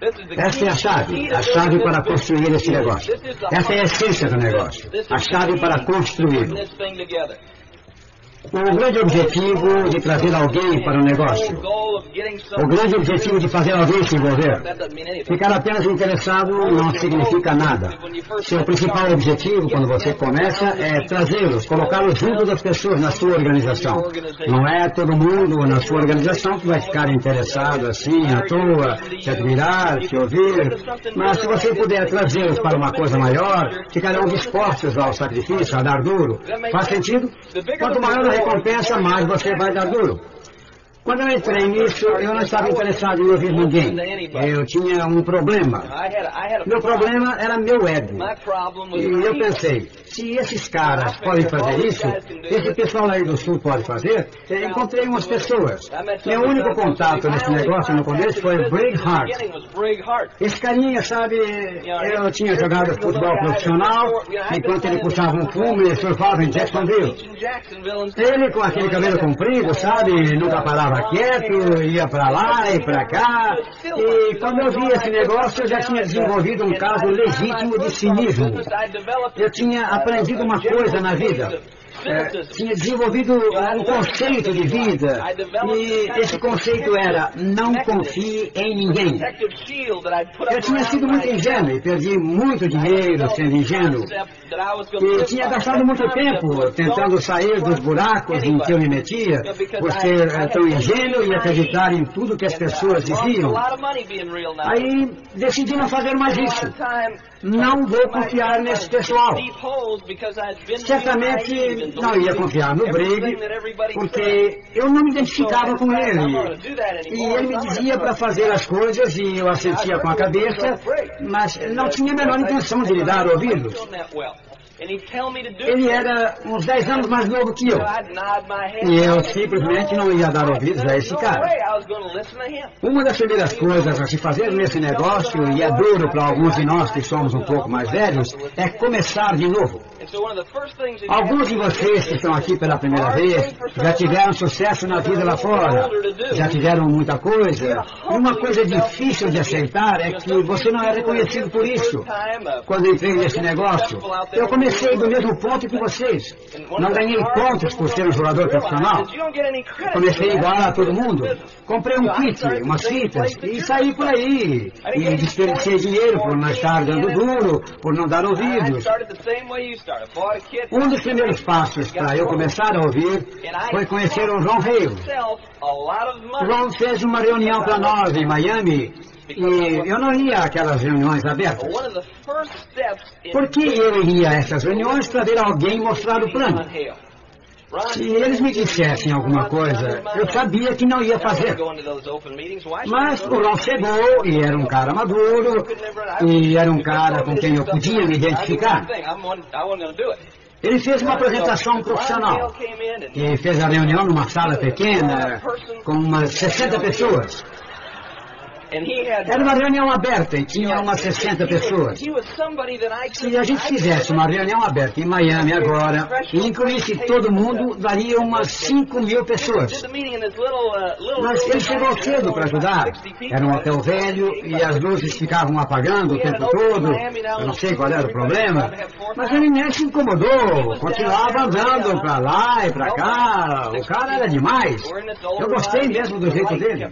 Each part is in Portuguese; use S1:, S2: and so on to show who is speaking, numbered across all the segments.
S1: Essa é a chave, a chave para construir esse negócio. Essa é a essência do negócio, a chave para construí-lo. O grande objetivo de trazer alguém para o negócio. O grande objetivo de fazer alguém se envolver. Ficar apenas interessado não significa nada. Seu principal objetivo, quando você começa, é trazê-los, colocá-los junto das pessoas na sua organização. Não é todo mundo na sua organização que vai ficar interessado assim, à toa, te admirar, te ouvir. Mas se você puder trazê-los para uma coisa maior, ficarão dispostos ao sacrifício, a dar duro. Faz sentido? Quanto maior a recompensa, mais você vai dar duro. Quando eu entrei nisso, eu não estava interessado em ouvir ninguém. Eu tinha um problema. Meu problema era meu ego. E eu pensei, se esses caras podem fazer isso, esse pessoal aí do sul pode fazer, eu encontrei umas pessoas. Meu único contato nesse negócio no começo foi Brig Hart. Esse carinha, sabe, eu tinha jogado futebol profissional, enquanto ele puxava um fumo e surfava em Jacksonville. Ele com aquele cabelo comprido, sabe, nunca parava quieto, ia para lá e para cá. E quando eu vi esse negócio, eu já tinha desenvolvido um caso legítimo de cinismo. Eu tinha aprendido uma coisa na vida é, tinha desenvolvido um conceito de vida. e esse conceito era não confie em ninguém. Eu tinha sido muito ingênuo e perdi muito dinheiro sendo ingênuo. e tinha gastado muito tempo tentando sair dos buracos em que eu me metia por ser eh, tão ingênuo e acreditar em tudo que as pessoas diziam. Aí decidi não fazer mais isso. Não vou confiar nesse pessoal. Certamente não ia confiar no Brigg, porque eu não me identificava com ele. E ele me dizia para fazer as coisas e eu assentia com a cabeça, mas não tinha a menor intenção de lhe dar ouvidos. Ele era uns 10 anos mais novo que eu. E eu simplesmente não ia dar ouvidos a esse cara. Uma das primeiras coisas a se fazer nesse negócio, e é duro para alguns de nós que somos um pouco mais velhos, é começar de novo. Alguns de vocês que estão aqui pela primeira vez já tiveram sucesso na vida lá fora, já tiveram muita coisa. E uma coisa difícil de aceitar é que você não é reconhecido por isso. Quando entrei nesse negócio, eu comecei do mesmo ponto que vocês. Não ganhei pontos por ser um jogador profissional. Comecei igual a todo mundo. Comprei um kit, umas fitas e saí por aí. E desperdicei dinheiro por não estar dando duro, por não dar ouvidos. Um dos primeiros passos para eu começar a ouvir foi conhecer o Ron Hale. Ron fez uma reunião para nós em Miami e eu não ia àquelas reuniões abertas. Por que eu iria a essas reuniões para ver alguém mostrar o plano? Se eles me dissessem alguma coisa, eu sabia que não ia fazer. Mas o Ron chegou e era um cara maduro e era um cara com quem eu podia me identificar. Ele fez uma apresentação profissional e fez a reunião numa sala pequena com umas 60 pessoas. Era uma reunião aberta e tinha umas 60 pessoas. Se a gente fizesse uma reunião aberta em Miami agora e incluísse todo mundo, daria umas 5 mil pessoas. Mas ele chegou cedo para ajudar. Era um hotel velho e as luzes ficavam apagando o tempo todo. Eu não sei qual era o problema. Mas ele nem se incomodou. Continuava andando para lá e para cá. O cara era demais. Eu gostei mesmo do jeito dele.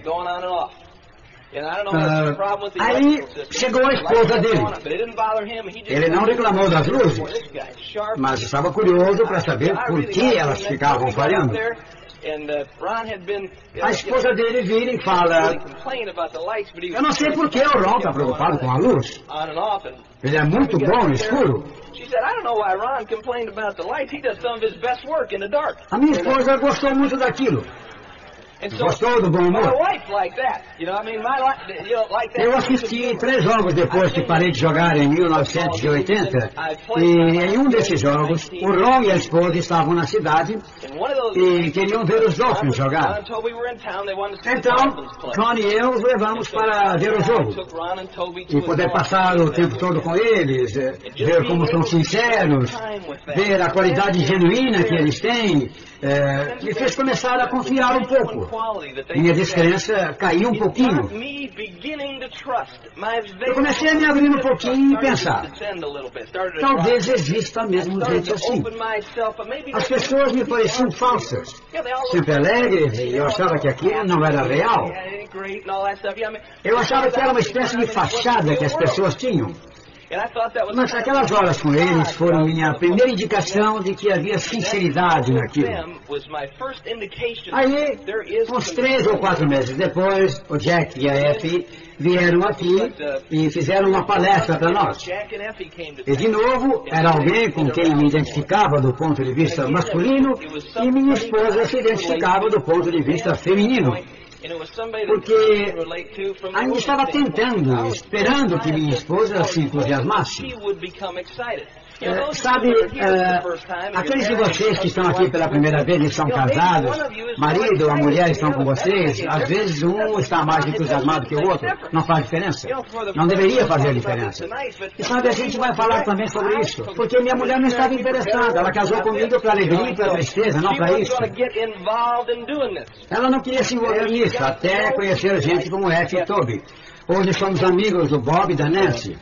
S1: Uh, aí chegou a esposa dele. Ele não reclamou das luzes, mas estava curioso para saber por que elas ficavam falhando. A esposa dele vira e fala: Eu não sei por que o Ron está preocupado com a luz. Ele é muito bom no escuro. A minha esposa gostou muito daquilo. Gostou do bom humor? Eu assisti três jogos depois que parei de jogar em 1980. E em um desses jogos, o Ron e a esposa estavam na cidade e queriam ver os Dolphins jogar. Então, Ron e eu os levamos para ver o jogo. E poder passar o tempo todo com eles, ver como são sinceros, ver a qualidade genuína que eles têm, é, me fez começar a confiar um pouco. Minha descrença caiu um pouquinho. Eu comecei a me abrir um pouquinho e pensar. Talvez exista mesmo gente assim. As pessoas me pareciam falsas, sempre alegres, e eu achava que aquilo não era real. Eu achava que era uma espécie de fachada que as pessoas tinham. Mas aquelas horas com eles foram minha primeira indicação de que havia sinceridade naquilo. Aí, uns três ou quatro meses depois, o Jack e a Effie vieram aqui e fizeram uma palestra para nós. E, de novo, era alguém com quem me identificava do ponto de vista masculino e minha esposa se identificava do ponto de vista feminino porque ainda estava tentando, esperando que minha esposa se entusiasmasse. É, sabe, é, aqueles de vocês que estão aqui pela primeira vez e são casados, marido ou a mulher estão com vocês, às vezes um está mais entusiasmado que o outro, não faz diferença. Não deveria fazer diferença. E sabe, a gente vai falar também sobre isso, porque minha mulher não estava interessada, ela casou comigo para alegria e para tristeza, não para isso. Ela não queria se envolver nisso, até conhecer gente como F. e Toby. Hoje somos amigos do Bob e da Nancy.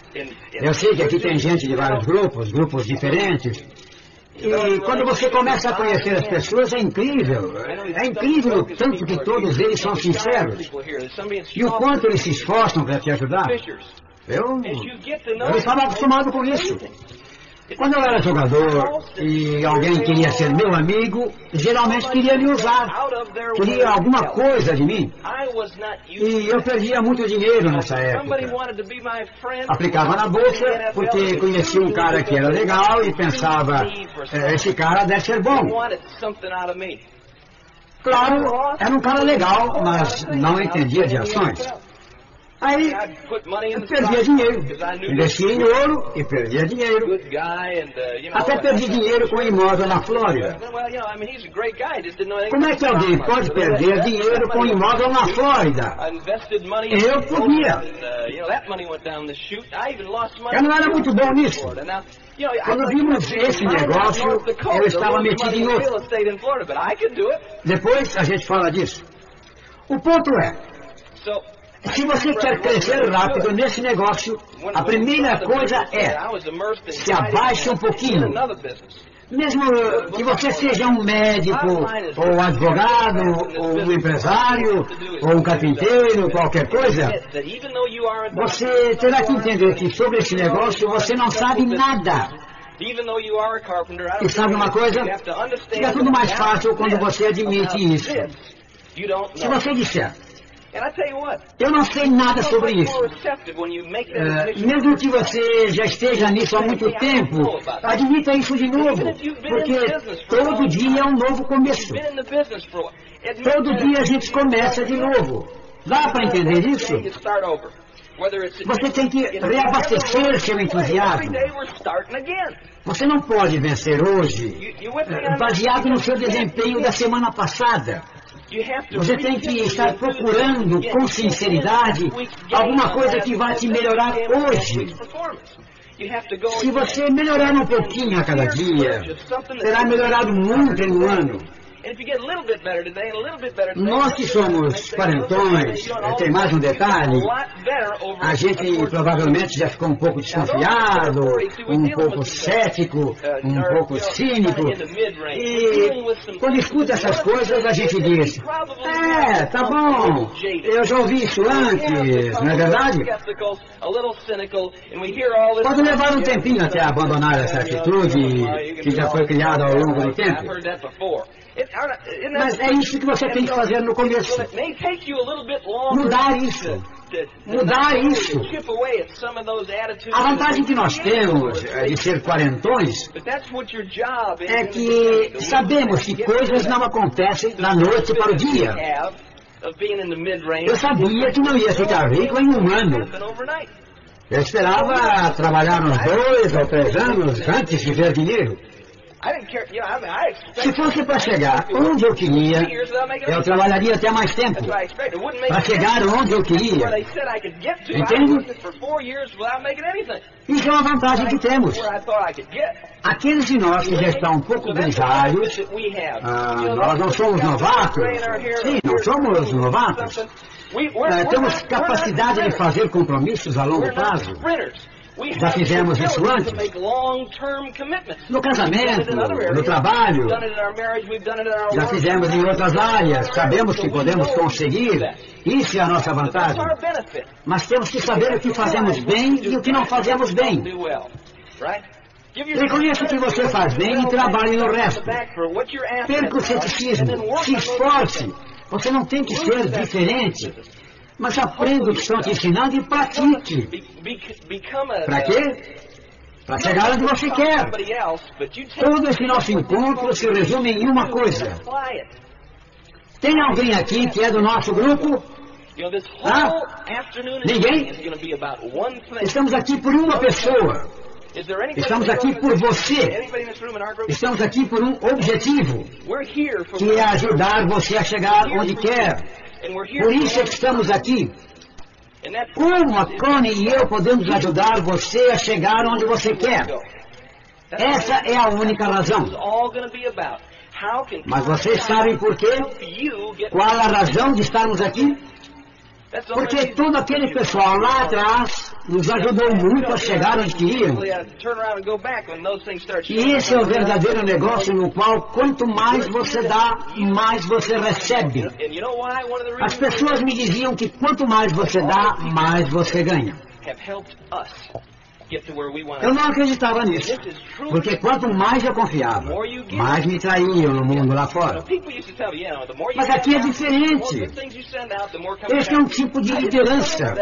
S1: Eu sei que aqui tem gente de vários grupos, grupos diferentes. E quando você começa a conhecer as pessoas, é incrível. É incrível o tanto que todos eles são sinceros. E o quanto eles se esforçam para te ajudar. Eu, eu estava acostumado com isso. Quando eu era jogador e alguém queria ser meu amigo, geralmente queria me usar. Queria alguma coisa de mim. E eu perdia muito dinheiro nessa época. Aplicava na bolsa porque conhecia um cara que era legal e pensava, é, esse cara deve ser bom. Claro, era um cara legal, mas não entendia de ações. Aí eu perdia dinheiro. Investia em ouro e perdia dinheiro. Até perdi dinheiro com imóvel na Flórida. Como é que alguém pode perder dinheiro com imóvel na Flórida? Eu podia. Eu não era muito bom nisso. Quando vimos esse negócio, eu estava metido em outro. Depois a gente fala disso. O ponto é, se você quer crescer rápido nesse negócio, a primeira coisa é se abaixe um pouquinho. Mesmo que você seja um médico, ou advogado, ou um empresário, ou um carpinteiro, qualquer coisa, você terá que entender que sobre esse negócio você não sabe nada. E sabe uma coisa? Fica tudo mais fácil quando você admite isso. Se você disser, eu não sei nada sobre isso. Uh, mesmo que você já esteja nisso há muito tempo, admita isso de novo, porque todo dia é um novo começo. Todo dia a gente começa de novo. Dá para entender isso? Você tem que reabastecer seu entusiasmo. Você não pode vencer hoje baseado no seu desempenho da semana passada. Você tem que estar procurando com sinceridade alguma coisa que vai te melhorar hoje. Se você melhorar um pouquinho a cada dia, será melhorado muito em um ano. Nós que somos quarentões, tem mais um detalhe, a gente provavelmente já ficou um pouco desconfiado, um pouco cético, um pouco cínico, e quando escuta essas coisas a gente diz, é, tá bom, eu já ouvi isso antes, não é verdade? Pode levar um tempinho até abandonar essa atitude que já foi criada ao longo do tempo. Mas é isso que você tem que fazer no começo. Mudar isso. Mudar isso. A vantagem que nós temos de ser quarentões é que sabemos que coisas não acontecem da noite para o dia. Eu sabia que não ia ficar rico em um ano. Eu esperava trabalhar uns dois ou três anos antes de ver dinheiro. Se fosse para chegar onde eu queria, eu trabalharia até mais tempo. Para chegar onde eu queria. Entende? Isso é uma vantagem que temos. Aqueles de nós que já estão um pouco grisalhos, ah, nós não somos novatos. Sim, não somos novatos. É, temos capacidade de fazer compromissos a longo prazo. Já fizemos isso antes. No casamento, no trabalho. Já fizemos em outras áreas. Sabemos que podemos conseguir. Isso é a nossa vantagem. Mas temos que saber o que fazemos bem e o que não fazemos bem. Reconheça o que você faz bem e trabalhe no resto. Perca o ceticismo. Se esforce. Você não tem que ser diferente. Mas aprenda o que estão te ensinando e pratique. Para quê? Para chegar onde você quer. Todo esse nosso encontro se resume em uma coisa. Tem alguém aqui que é do nosso grupo? Ah? Ninguém? Estamos aqui por uma pessoa. Estamos aqui por você. Estamos aqui por um objetivo, que é ajudar você a chegar onde quer. Por isso é que estamos aqui. Como a Connie e eu podemos ajudar você a chegar onde você quer? Essa é a única razão. Mas vocês sabem por quê? Qual a razão de estarmos aqui? Porque todo aquele pessoal lá atrás nos ajudou muito a chegar onde queríamos. E esse é o verdadeiro negócio no qual quanto mais você dá, mais você recebe. As pessoas me diziam que quanto mais você dá, mais você ganha. Eu não acreditava nisso, porque quanto mais eu confiava, mais me traíam no mundo lá fora. Mas aqui é diferente. Esse é um tipo de liderança.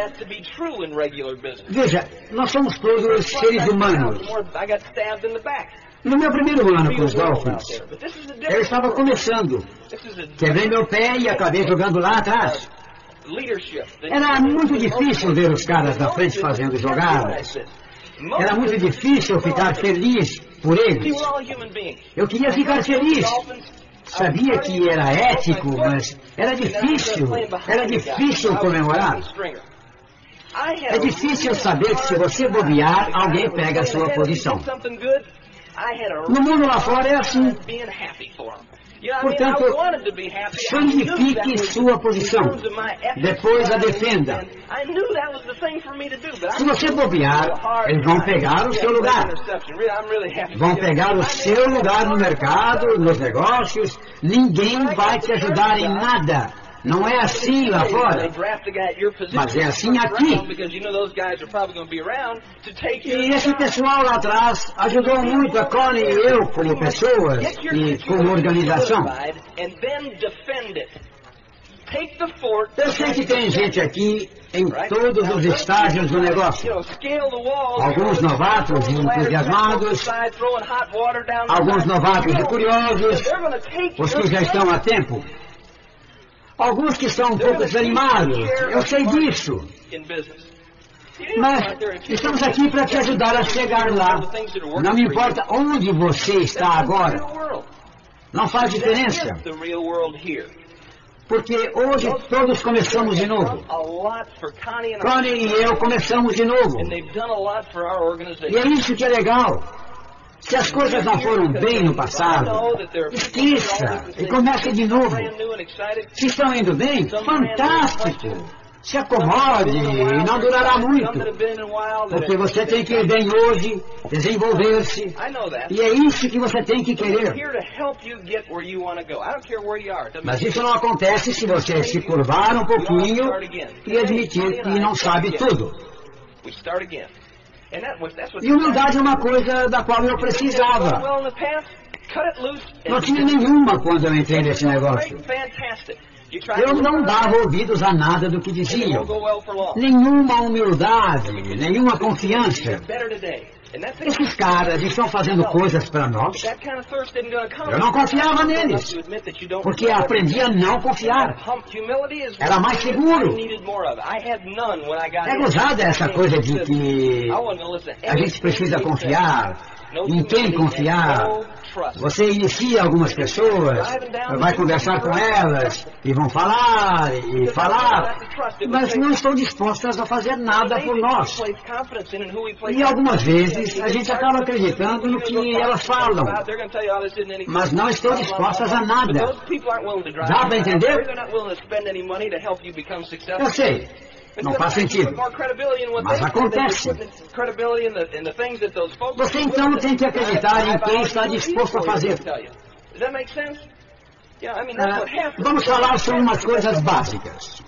S1: Veja, nós somos todos seres humanos. No meu primeiro ano com os Dolphins, eu estava começando. Quebrei meu pé e acabei jogando lá atrás. Era muito difícil ver os caras da frente fazendo jogadas. Era muito difícil ficar feliz por eles. Eu queria ficar feliz. Sabia que era ético, mas era difícil. Era difícil comemorar. É difícil saber que se você bobear, alguém pega a sua posição. No mundo lá fora é assim. Portanto, solidifique sua posição. Depois a defenda. Se você bobear, eles vão pegar o seu lugar. Vão pegar o seu lugar no mercado, nos negócios. Ninguém vai te ajudar em nada. Não é assim lá fora, mas é assim aqui. E esse pessoal lá atrás ajudou muito a Connie e eu como pessoas e como organização. Eu sei que tem gente aqui em todos os estágios do negócio. Alguns novatos e entusiasmados, alguns novatos e curiosos, os que já estão há tempo. Alguns que são um pouco desanimados, eu sei disso. Mas estamos aqui para te ajudar a chegar lá. Não importa onde você está agora. Não faz diferença. Porque hoje todos começamos de novo. Connie e eu começamos de novo. E é isso que é legal. Se as coisas não foram bem no passado, esqueça e comece de novo. Se estão indo bem, fantástico. Se acomode e não durará muito. Porque você tem que ir bem hoje, desenvolver-se. E é isso que você tem que querer. Mas isso não acontece se você se curvar um pouquinho e admitir que não sabe tudo. E humildade é uma coisa da qual eu precisava. Não tinha nenhuma quando eu entrei nesse negócio. Eu não dava ouvidos a nada do que diziam. Nenhuma humildade, nenhuma confiança. Esses caras estão fazendo coisas para nós. Eu não confiava neles, porque aprendi a não confiar. Era mais seguro. É gozada essa coisa de que a gente precisa confiar. Em quem confiar? Você inicia algumas pessoas, vai conversar com elas, e vão falar, e falar, mas não estão dispostas a fazer nada por nós. E algumas vezes a gente acaba acreditando no que elas falam, mas não estão dispostas a nada. Dá para entender? Eu sei. Não faz sentido. Mas acontece. Você então tem que acreditar em quem está disposto a fazer. Ah, vamos falar sobre umas coisas básicas.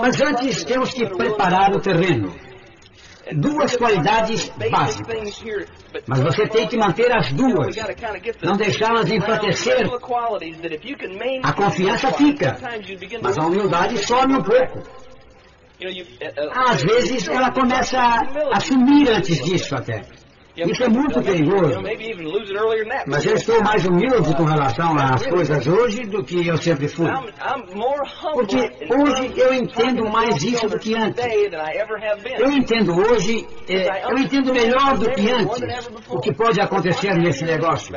S1: Mas antes temos que preparar o terreno. Duas qualidades básicas. Mas você tem que manter as duas. Não deixá-las enfraquecer. A confiança fica. Mas a humildade some um pouco. Às vezes ela começa a sumir antes disso até. Isso é muito perigoso. Mas eu estou mais humilde com relação às coisas hoje do que eu sempre fui. Porque hoje eu entendo mais isso do que antes. Eu entendo hoje, é, eu entendo melhor do que antes o que pode acontecer nesse negócio.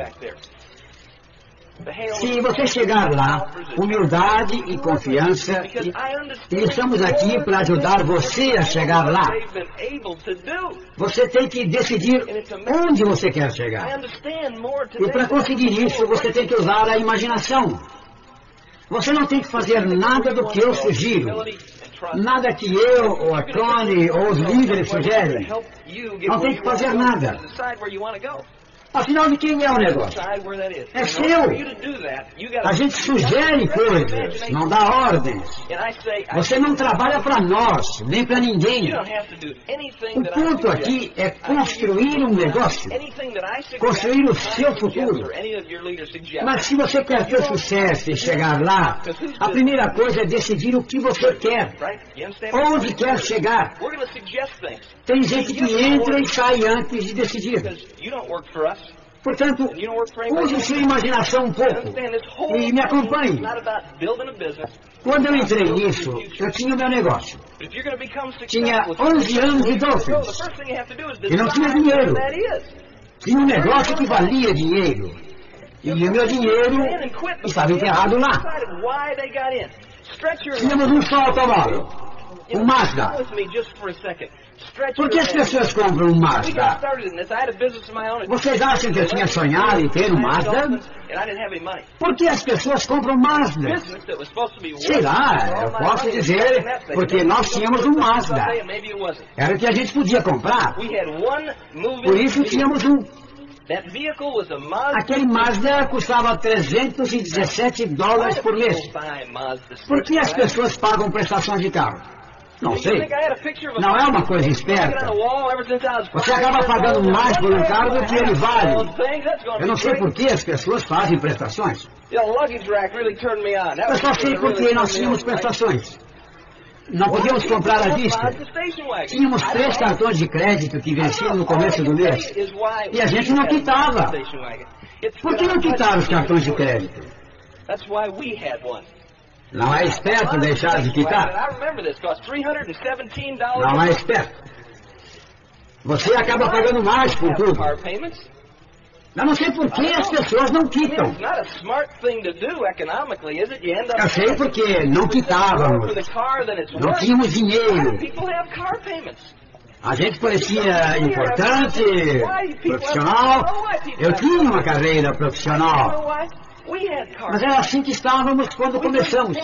S1: Se você chegar lá, humildade e confiança, e, estamos aqui para ajudar você a chegar lá. Você tem que decidir onde você quer chegar. E para conseguir isso, você tem que usar a imaginação. Você não tem que fazer nada do que eu sugiro. Nada que eu, ou a Connie, ou os líderes sugerem. Não tem que fazer nada. Afinal de quem é o negócio? É seu. A gente sugere coisas, não dá ordens. Você não trabalha para nós, nem para ninguém. O ponto aqui é construir um negócio, construir o seu futuro. Mas se você quer ter sucesso e chegar lá, a primeira coisa é decidir o que você quer, onde quer chegar. Tem gente que entra e sai antes de decidir. Portanto, use sua imaginação um pouco e me acompanhe. Quando eu entrei nisso, eu tinha o meu negócio. Tinha 11 anos de Dolphins. E não tinha dinheiro. Tinha um negócio que valia dinheiro. E o meu dinheiro estava enterrado lá. Tínhamos um só automóvel. Um Mazda. Por que as pessoas compram um Mazda? Vocês acham que eu tinha sonhado em ter um Mazda? Por que as pessoas compram Mazda? Sei lá, eu posso dizer, porque nós tínhamos um Mazda. Era o que a gente podia comprar. Por isso tínhamos um Aquele Mazda custava 317 dólares por mês. Por que as pessoas pagam prestações de carro? Não sei. Não é uma coisa esperta. Você acaba pagando mais por um carro do que ele vale. Eu não sei por que as pessoas fazem prestações. Eu só sei porque nós tínhamos prestações. Não podíamos comprar à vista. Tínhamos três cartões de crédito que venciam no começo do mês. E a gente não quitava. Por que não quitaram os cartões de crédito? Não é esperto deixar de quitar. Não é esperto. Você acaba pagando mais por tudo. Eu não sei por que as pessoas não quitam. Eu sei porque não quitávamos. Não tínhamos dinheiro. A gente parecia importante, profissional. Eu tinha uma carreira profissional. Mas era assim que estávamos quando começamos.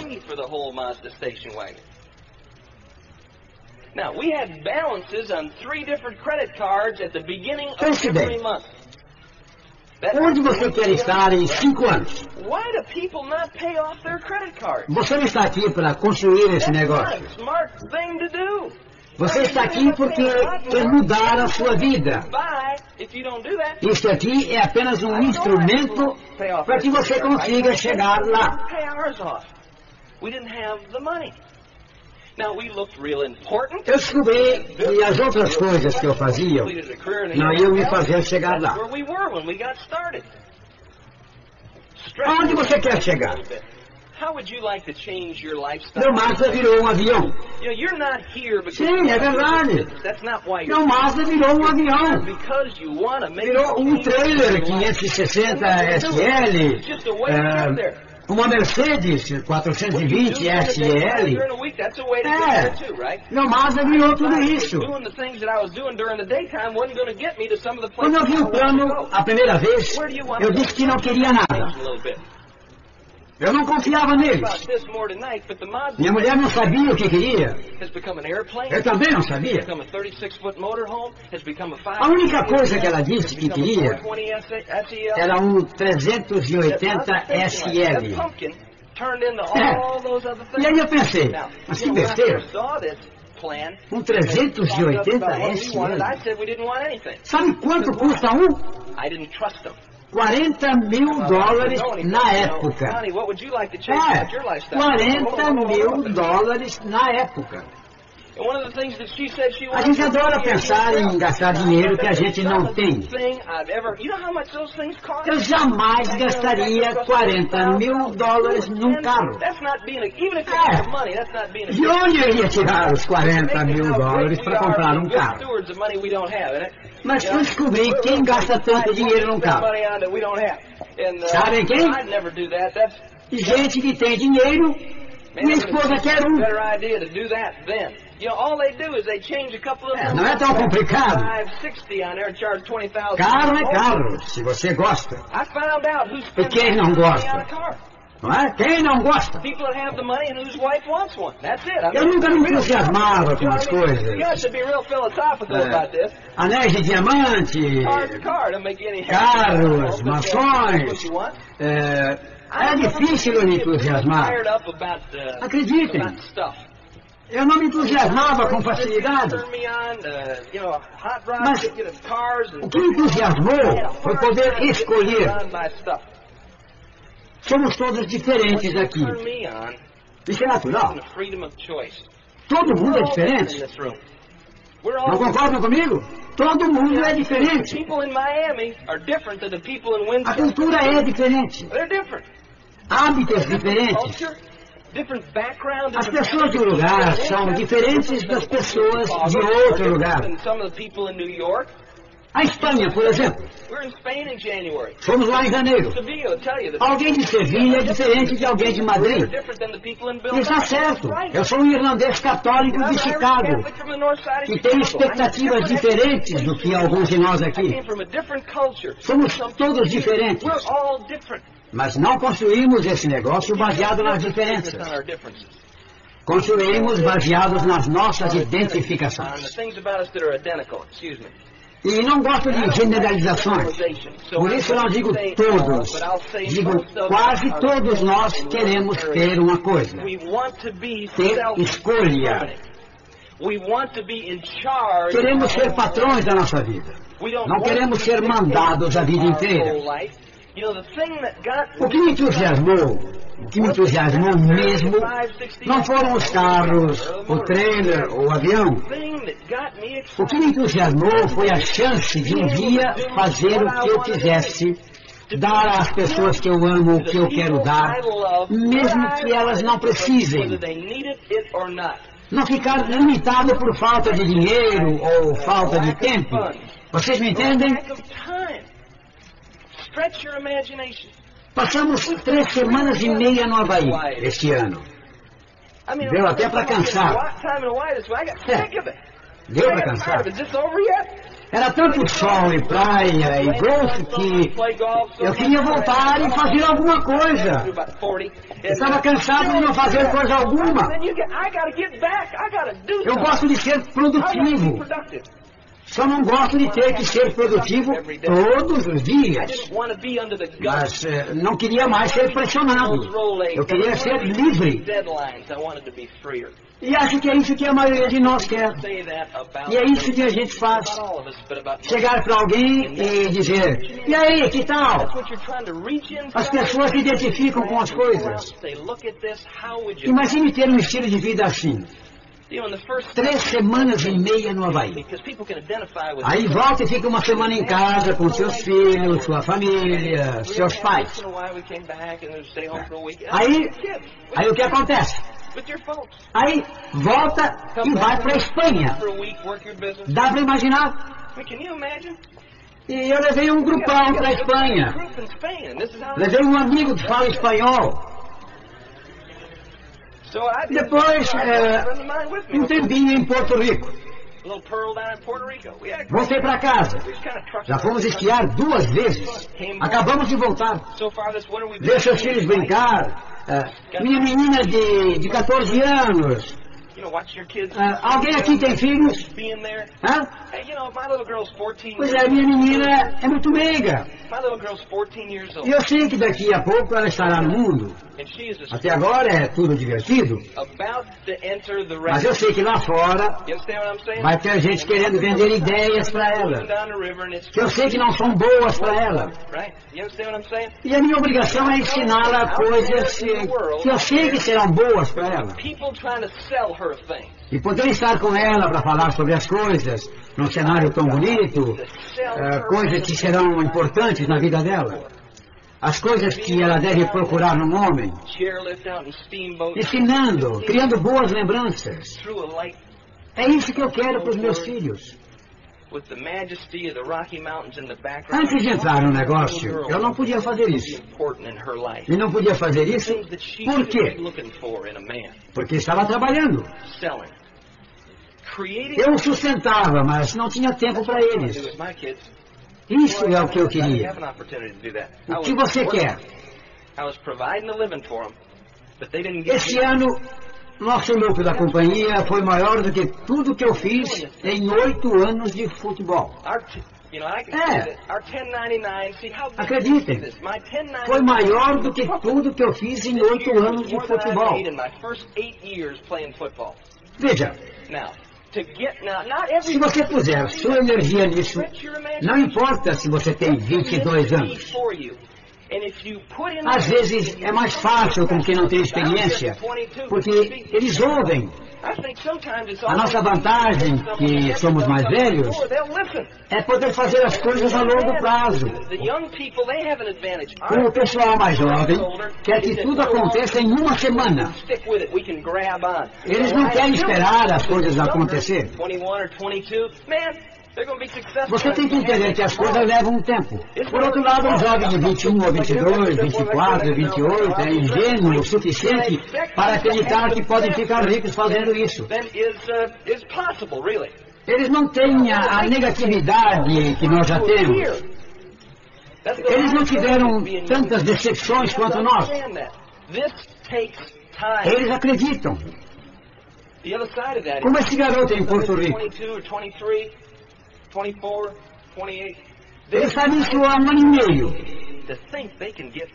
S2: Now, we had balances on three different credit cards at the beginning of every month.
S1: Onde você quer estar em cinco anos?
S2: Why do people not pay off their credit cards?
S1: Você não está aqui para construir esse negócio. Você está aqui porque quer mudar a sua vida. Isso aqui é apenas um instrumento para que você consiga chegar lá. Eu descobri que as outras coisas que eu fazia não iam me fazer chegar lá. Aonde você quer chegar?
S2: How would you like to change your lifestyle?
S1: Meu Mazda virou um avião.
S2: You know, you're not here because
S1: Sim, é verdade.
S2: that's not why you're
S1: Meu Mazda virou um avião.
S2: because you want to make
S1: Virou um trailer
S2: in your
S1: 560 SL.
S2: Just a way get there.
S1: Uma Mercedes 420 SL. É. Meu Mazda virou tudo isso. Quando eu vi o plano a primeira vez, eu disse que não queria nada. Eu não confiava neles. Minha mulher não sabia o que queria. Eu também não sabia. A única coisa que ela disse que queria era um 380 SL. É. E aí eu pensei, mas que besteira. Um 380 SL. Sabe quanto custa um? 40 mil dólares na época. É, 40 mil dólares na época. A gente adora pensar em gastar dinheiro que a gente não tem. Eu jamais gastaria 40 mil dólares num carro. É. De onde eu ia tirar os 40 mil dólares para comprar um carro? Mas eu descobri quem gasta tanto dinheiro num carro. Sabem quem? Gente que tem dinheiro. Minha esposa quer um. É, não é tão complicado. Carro é carro, se você gosta. E quem não gosta? Não é? Quem não gosta? Eu nunca me entusiasmava com as coisas. É. Anéis de diamante, carros, mações. É, é difícil me entusiasmar. Acreditem. Eu não me entusiasmava com facilidade. Mas o que me entusiasmou foi poder escolher. Somos todos diferentes aqui. Isso é natural. Todo mundo é diferente. Não concordam comigo? Todo mundo é diferente. A cultura é diferente. Hábitos diferentes. As pessoas um lugar são diferentes das pessoas de outro lugar. A Espanha, por exemplo. Fomos lá em janeiro. Alguém de Sevilha é diferente de alguém de Madrid. Está certo. Eu sou um irlandês católico de Chicago. E tenho expectativas diferentes do que alguns de nós aqui. Somos todos diferentes. Mas não construímos esse negócio baseado nas diferenças. Construímos baseados nas nossas identificações. E não gosto de generalizações. Por isso não digo todos. Digo quase todos nós queremos ter uma coisa. Ter escolha. Queremos ser patrões da nossa vida. Não queremos ser mandados a vida inteira. O que me entusiasmou, que me entusiasmou mesmo, não foram os carros, o trailer o avião. O que me entusiasmou foi a chance de um dia fazer o que eu quisesse, dar às pessoas que eu amo o que eu quero dar, mesmo que elas não precisem. Não ficar limitado por falta de dinheiro ou falta de tempo. Vocês me entendem? Passamos três semanas e meia no Havaí este ano. Deu até para cansar. É. Deu para cansar. Era tanto sol e praia e golfe que eu queria voltar e fazer alguma coisa. Estava cansado de não fazer coisa alguma. Eu gosto de ser produtivo. Só não gosto de ter que ser produtivo todos os dias. Mas eh, não queria mais ser pressionado. Eu queria ser livre. E acho que é isso que a maioria de nós quer. E é isso que a gente faz. Chegar para alguém e dizer: E aí, que tal? As pessoas se identificam com as coisas. Imagine ter um estilo de vida assim. Três semanas e meia no Havaí. Aí volta e fica uma semana em casa com seus filhos, sua família, seus pais. Aí, aí o que acontece? Aí volta e vai para a Espanha. Dá para imaginar? E eu levei um grupão para a Espanha. Levei um amigo que fala espanhol. Depois, é, um tempinho em Porto Rico. Voltei para casa. Já fomos esquiar duas vezes. Acabamos de voltar. Ver seus filhos brincar. É, minha menina de, de 14 anos.
S2: You know, watch your kids.
S1: É, alguém aqui tem filhos? Hã?
S2: Hey, you know, my little girl's 14
S1: Pois é, minha menina é muito meiga.
S2: My little girl's 14 years old.
S1: E eu sei que daqui a pouco ela estará no mundo. Até agora é tudo divertido. Mas eu sei que lá fora vai ter gente querendo vender ideias para ela. Que eu sei que não são boas para ela. E a minha obrigação é ensiná-la coisas que eu sei que serão boas para ela. E poder estar com ela para falar sobre as coisas, num cenário tão bonito, eh, coisas que serão importantes na vida dela. As coisas que ela deve procurar num homem. Ensinando, criando boas lembranças. É isso que eu quero para os meus filhos. Antes de entrar no negócio, eu não podia fazer isso. E não podia fazer isso por quê? Porque estava trabalhando. Eu sustentava, mas não tinha tempo para eles. Isso é o que eu queria. O que você quer? Esse ano, nosso lucro da companhia foi maior do que tudo que eu fiz em oito anos de futebol. É.
S2: say that our 1099, see how big
S1: Acreditem.
S2: this. My 1099
S1: Foi maior do que tudo que eu fiz em oito anos de futebol. Veja, se você puser sua energia nisso, não importa se você tem 22 anos. Às vezes é mais fácil com quem não tem experiência, porque eles ouvem. A nossa vantagem, que somos mais velhos, é poder fazer as coisas a longo prazo.
S2: Advantage.
S1: O pessoal mais jovem quer que tudo aconteça em uma semana. Eles não querem esperar as coisas acontecer.
S2: 21 or 22, man, they're going to be successful.
S1: Você tem que entender que as coisas levam um tempo. Por outro lado, um jovem de 21 ou 22, 24, 28 é ingênuo o suficiente para acreditar que podem ficar ricos fazendo isso.
S2: Uh.
S1: Eles não têm a, a negatividade que nós já temos. Eles não tiveram tantas decepções quanto
S2: to
S1: nós. Eles acreditam. Como esse garoto em Porto Rico.
S2: 22 or 23, 24, 28.
S1: Ele está nisso há um ano e meio.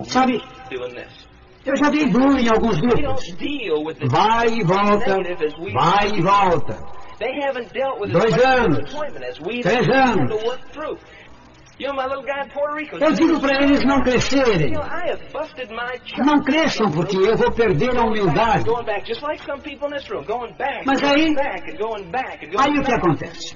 S1: Sabe, eu já dei duro em alguns grupos. Vai e volta, vai e volta. Dois anos. Três anos. Eu digo para eles não crescerem. Não cresçam, porque eu vou perder a humildade. Mas aí- Aí o que acontece?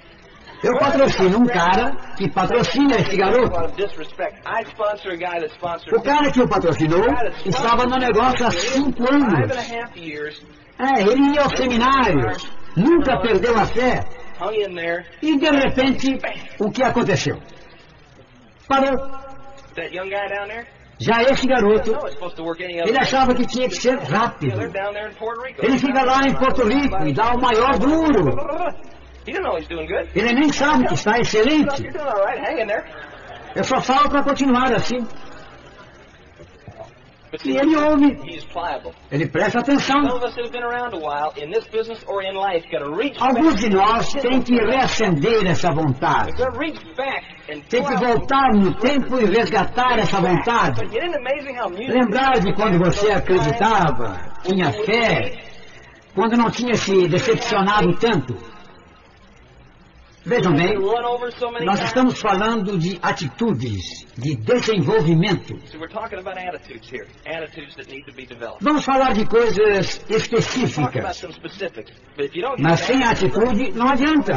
S1: Eu patrocino um cara que patrocina esse garoto. O cara que o patrocinou estava no negócio há cinco anos. É, ele ia aos seminários, nunca perdeu a fé. E de repente, o que aconteceu? Parou. Já esse garoto, ele achava que tinha que ser rápido. Ele fica lá em Porto Rico e dá o maior duro.
S2: He didn't know he's doing good.
S1: Ele nem sabe que está excelente.
S2: You're doing all right. Hang in there.
S1: Eu só falo para continuar assim. E ele ouve,
S2: he's pliable.
S1: ele presta atenção. Alguns de nós têm que reacender essa vontade. Tem que voltar no tempo e resgatar essa vontade.
S2: But isn't it amazing how music
S1: Lembrar de quando você acreditava, tinha fé, quando não tinha se decepcionado tanto. Vejam bem, nós estamos falando de atitudes, de desenvolvimento.
S2: So we're talking about attitudes here, attitudes that need to be developed.
S1: Vamos falar de coisas específicas, mas sem atitude não adianta.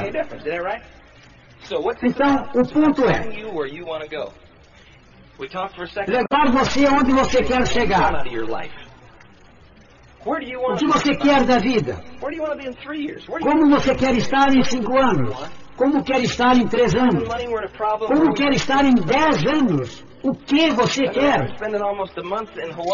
S1: Então, o ponto é
S2: Getting you where you want to go. We talked for a second.
S1: levar você onde você quer chegar. O
S2: want
S1: que
S2: to
S1: você quer da vida? Como você quer estar em cinco anos? Como quer estar em três anos? Como quer estar em dez anos? O que você quer?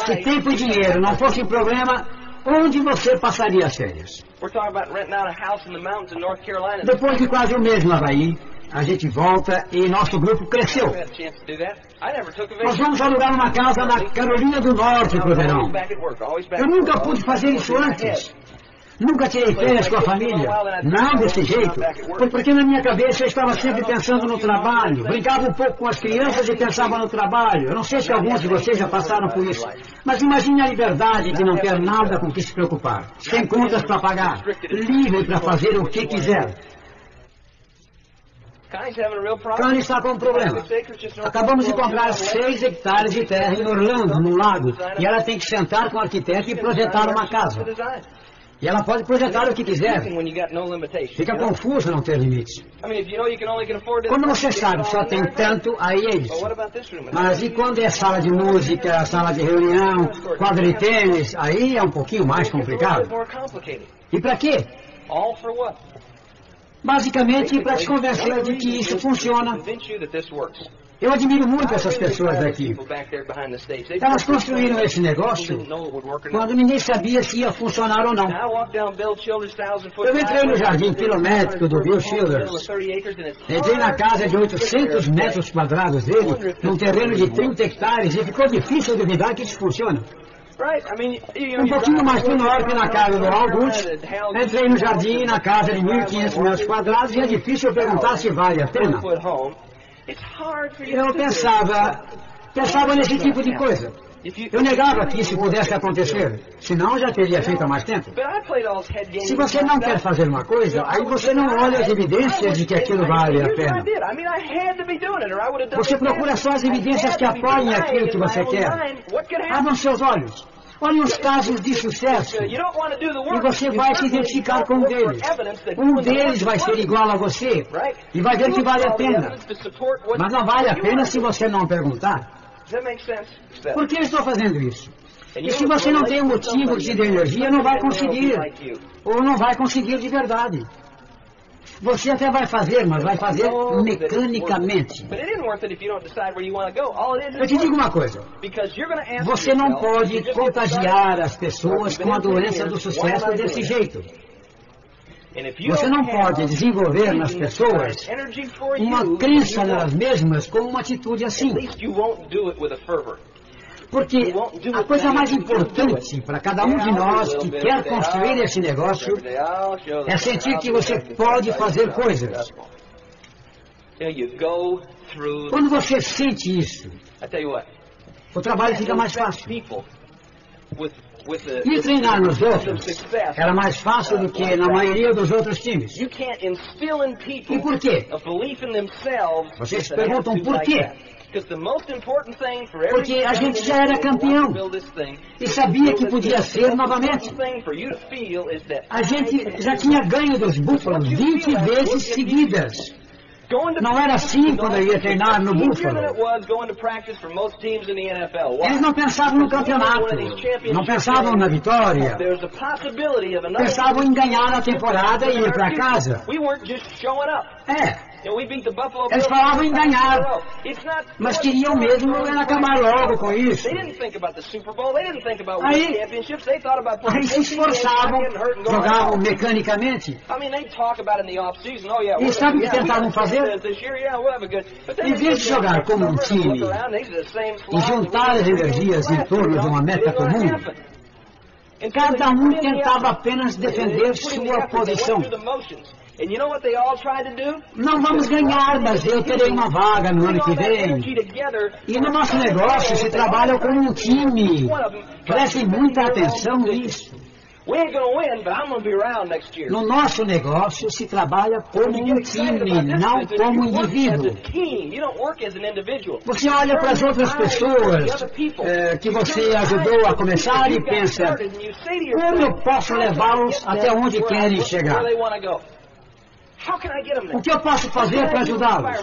S1: Se tempo e dinheiro não fossem problema, onde você passaria as férias?
S2: We're talking about renting out a house in the mountains in North Carolina.
S1: Depois de quase um mês no Havaí, a gente volta e nosso grupo cresceu. Nós vamos alugar uma casa na Carolina do Norte verão.
S2: Work, always back
S1: Eu nunca pude fazer isso antes. Nunca tirei férias com a família. Não desse jeito. Foi porque na minha cabeça eu estava sempre pensando no trabalho. Brincava um pouco com as crianças e pensava no trabalho. Eu não sei se alguns de vocês já passaram por isso. Mas imagine a liberdade de não ter nada com que se preocupar. Sem contas para pagar. Livre para fazer o que quiser. Connie está com um problema. Acabamos de comprar seis hectares de terra em Orlando, no lago. E ela tem que sentar com o arquiteto e projetar uma casa. E ela pode projetar o que quiser. Fica confuso não ter limites. Quando você sabe só tem tanto, aí é isso. Mas e quando é sala de música, sala de reunião, quadra de tênis, aí é um pouquinho mais complicado. E para quê? Basicamente para te convencer de que isso funciona. Eu admiro muito essas pessoas daqui. Elas construíram esse negócio quando ninguém sabia se ia funcionar ou não. Eu entrei no jardim quilométrico do Bill Childers. Entrei na casa de 800 metros quadrados dele, num terreno de 30 hectares, e ficou difícil duvidar que isso funciona. Um pouquinho mais pro norte, na casa do August, entrei no jardim, na casa de 1.500 metros quadrados, e é difícil perguntar se vale a pena. Eu pensava, pensava nesse tipo de coisa. Eu negava que isso pudesse acontecer, senão já teria feito há mais tempo. Se você não quer fazer uma coisa, aí você não olha as evidências de que aquilo vale a pena. Você procura só as evidências que apoiem aquilo que você quer. Abram seus olhos. Olhem os casos de sucesso. E você vai se identificar com um deles. Um deles vai ser igual a você. E vai ver que vale a pena. Mas não vale a pena se você não perguntar. Por que eu estou fazendo isso? E se você não tem um motivo que te dê energia, não vai conseguir. Ou não vai conseguir de verdade. Você até vai fazer, mas vai fazer mecanicamente. Eu te digo uma coisa. Você não pode contagiar as pessoas com a doença do sucesso desse jeito. Você não pode desenvolver nas pessoas uma crença nelas mesmas com uma atitude assim. Porque a coisa mais importante para cada um de nós que quer construir esse negócio é sentir que você pode fazer coisas. Quando você sente isso, o trabalho fica mais fácil. E treinar nos outros era mais fácil do que na maioria dos outros times. E por quê? Vocês perguntam por quê? Porque a gente já era campeão e sabia que podia ser novamente. A gente já tinha ganho dos Búfalos 20 vezes seguidas. Não era assim quando eu ia treinar no Buffalo. Eles não pensavam no campeonato, não pensavam na vitória, pensavam em ganhar a temporada e ir para casa. É. Eles falavam em ganhar, mas queriam mesmo acabar logo com isso. Aí, aí se esforçavam, jogavam mecanicamente. E sabe o que tentavam fazer? Em vez de jogar como um time e juntar as energias em torno de uma meta comum, cada um tentava apenas defender sua posição. Não vamos ganhar, mas eu terei uma vaga no ano que vem. E no nosso negócio se trabalha como um time. Prestem muita atenção nisso. No nosso negócio se trabalha como um time, não como indivíduo. Você olha para as outras pessoas é, que você ajudou a começar e pensa, como eu posso levá-los até onde querem chegar? O que eu posso fazer para ajudá-los?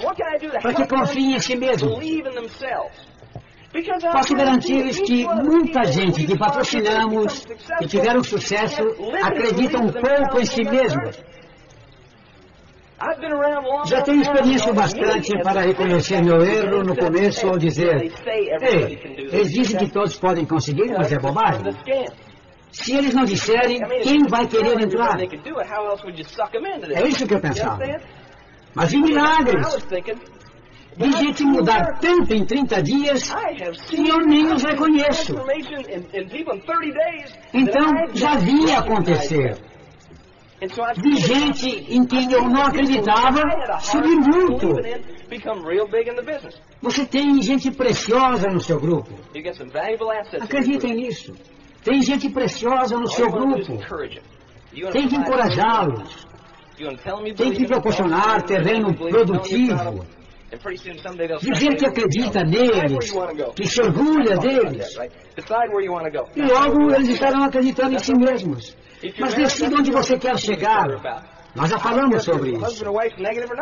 S1: Para que confiem em si mesmos. Posso garantir-lhes que muita gente que patrocinamos e tiveram sucesso acredita um pouco em si mesmos. Já tenho experiência bastante para reconhecer meu erro no começo ao dizer: Ei, eles dizem que todos podem conseguir, mas é bobagem. Se eles não disserem, quem vai querer entrar? É isso que eu pensava. Mas vi milagres. Vi gente mudar tanto em 30 dias que eu nem os reconheço. Então, já vi acontecer. Vi gente em quem eu não acreditava subir muito. Você tem gente preciosa no seu grupo. Acreditem nisso. Tem gente preciosa no seu grupo. Tem que encorajá-los. Tem que proporcionar terreno produtivo. Dizer que acredita neles, que se orgulha deles. E logo eles estarão acreditando em si mesmos. Mas decida onde você quer chegar. Nós já falamos sobre isso.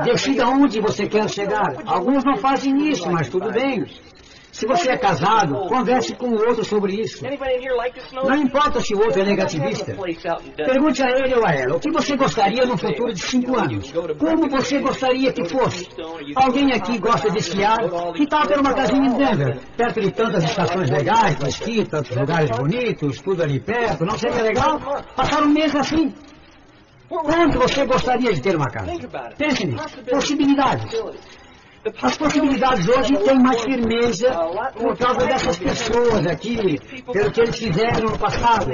S1: Decida onde você quer chegar. Alguns não fazem isso, mas tudo bem. Se você é casado, converse com o outro sobre isso. Não importa se o outro é negativista. Pergunte a ele ou a ela o que você gostaria no futuro de cinco anos. Como você gostaria que fosse? Alguém aqui gosta de esquiar? Que tal ter uma casinha em Denver? Perto de tantas estações legais de esqui, tantos lugares bonitos, tudo ali perto. Não seria legal? Passar um mês assim? Onde você gostaria de ter uma casa? Pense nisso. Possibilidades. As possibilidades hoje têm mais firmeza por causa dessas pessoas aqui, pelo que eles fizeram no passado.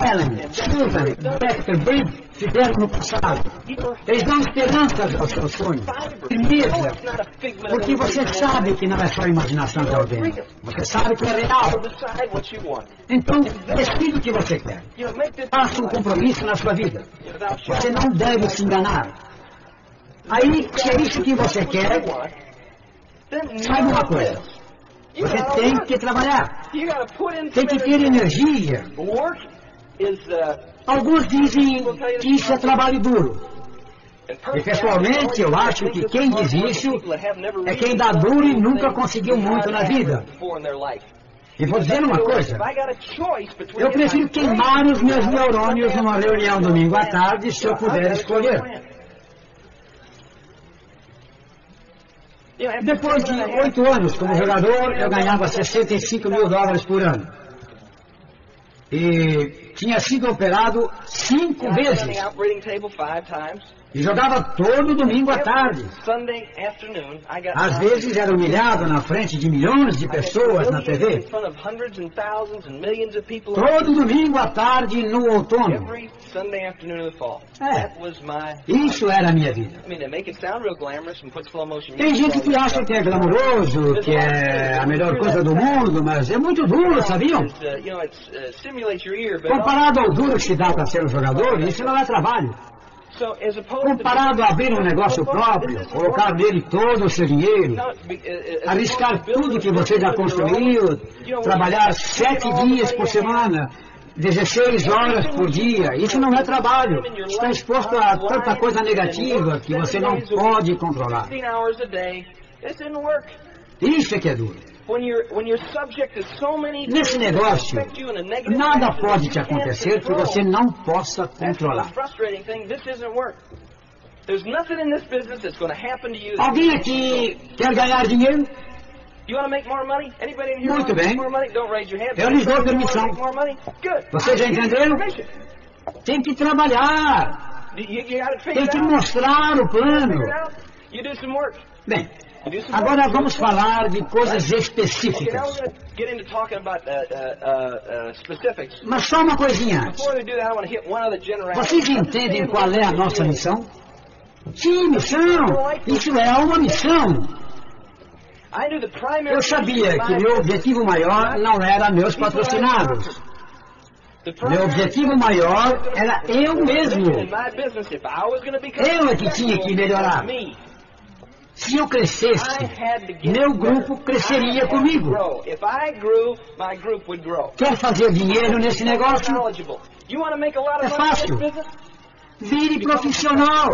S1: Ellen, Susan, Dexter, Briggs fizeram no passado. Eles dão esperança aos seus sonhos. Firmeza. Porque você sabe que não é só imaginação de alguém. Você sabe que é real. Então, decida o que você quer. Faça um compromisso na sua vida. Você não deve se enganar. Aí, se é isso que você quer, saiba uma coisa. Você tem que trabalhar. Tem que ter energia. Alguns dizem que isso é trabalho duro. E pessoalmente eu acho que quem diz isso é quem dá duro e nunca conseguiu muito na vida. E vou dizer uma coisa. Eu prefiro queimar os meus neurônios numa reunião domingo à tarde se eu puder escolher. Depois de oito anos como jogador, eu ganhava 65 mil dólares por ano. E tinha sido operado cinco vezes. E jogava todo domingo à tarde. Às vezes era humilhado na frente de milhões de pessoas na TV. Todo domingo à tarde no outono. É. Isso era a minha vida. Tem gente que acha que é glamouroso, que é a melhor coisa do mundo, mas é muito duro, sabiam? Comparado ao duro que se dá para ser um jogador, isso não é trabalho. Comparado a abrir um negócio próprio, colocar nele todo o seu dinheiro, arriscar tudo que você já construiu, trabalhar sete dias por semana, 16 horas por dia, isso não é trabalho. Está exposto a tanta coisa negativa que você não pode controlar. Isso é que é duro. Nesse negócio, nada pode te acontecer que você não possa controlar. Alguém aqui quer ganhar dinheiro? Muito bem. Eu lhes dou permissão. Vocês já entenderam? Tem que trabalhar. Tem que mostrar o plano. Bem, Agora vamos falar de coisas específicas. Mas só uma coisinha antes. Vocês entendem qual é a nossa missão? Sim, missão. Isso é uma missão. Eu sabia que meu objetivo maior não era meus patrocinados. Meu objetivo maior era eu mesmo. Eu é que tinha que melhorar. Se eu crescesse, meu grupo cresceria comigo. Quer fazer dinheiro nesse negócio? É fácil. Vire profissional.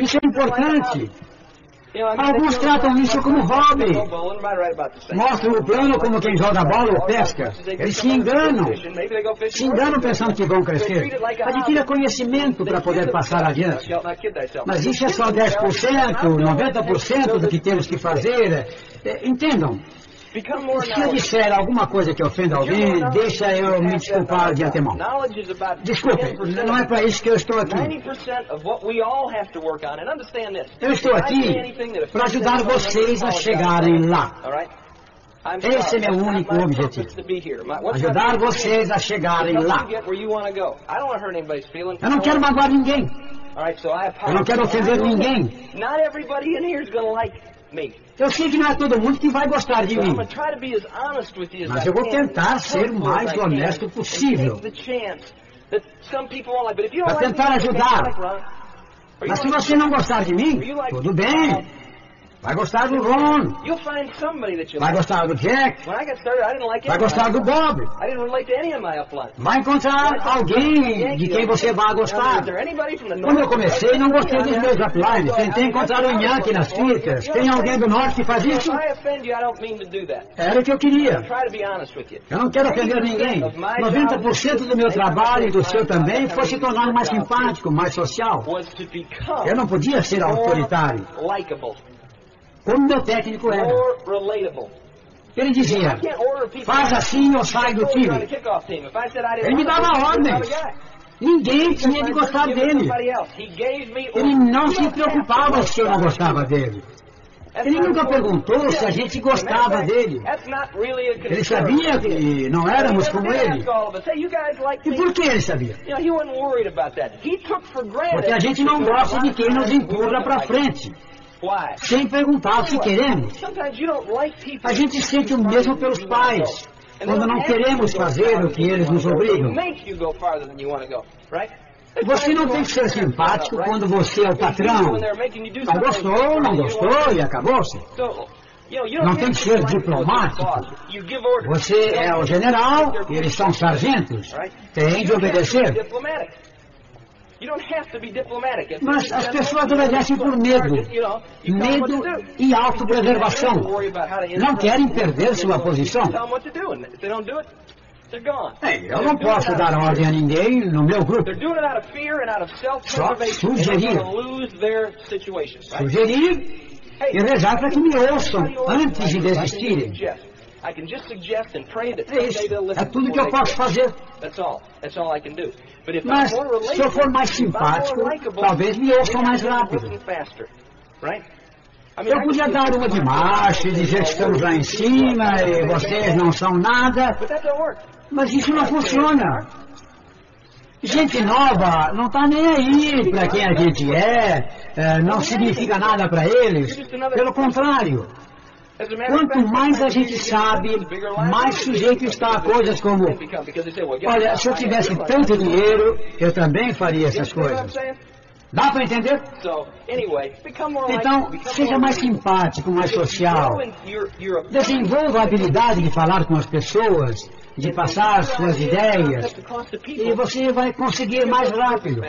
S1: Isso é importante. Alguns tratam isso como hobby. Mostram o plano como quem joga bola ou pesca. Eles se enganam. Se enganam pensando que vão crescer. Adquira conhecimento para poder passar adiante. Mas isso é só 10%, 90% do que temos que fazer. É, entendam, se eu disser alguma coisa que ofenda alguém, deixa eu me desculpar de antemão. Desculpe, não é para isso que eu estou aqui. Eu estou aqui para ajudar vocês a chegarem lá. Esse é meu único objetivo. Ajudar vocês a chegarem lá. Eu não quero magoar ninguém. Eu não quero ofender ninguém. Eu sei que não é todo mundo que vai gostar de mim. Mas eu vou tentar ser o mais honesto possível. Para tentar ajudar. Mas se você não gostar de mim, tudo bem. Vai gostar do Ron. Vai gostar do Jack. Vai gostar do Bob. Vai encontrar alguém de quem você vai gostar. Quando eu comecei, não gostei dos meus uplines. Tentei encontrar um Yankee nas fitas. Tem alguém do norte que faz isso? Era o que eu queria. Eu não quero ofender ninguém. 90% do meu trabalho e do seu também foi se tornar mais simpático, mais social. Eu não podia ser autoritário como meu técnico era. Ele dizia, faz assim ou sai do time. Ele me dava ordens. Ninguém tinha de gostar dele. Ele não se preocupava se eu não gostava dele. Ele nunca perguntou se a gente gostava dele. Ele sabia que não éramos como ele. E por que ele sabia? Porque a gente não gosta de quem nos empurra para frente sem perguntar se queremos. A gente sente o mesmo pelos pais, quando não queremos fazer o que eles nos obrigam. Você não tem que ser simpático quando você é o patrão. Não gostou, não gostou e acabou-se. Não tem que ser diplomático. Você é o general e eles são sargentos. Tem de obedecer. Mas as pessoas obedecem por medo. Medo e autopreservação. Não querem perder sua posição. Ei, eu não posso dar ordem a ninguém no meu grupo. Só sugerir. Sugerir e rezar para que me ouçam antes de desistirem. É isso. É tudo que eu posso fazer. Mas se eu for mais simpático, talvez me ouçam mais rápido. Eu podia dar uma de macho e dizer que estamos lá em cima e vocês não são nada, mas isso não funciona. Gente nova não está nem aí para quem a gente é, é não significa nada para eles. Pelo contrário, Quanto mais a gente sabe, mais sujeito está a coisas como: olha, se eu tivesse tanto dinheiro, eu também faria essas coisas. Dá para entender? Então, seja mais simpático, mais social. Desenvolva a habilidade de falar com as pessoas, de passar suas ideias, e você vai conseguir mais rápido.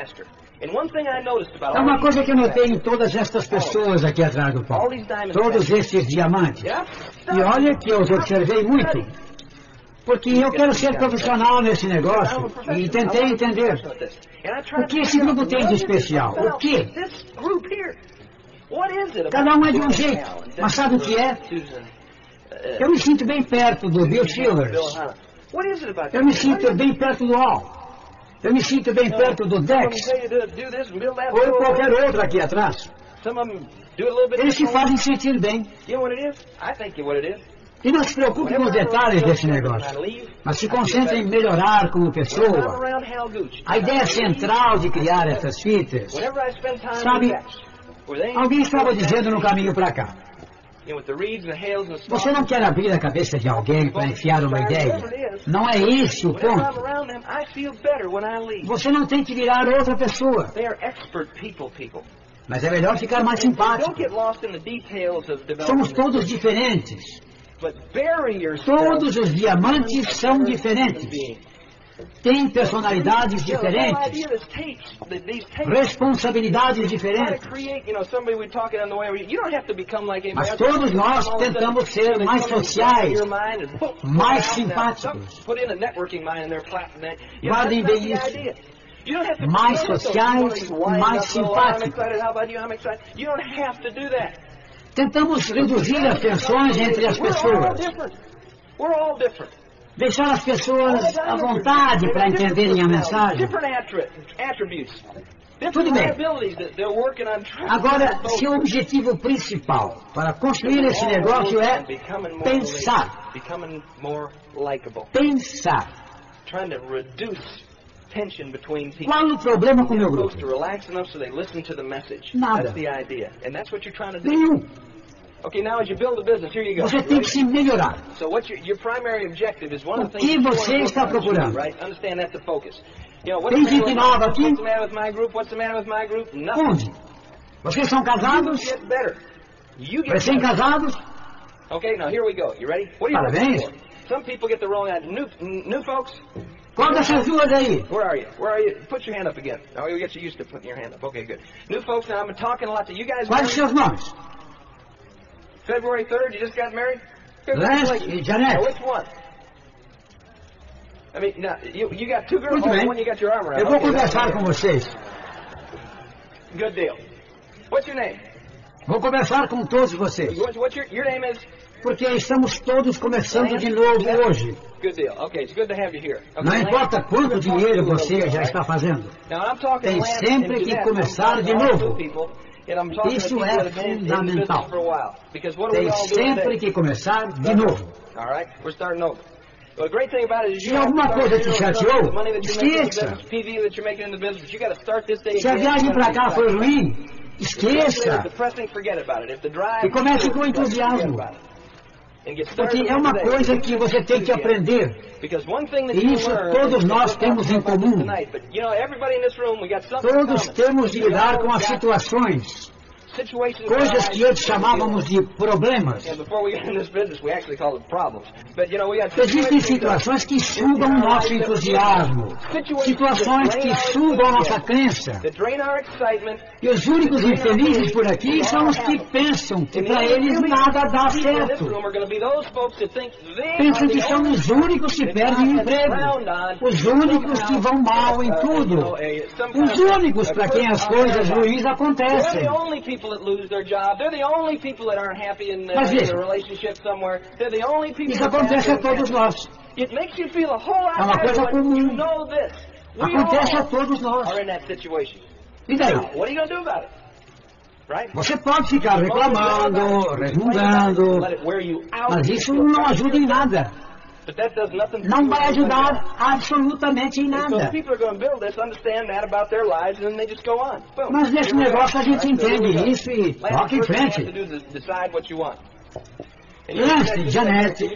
S1: É uma coisa que eu notei em todas estas pessoas aqui atrás do palco. Todos esses diamantes. E olha que eu os observei muito. Porque eu quero ser profissional nesse negócio e tentei entender. O que esse grupo tem de especial? O que? Cada um é de um jeito. Mas sabe o que é? Eu me sinto bem perto do Bill Chillers. Eu me sinto bem perto do Al. Eu me sinto bem perto do Dex. Ou qualquer outro aqui atrás. Eles se fazem sentir bem. E não se preocupe com os detalhes desse negócio. Mas se concentre em melhorar como pessoa. A ideia central de criar essas fitas. Sabe, alguém estava dizendo no caminho para cá. Você não quer abrir a cabeça de alguém para enfiar uma ideia? Não é esse o ponto. Você não tem que virar outra pessoa. Mas é melhor ficar mais simpático. Somos todos diferentes. Todos os diamantes são diferentes. Têm personalidades diferentes, responsabilidades diferentes. Mas todos nós tentamos ser mais sociais, mais simpáticos. Guardem bem isso. Mais sociais, mais simpáticos. Tentamos reduzir as tensões entre as pessoas. Deixar as pessoas à vontade para entenderem a mensagem. Tudo bem. Agora, se o objetivo principal para construir esse negócio é pensar. Pensar. Qual o problema com o meu grupo? Nada. Nenhum.
S2: Okay, now as you build a business, here you go.
S1: Você tem que se melhorar.
S2: So what your, your primary objective is one of the things
S1: que
S2: you
S1: você
S2: wanna
S1: está procurando?
S2: Right? Understand that's the focus. You know, what's
S1: Tem gente
S2: with
S1: nova
S2: my,
S1: aqui?
S2: what's the matter with my group? What's the matter with my group? Nothing.
S1: Onde? Vocês são
S2: You
S1: casados?
S2: get better. You get better.
S1: Recém-casados?
S2: Okay, now here we go. You ready? What are you
S1: Parabéns.
S2: Some people get the wrong idea. New, new folks,
S1: Qual dessas duas aí?
S2: where are you? Where are you? Put your hand up again. Oh, you'll get you used to putting your hand up. Okay, good. New folks, now I'm talking a lot to you guys.
S1: Quais seus nomes?
S2: February 3rd, you just got married?
S1: E
S2: Now,
S1: Janete.
S2: which one? I mean, now, you, you got two girls,
S1: Muito bem.
S2: one you got your arm around.
S1: Eu vou
S2: Okay,
S1: conversar com vocês.
S2: Good deal. What's your name?
S1: Vou conversar com todos vocês.
S2: What's, what's your, your name is?
S1: Porque estamos todos começando de novo hoje.
S2: Good deal. Okay, it's good to have you here. Okay,
S1: Não importa quanto dinheiro você já está fazendo. Tem sempre que
S2: Jeanette,
S1: começar de novo. Isso é fundamental. Tem sempre que começar de novo. Se alguma coisa te chateou, esqueça. Se a viagem para cá foi ruim, esqueça. E comece com entusiasmo. Porque é uma coisa que você tem que aprender. E isso todos nós temos em comum. Todos temos de lidar com as situações, coisas que antes chamávamos de problemas. Existem situações que sugam o nosso entusiasmo, situações que sugam nossa crença. E os únicos infelizes por aqui são os que pensam que para eles nada dá certo. Pensam que são os únicos que perdem o emprego, os únicos que vão mal em tudo, os únicos para quem as coisas ruins acontecem.
S2: People that lose their job. They're the only people that aren't happy in, uh, in a relationship somewhere. They're the only people
S1: Isso
S2: that
S1: acontece a todos nós.
S2: It makes you feel a whole lot
S1: É uma
S2: better
S1: coisa
S2: when
S1: comum.
S2: you know this. We
S1: Acontece a
S2: all
S1: todos nós.
S2: are in that situation.
S1: E daí?
S2: Now, what are you going to do about it? Right?
S1: Você pode ficar reclamando, resmungando,
S2: Let it wear you out.
S1: mas isso não ajuda em nada.
S2: But that does nothing to
S1: Não vai ajudar absolutamente em nada.
S2: people are going to build this, understand that about their lives, and then they just go on. Boom.
S1: Mas nesse negócio a gente entende isso e toca em frente. Lance, Janete.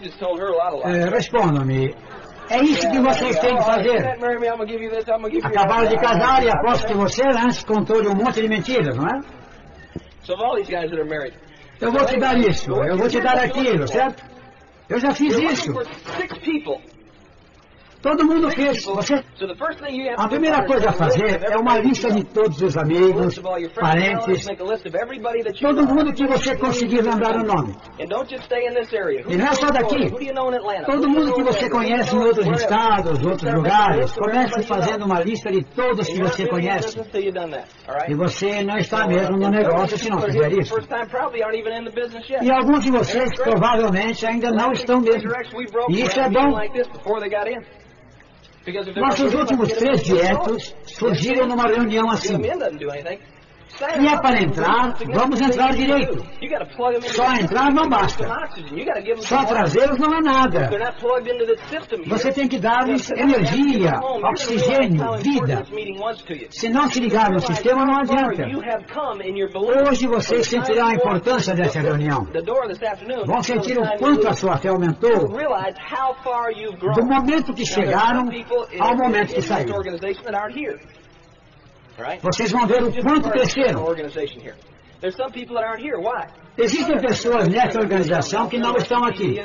S1: É, Respondam-me. É isso que vocês têm que fazer. Acabaram de casar e aposto que você, Lance, contou-lhe um monte de mentiras, não é?
S2: So of all these guys that are married,
S1: Eu vou te dar isso, eu vou te dar aquilo, certo? Eu já fiz
S2: you're
S1: isso.
S2: looking for six people.
S1: Todo mundo fez. Você... A primeira coisa a fazer é uma lista de todos os amigos, parentes, todo mundo que você conseguir lembrar o nome. E não é só daqui. Todo mundo que você conhece em outros estados, outros lugares. Comece fazendo uma lista de todos que você conhece. E você não está mesmo
S2: uh,
S1: no
S2: of
S1: negócio se não fizer isso. E alguns de vocês provavelmente ainda não estão mesmo. E isso é bom. Nossos últimos três dietos surgiram numa reunião assim. E é para entrar, vamos entrar direito. Só entrar não basta. Só trazê-los não é nada. Você tem que dar-lhes energia, oxigênio, vida. Se não se ligar no sistema, não adianta. Hoje vocês sentirão a importância dessa reunião. Vão sentir o quanto a sua fé aumentou do momento que chegaram ao momento que saíram. Vocês vão ver o quanto cresceram. Existem pessoas nessa organização que não estão aqui.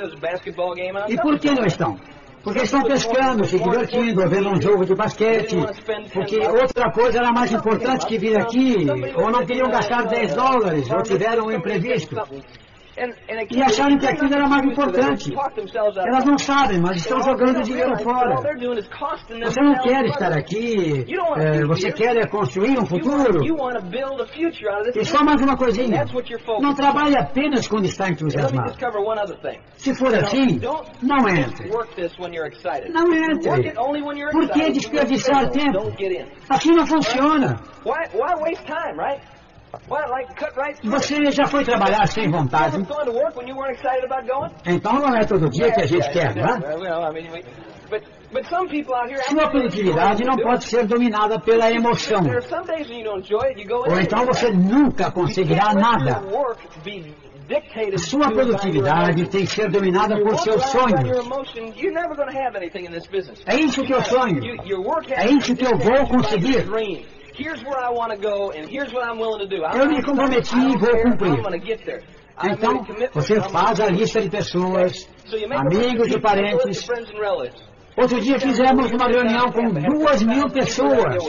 S1: E por que não estão? Porque estão pescando, se divertindo, vendo um jogo de basquete, porque outra coisa era mais importante que vir aqui, ou não queriam gastar 10 dólares, ou tiveram um imprevisto e acharam que aquilo era mais importante. Elas não sabem, mas estão jogando dinheiro fora. Você não quer estar aqui, é, você quer construir um futuro. E só mais uma coisinha. Não trabalhe apenas quando está entusiasmado. Se for assim, não entre. Não entre. Por que desperdiçar tempo? Assim não funciona. Você já foi trabalhar sem vontade? Então não é todo dia que a gente quer, não é? Sua produtividade não pode ser dominada pela emoção. Ou então você nunca conseguirá nada. Sua produtividade tem que ser dominada por seus sonhos. É isso que eu sonho. É isso que eu vou conseguir. Eu me comprometi e vou cumprir. Então, você faz a lista de pessoas, amigos e parentes. Outro dia fizemos uma reunião com duas mil pessoas.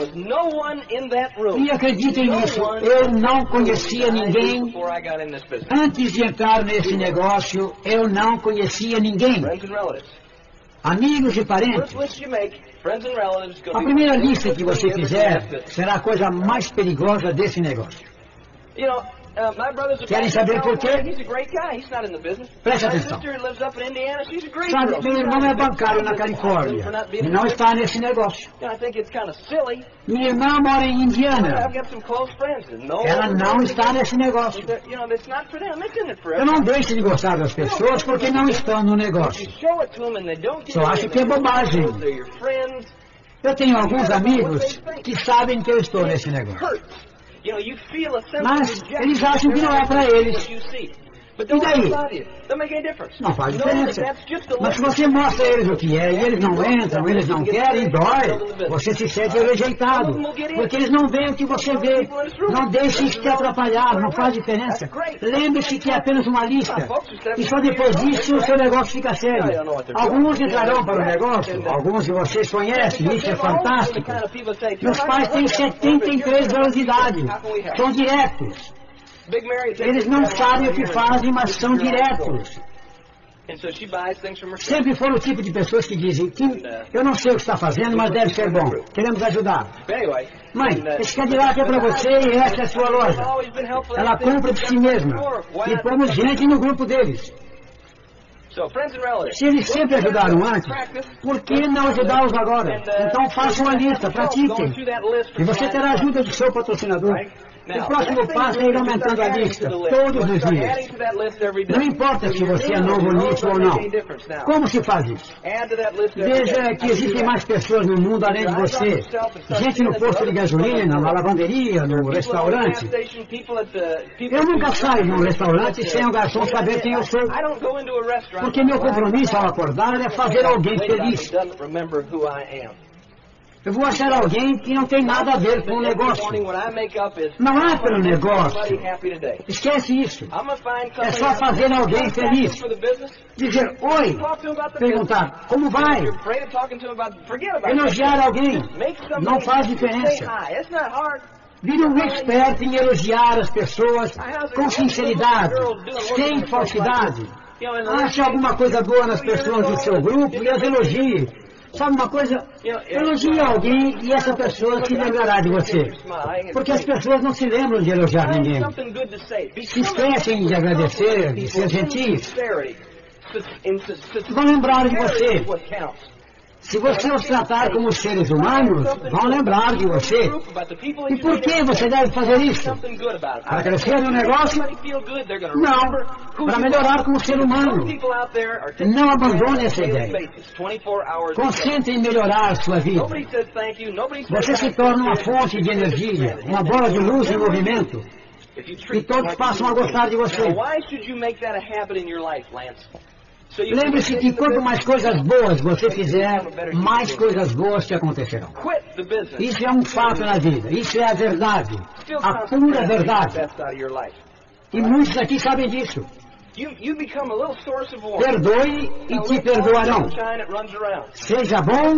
S1: E acreditem nisso, eu não conhecia ninguém. Antes de entrar nesse negócio, eu não conhecia ninguém. Amigos e parentes. A primeira lista que você fizer será a coisa mais perigosa desse negócio. Querem saber por quê? Preste atenção. Sabe, meu irmão é bancário na Califórnia e não está nesse negócio. Minha irmã mora em Indiana. Ela não está nesse negócio. Eu não deixo de gostar das pessoas porque não estão no negócio. Só acho que é bobagem. Eu tenho alguns amigos que sabem que eu estou nesse negócio. Mas eles acham que não é para eles. E daí? Não faz diferença. Mas se você mostra a eles o que é e eles não entram, eles não querem, dói. Você se sente rejeitado. Porque eles não veem o que você vê. Não deixe isso te atrapalhar, não faz diferença. Lembre-se que é apenas uma lista. E só depois disso o seu negócio fica sério. Alguns entrarão para o negócio, alguns de vocês conhecem, isso é fantástico. Meus pais têm 73 anos de idade. São diretos. Eles não sabem o que fazem, mas são diretos. Sempre foram o tipo de pessoas que dizem que eu não sei o que está fazendo, mas deve ser bom. Queremos ajudar. Mãe, esse Cadillac é para você e essa é a sua loja. Ela compra de si mesma. E pomos gente no grupo deles. Se eles sempre ajudaram antes, por que não ajudá-los agora? Então façam a lista, pratiquem. E você terá a ajuda do seu patrocinador. O próximo passo é ir aumentando a lista todos os dias. Não importa se você é novo nisso ou não. Como se faz isso? Veja que existem mais pessoas no mundo além de você. Gente no posto de gasolina, na lavanderia, no restaurante. Eu nunca saio num restaurante sem o garçom saber quem eu sou. Porque meu compromisso ao acordar é fazer alguém feliz. Eu vou achar alguém que não tem nada a ver com o negócio. Não é pelo negócio. Esquece isso. É só fazer alguém feliz. Dizer oi. Perguntar como vai. Elogiar alguém. Não faz diferença. Vire um expert em elogiar as pessoas com sinceridade, sem falsidade. Ache alguma coisa boa nas pessoas do seu grupo e as elogie. Sabe uma coisa? Elogie alguém e essa pessoa se lembrará de você. Porque as pessoas não se lembram de elogiar ninguém. Se esquecem de agradecer, de ser gentis. Vão lembrar de você. Se você os tratar como seres humanos, vão lembrar de você. E por que você deve fazer isso? Para crescer no negócio? Não, para melhorar como ser humano. Não abandone essa ideia. Concentre em melhorar sua vida. Você se torna uma fonte de energia, uma bola de luz em movimento. E todos passam a gostar de você. Lembre-se que quanto mais coisas boas você fizer, mais coisas boas te acontecerão. Isso é um fato na vida. Isso é a verdade. A pura verdade. E muitos aqui sabem disso. Perdoe e te perdoarão. Seja bom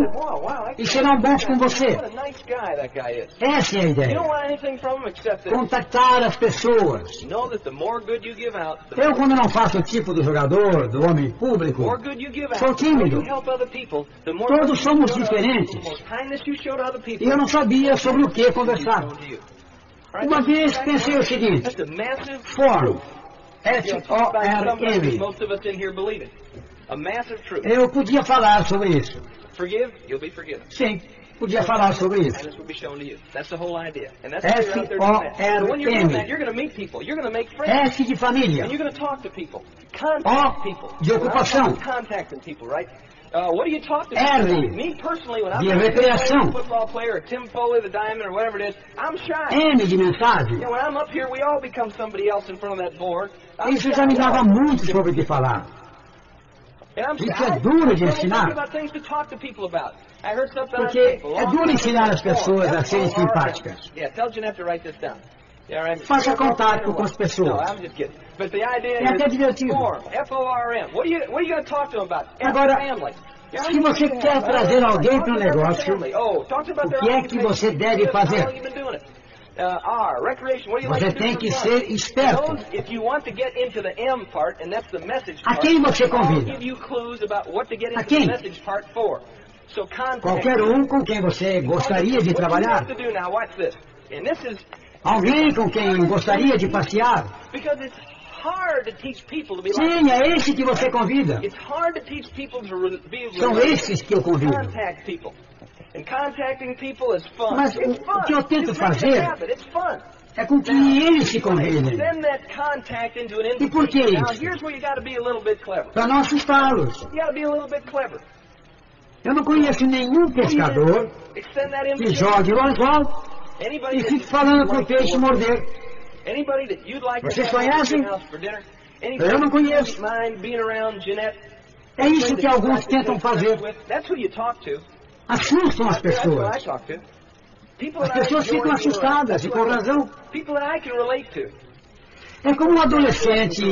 S1: e serão bons com você. Essa é a ideia. Contactar as pessoas. Eu, quando não faço o tipo do jogador, do homem público, sou tímido. Todos somos diferentes. E eu não sabia sobre o que conversar. Uma vez pensei o seguinte: Fórum. F-O-R-M. Eu podia falar sobre isso. Sim, podia falar sobre isso. F-O-R-M. S de família. O de ocupação.
S2: Uh, what do you talk to
S1: R?
S2: Me personally, when I'm
S1: de
S2: a football player, or Tim Foley, the Diamond, or whatever it is, I'm shy.
S1: M de mensagem.
S2: You know, when I'm up here, we all become somebody else in front of that board. I'm
S1: Isso já me dava muito sobre o que falar. Isso é duro de ensinar.
S2: about things to talk to people about. I heard something on
S1: Porque é duro ensinar as pessoas a serem simpáticas.
S2: Yeah, tell Jeanette to write this down.
S1: Faça contato com as pessoas. É até divertido.
S2: form, F-O-R-M. What are you, what are you going to talk to them about? F
S1: Agora, se você quer trazer alguém para o negócio,
S2: Oh, them about
S1: o que é que você deve fazer?
S2: Uh,
S1: Você tem que ser esperto. A quem você convida? A quem? Qualquer um com quem você gostaria de trabalhar. Alguém com quem gostaria de passear. Sim, é esse que você convida. São esses que eu convido. Mas o- que eu tento fazer-. É com que eles se convidem. E por que isso? Para não assustá-los. Eu não conheço nenhum pescador que jogue o anzol e fique falando para o peixe morder. Vocês conhecem? Eu não conheço. É isso que alguns tentam fazer. Assustam as pessoas. As pessoas ficam assustadas, e com razão. É como um adolescente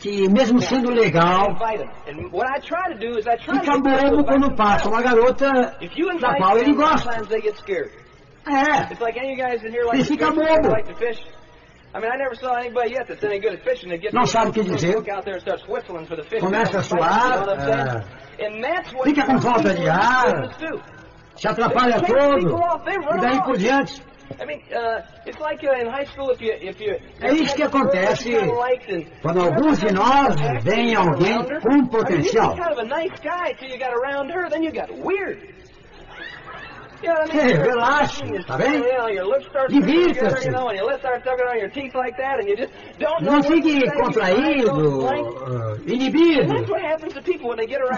S1: que, mesmo sendo legal, fica bobo quando passa uma garota da qual ele gosta.
S2: Sometimes they get scared.
S1: É,
S2: It's like any of you guys in here like
S1: Ele
S2: to
S1: fica
S2: fish, you
S1: bobo.
S2: like to fish. I mean, I never saw anybody yet that's any good at fishing that gets
S1: Não sabe o que dizer.
S2: Look out there and starts whistling for the fish.
S1: Começa a
S2: You know
S1: suar,
S2: what I'm saying? And that's what
S1: fica com
S2: most
S1: falta
S2: people
S1: de
S2: in this
S1: ar.
S2: business do.
S1: se atrapalha todo. E daí por diante.
S2: I mean, uh, it's like uh, in high school if you if you
S1: É isso que acontece quando alguns de nós veem alguém com potencial.
S2: Kind of a nice guy till you got around her, then you got weird. You know what I mean?
S1: Ei, relaxe, tá bem? Divirta-se. Não fique contraído,
S2: And
S1: inibido.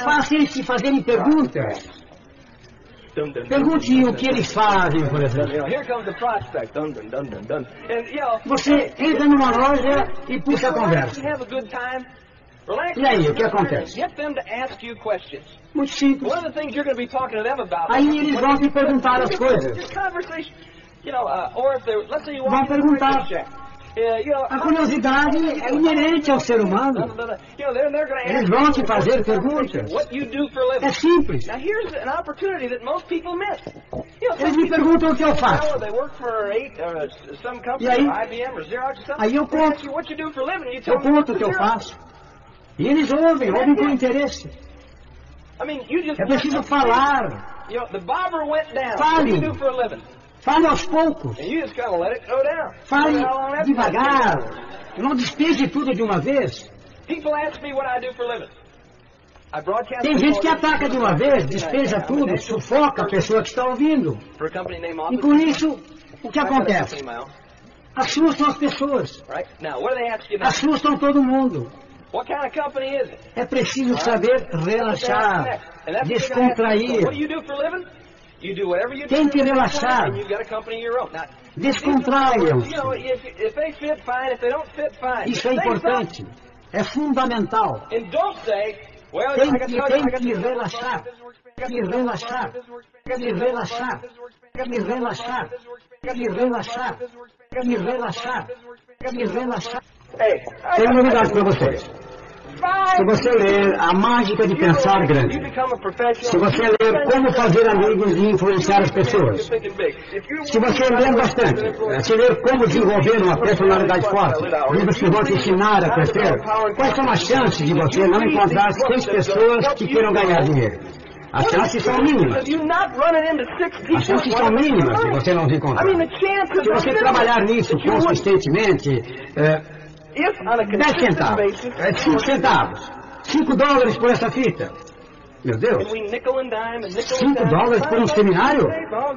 S1: Faça eles se fazerem perguntas. Pergunte o que eles fazem, por exemplo. Você entra numa loja e puxa a conversa.
S2: A.
S1: E aí, o que acontece?
S2: Get them to ask you questions.
S1: Muito simples.
S2: One of the things you're going to be talking to them about.
S1: Aí eles vão te perguntar as coisas.
S2: Uh,
S1: Vão
S2: a
S1: perguntar.
S2: check. Uh,
S1: A curiosidade é inerente ao ser humano. Eles vão te fazer perguntas.
S2: a.
S1: É simples. Eles me perguntam o que eu faço.
S2: uh,
S1: E aí? Aí eu conto.
S2: a
S1: Eu conto o que eu faço. E eles ouvem, ouvem com interesse. É preciso falar. Fale. Fale aos poucos.
S2: And you just kind of let it go down.
S1: Fale devagar. Não despeje tudo de uma vez.
S2: take. People ask me what I do for a living.
S1: Tem gente que ataca de uma vez, despeja tudo, sufoca a pessoa que está ouvindo. E com isso, o que acontece? Assustam as pessoas. Assustam todo mundo. É preciso saber relaxar, descontrair. Tente relaxar. Descontraiam-se. Isso é importante. É fundamental. Tem que, tem que relaxar. Que relaxar. Que relaxar. Que relaxar. Que relaxar. Que relaxar. Que relaxar. Tenho uma novidade para vocês. Se você ler A Mágica de Pensar Grande, se você ler Como Fazer Amigos e Influenciar as Pessoas, se você ler bastante, se ler Como Desenvolver uma Personalidade Forte, livros que vão te ensinar a crescer, quais são as chances de você não encontrar seis pessoas que queiram ganhar dinheiro? As chances são mínimas. As chances são mínimas de você não se encontrar. Se você trabalhar nisso consistentemente, é, 10 centavos. 5 centavos. 5 dólares por essa fita. Meu Deus. 5 dólares por um seminário?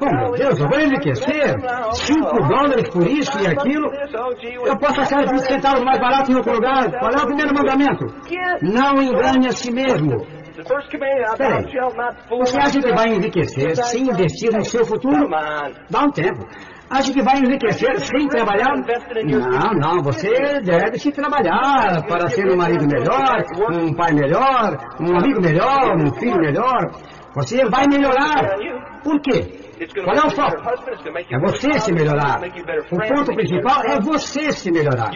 S1: Oh, meu Deus, eu vou enriquecer. 5 dólares por isso e aquilo. Eu posso achar 20 centavos mais barato em outro lugar. Qual é o primeiro mandamento? Não engane a si mesmo. Peraí, você acha que vai enriquecer sem investir no seu futuro? Dá um tempo. Acha que vai enriquecer sem trabalhar? Não, não, você deve se trabalhar para ser um marido melhor, um pai melhor, um amigo melhor, um filho melhor. Você vai melhorar. Por quê? Qual é o foco? É você se melhorar. O ponto principal é você se melhorar.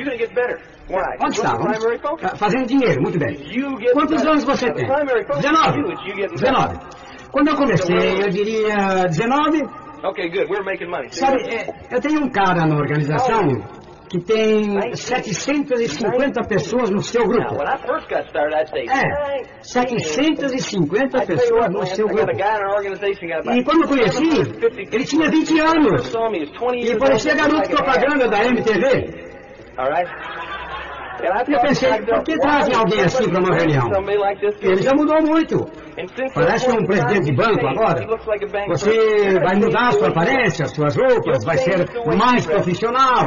S1: Onde estávamos? Ah, fazendo dinheiro, muito bem. Quantos anos você tem? 19. 19. Quando eu comecei, eu diria 19.
S2: Okay, good. We're making money.
S1: Sabe, é, eu tenho um cara na organização que tem 750 pessoas no seu grupo. É, 750 pessoas no seu grupo. E quando eu conheci, ele tinha 20 anos. E parecia garoto propaganda da MTV. Eu pensei, por que trazem alguém assim para uma reunião? Ele já mudou muito. Parece um presidente de banco agora. Você vai mudar a sua aparência, suas roupas, vai ser mais profissional.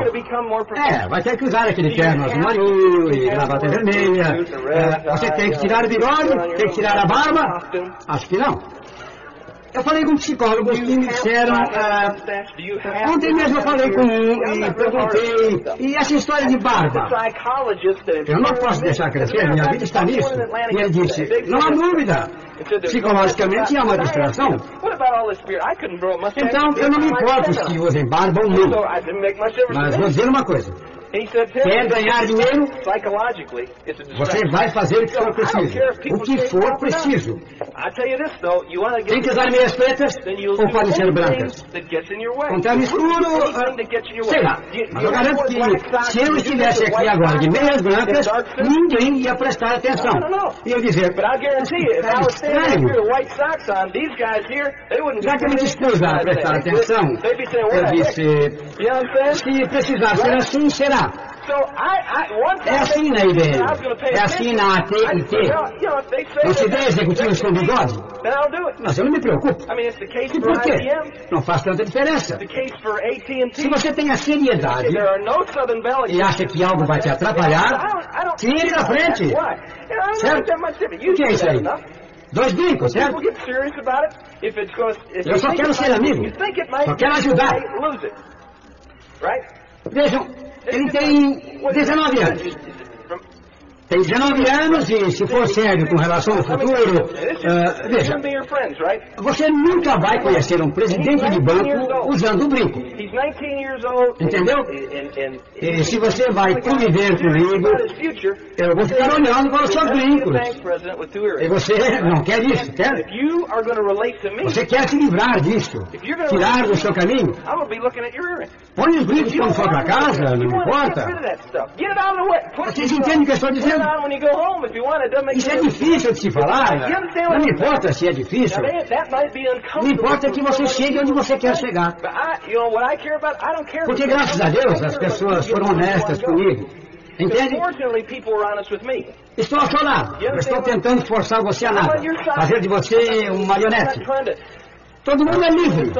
S1: É, vai ter que usar aquele terno azul marinho e gravata vermelha. É, você tem que tirar o bigode, tem que tirar a barba. Acho que não. Eu falei com psicólogos que me disseram. Uh, ontem mesmo eu falei com um e perguntei. E essa história de barba? Eu não posso deixar crescer, minha vida está nisso. E ele disse: não há dúvida. Psicologicamente é uma distração. Então eu não me importo se usem barba ou não. Mas vou dizer uma coisa. Quer ganhar dinheiro? Você vai fazer o que for preciso. O que for preciso. Tem que usar meias pretas ou podem ser brancas? Com terno escuro, sei lá. Mas eu garanto que se eu estivesse aqui agora de meias brancas, ninguém ia prestar atenção. E eu dizer, estranho. Já que eu me dispus a prestar atenção, eu disse, se precisar ser assim, será. É assim na IBM. É assim na AT&T. Se vê executivos com bigode? Mas eu não me preocupo. E por quê? Não faz tanta diferença. Se você tem a seriedade e acha que algo vai te atrapalhar, tire da frente. Certo? O que é isso aí? Dois brincos, certo? Eu só quero ser amigo. Só quero ajudar. Vejam, ele tem 19 anos. Tem 19 anos e, se for sério com relação ao futuro, uh, veja, você nunca vai conhecer um presidente de banco usando um brinco. Entendeu? E se você vai conviver comigo, eu vou ficar olhando para os seus brincos. E você não quer isso, quer? Você quer se livrar disso, tirar do seu caminho. Põe os brincos quando for para casa, não importa. Vocês entendem o que eu estou dizendo? Isso é difícil de se falar. Não me importa se é difícil. Não importa que você chegue onde você quer chegar. Porque, graças a Deus, as pessoas foram honestas comigo. Entende?
S2: Fortunately, people were honest with me.
S1: Estou ao seu lado. Eu estou tentando forçar você a nada. Fazer de você um marionete. Todo mundo é livre.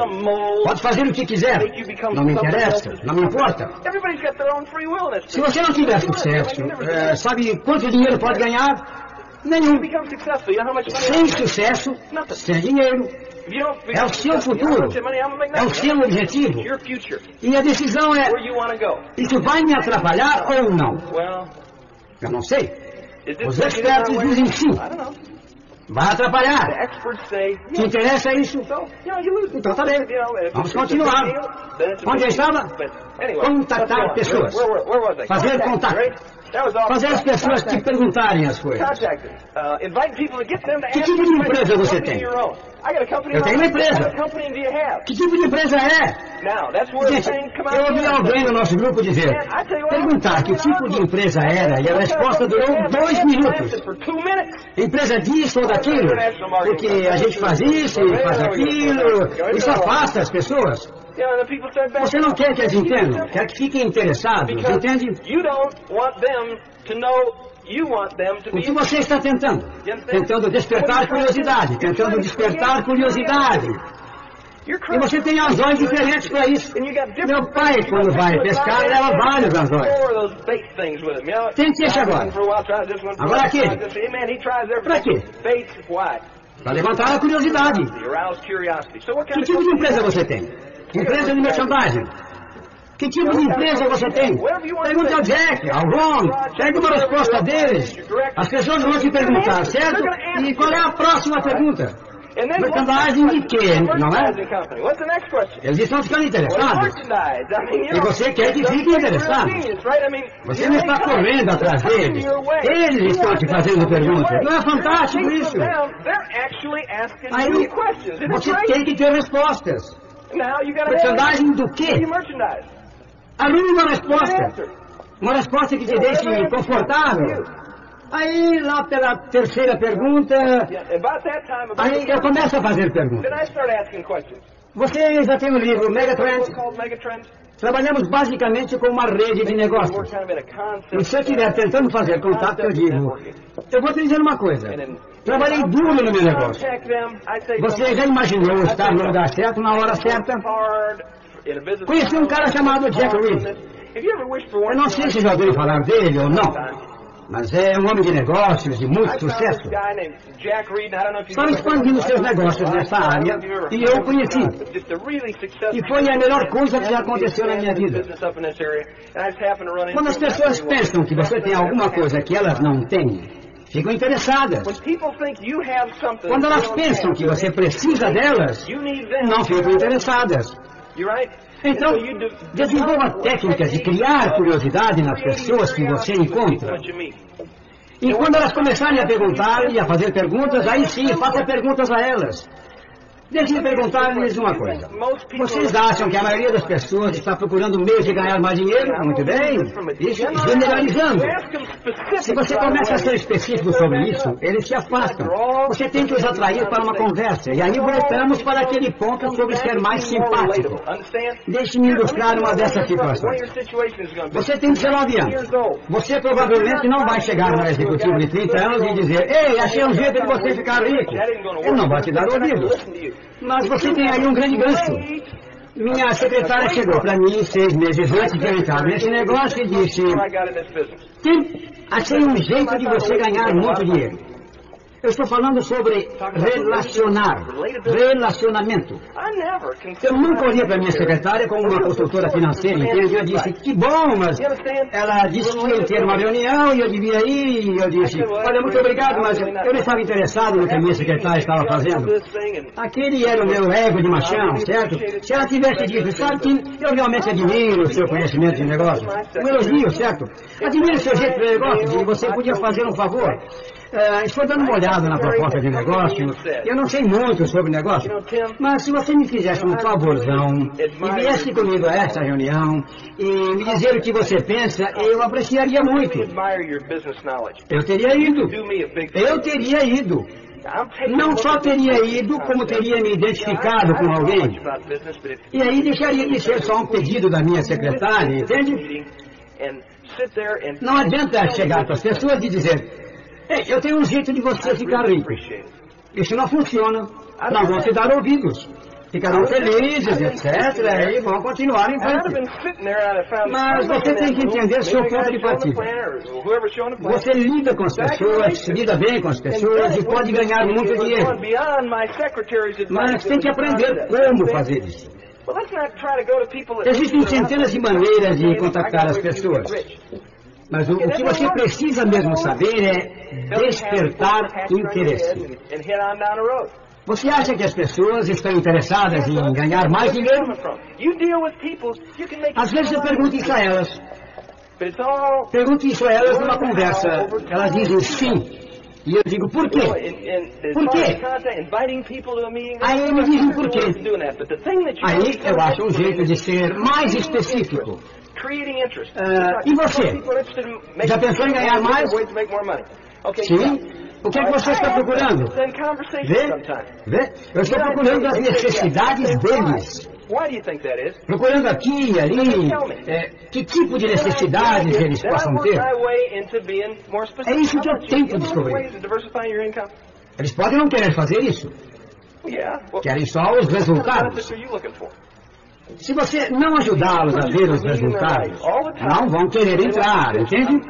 S1: Pode fazer o que quiser. Não me interessa, não me importa. Se você não tiver sucesso, é, sabe quanto dinheiro pode ganhar? Nenhum. Sem sucesso, sem dinheiro. É o seu futuro. É o seu objetivo. E a decisão é: isso vai me atrapalhar ou não? Eu não sei. Os expertos dizem sim. Vai atrapalhar. Te interessa isso?
S2: Lose.
S1: Então tá bem. Vamos continuar. Onde eu estava? Contatar pessoas. Fazer contato. Fazer as pessoas te perguntarem as coisas.
S2: Uh,
S1: Que tipo de empresa você tem? Eu tenho uma empresa. Que tipo de empresa é? Gente, eu ouvi alguém no nosso grupo dizer, perguntar que tipo de empresa era e a resposta durou dois minutos. Empresa disso ou daquilo, porque a gente faz isso e faz aquilo, isso afasta as pessoas. Você não quer que eles entendam, quer que fiquem interessados, entende? O que você está tentando? Tentando despertar curiosidade, tentando despertar curiosidade. E você tem anzóis diferentes para isso. Meu pai, quando vai pescar, leva vários anzóis. Tente esse agora. Agora Pra
S2: everything.
S1: quê? Para levantar a curiosidade. Que tipo de empresa você tem? Empresa de merchandising. Que tipo de empresa você tem? Pergunte ao Jack, ao Ron, pegue uma resposta deles. As pessoas vão te perguntar, certo? E qual é a próxima pergunta? Merchandising de quê, não é? Eles estão ficando interessados. E você quer que
S2: some
S1: fique
S2: things are
S1: interessado.
S2: genius, right? I mean,
S1: Você não está correndo atrás deles. Eles estão te fazendo perguntas. Não é fantástico isso? Aí você tem que ter respostas. Merchandising do quê? Arrume uma resposta. Uma resposta que te deixe confortável. Aí, lá pela terceira pergunta, aí eu começo a fazer perguntas. Você já tem o livro?
S2: Book called Megatrends.
S1: Trabalhamos basicamente com uma rede de negócios. E se eu estiver tentando fazer contato, eu digo, eu vou te dizer uma coisa. Trabalhei duro no meu negócio. Você já imaginou estar no lugar certo, na hora certa? Conheci um cara chamado Jack Reed. Eu não sei se já ouviu falar dele ou não, mas é um homem de negócios de muito sucesso. Estava expandindo seus negócios nessa área e eu o conheci. E foi a melhor coisa que já aconteceu na minha vida. Quando as pessoas pensam que você tem alguma coisa que elas não têm, ficam interessadas. Quando elas pensam que você precisa delas, não ficam interessadas. Então, desenvolva técnicas de criar curiosidade nas pessoas que você encontra. E quando elas começarem a perguntar e a fazer perguntas, aí sim, faça perguntas a elas. Deixe-me perguntar-lhes uma coisa. Vocês acham que a maioria das pessoas está procurando meios de ganhar mais dinheiro? Muito bem. Isso generalizando. Se você começa a ser específico sobre isso, eles se afastam. Você tem que os atrair para uma conversa. E aí voltamos para aquele ponto sobre ser mais simpático. Deixe-me ilustrar uma dessas situações. Você tem 19 anos. Você provavelmente não vai chegar no executivo de 30 anos e dizer: Ei, achei um jeito de você ficar rico. Ele não vai te dar ouvidos. Mas você tem aí um grande gancho. Minha secretária chegou para mim seis meses antes de eu entrar nesse negócio e disse: Tim, achei um jeito de você ganhar muito dinheiro. Eu estou falando sobre relacionar, relacionamento. Eu nunca olhei para minha secretária como uma consultora financeira, entende? Eu disse, que bom, mas ela disse que ia ter uma reunião e eu devia ir, e eu disse, olha, muito obrigado, mas eu não estava interessado no que a minha secretária estava fazendo. Aquele era o meu ego de machão, certo? Se ela tivesse dito, sabe que eu realmente admiro o seu conhecimento de negócios, um elogio, certo? Admiro o seu jeito de negócios e você podia fazer um favor. Uh, estou dando uma olhada na proposta de negócio. Eu não sei muito sobre negócio, mas se você me fizesse um favorzão e viesse comigo a essa reunião e me dizer o que você pensa, eu apreciaria muito. Eu teria ido. Eu teria ido. Não só teria ido, como teria me identificado com alguém. E aí deixaria de ser só um pedido da minha secretária, entende? Não adianta chegar para as pessoas e dizer: Ei, eu tenho um jeito de você ficar rico. Isso não funciona. Não vão te dar ouvidos. Ficarão felizes, etc. E vão continuar em frente. Mas você tem que entender seu ponto de partida. Você lida com as pessoas, se lida bem com as pessoas e pode ganhar muito dinheiro. Mas tem que aprender como fazer isso. Existem centenas de maneiras de contactar as pessoas. Mas o, o que você precisa mesmo saber é despertar interesse. Você acha que as pessoas estão interessadas em ganhar mais dinheiro? Às vezes eu pergunto isso a elas. Pergunto isso a elas numa conversa. Elas dizem sim. E eu digo, por quê? Por quê? Aí me dizem por quê. Aí eu acho um jeito de ser mais específico. Ah, e você? Já pensou em ganhar mais? Sim. O que é que você está procurando? Vê? Vê? Eu estou procurando as necessidades deles. Procurando aqui e ali é, que tipo de necessidades eles possam ter.
S2: É isso que eu tento
S1: descobrir. Eles podem não querer fazer isso. Querem só os resultados. Se você não ajudá-los a ver os resultados, não vão querer entrar, entende?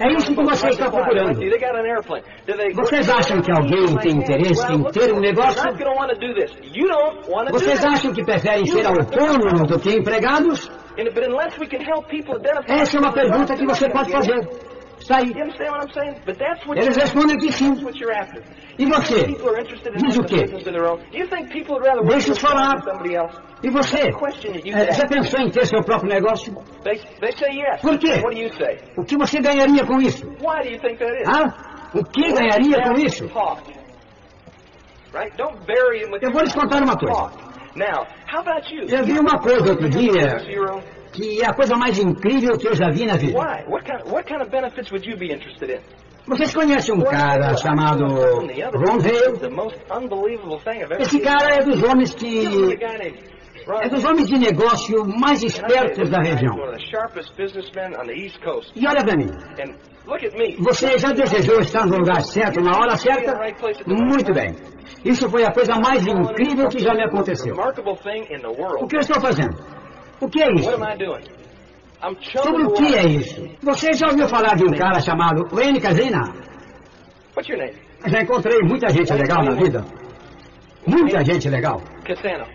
S2: É isso que você está procurando.
S1: Vocês acham que alguém tem interesse em ter um negócio? Vocês acham que preferem ser autônomos do que empregados? Essa é uma pergunta que você pode fazer. Está aí. Eles respondem que sim. E você? Diz o quê? Deixa eu falar. E você? É, já pensou em ter seu próprio negócio? Por quê? O que você ganharia com isso? Ah? O que ganharia com isso? Eu vou lhes contar uma coisa. Eu vi uma coisa outro dia que é a coisa mais incrível que eu já vi na vida.
S2: Why? What kind, what kind of benefits would you be interested in?
S1: Vocês conhecem um cara chamado Ron Hale?
S2: The most unbelievable thing I've ever
S1: Esse cara é dos homens que. É dos homens de negócio mais espertos da região. E olha pra mim. Você já desejou estar no lugar certo, na hora certa? Muito bem. Isso foi a coisa mais incrível que já me aconteceu. O que eu estou fazendo? O que é
S2: What
S1: isso?
S2: am I doing? I'm
S1: Sobre o que é isso? Você já ouviu falar de um cara chamado Wayne Casina?
S2: Name?
S1: Já encontrei muita gente legal na vida. Muita gente legal.
S2: Cassano.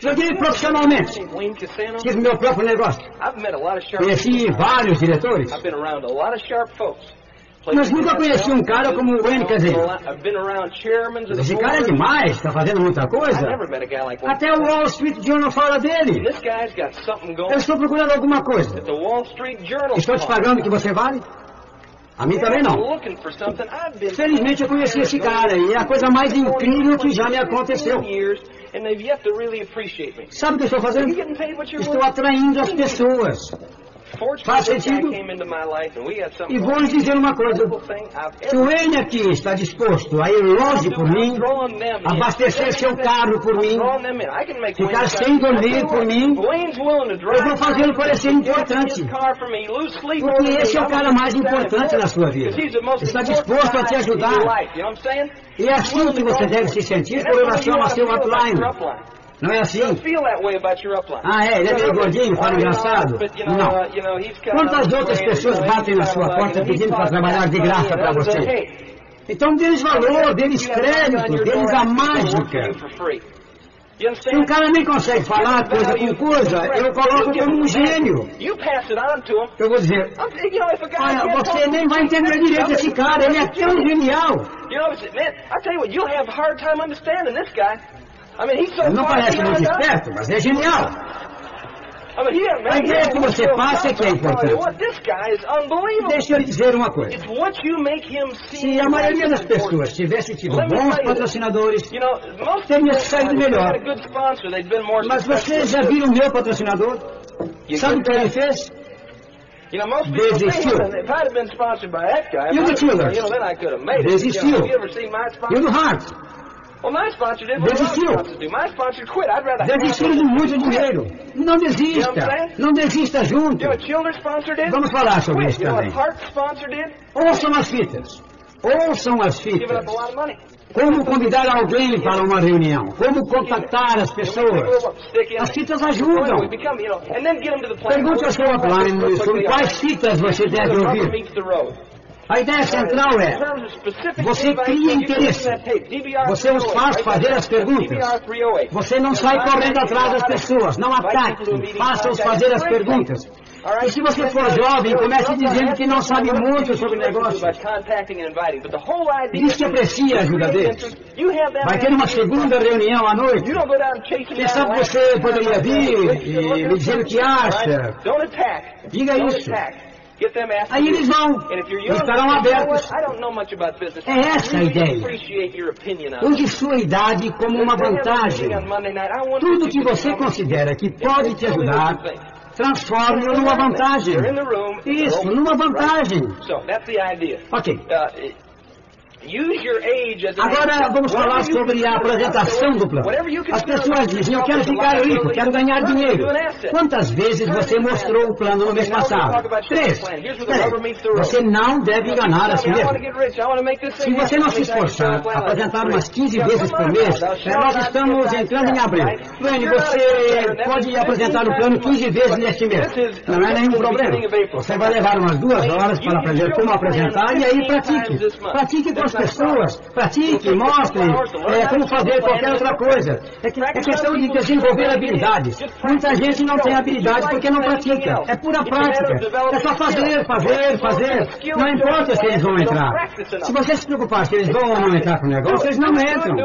S1: Joguei profissionalmente. Tive meu próprio negócio. Conheci vários diretores. Mas nunca conheci um cara como o Wayne
S2: the
S1: Esse cara é demais, está fazendo muita coisa. Até o Wall Street Journal fala dele. Eu estou procurando alguma coisa. Estou te pagando o que você vale? A mim também não. Felizmente eu conheci esse cara e é a coisa mais incrível que já me aconteceu.
S2: Years, and they've yet to really appreciate me.
S1: Sabe o que eu estou fazendo? Estou atraindo as pessoas. Faz sentido? E vou lhes dizer uma coisa. Se o Wayne aqui está disposto a ir longe por mim, abastecer seu carro por mim, ficar sem dormir por mim, eu vou fazê-lo parecer importante. Porque esse é o cara mais importante na sua vida. Está disposto a te ajudar. E é assim que você deve se sentir com relação ao seu upline. Não é assim? Ah, é? Ele é meio gordinho, fala engraçado? Não.
S2: uh,
S1: Quantas outras pessoas batem na sua porta pedindo para trabalhar de graça para você? Então deles valor, deles crédito, deles a mágica. Se um cara nem consegue falar coisa com coisa, eu coloco como um gênio. Eu vou dizer, olha, você nem vai entender direito esse cara, ele é tão genial. Ele não parece muito esperto, mas é genial. A ideia que você passa é que é importante. Deixa eu lhe dizer uma coisa. Se a maioria das pessoas tivesse tido bons patrocinadores, Teria saído melhor. mas você
S2: successful.
S1: já viu o meu patrocinador? Sabe o que ele fez? Desistiu. E o do. Desistiu. E o do Hart? Desistiu. Desistiram de muito dinheiro. Não desista. Não desista junto. Vamos falar sobre isso também. Ouçam as fitas. Ouçam as fitas. Como convidar alguém para uma reunião. Como contactar as pessoas. As
S2: it.
S1: fitas ajudam. Pergunte ao seu upline sobre quais fitas você deve ouvir. A ideia central é, você cria interesse. Você os faz fazer as perguntas. você não sai correndo atrás das pessoas, não ataque, faça-os fazer as perguntas. E se você for jovem, comece dizendo que não sabe muito sobre negócio. Diz que aprecia a ajuda deles. Vai ter uma segunda reunião à noite. Quem sabe você poderia vir e me dizer o que acha. Diga isso. Aí eles vão, estarão abertos. É essa a ideia. Use sua idade como uma vantagem. Tudo que você considera que pode te ajudar, transforme-o numa vantagem. Isso, numa vantagem. Ok. Agora vamos falar sobre a apresentação do plano. As pessoas dizem, eu quero ficar rico, quero ganhar dinheiro. Quantas vezes você mostrou o plano no mês passado? Três. Peraí, você não deve enganar a si mesmo. Se você não se esforçar, apresentar umas 15 vezes por mês, nós estamos entrando em abril. Duane, você pode apresentar o plano 15 vezes neste mês. Não é nenhum problema. Você vai levar umas duas horas para aprender como apresentar e aí pratique. Pratique com as pessoas. Pratique, mostre é, como fazer qualquer outra coisa. É, que- é questão de desenvolver habilidades. Muita gente não tem habilidade porque não pratica. É pura prática. É só fazer, fazer, fazer. Não importa se eles vão entrar. Se você se preocupar se eles vão ou não entrar no negócio, eles não entram.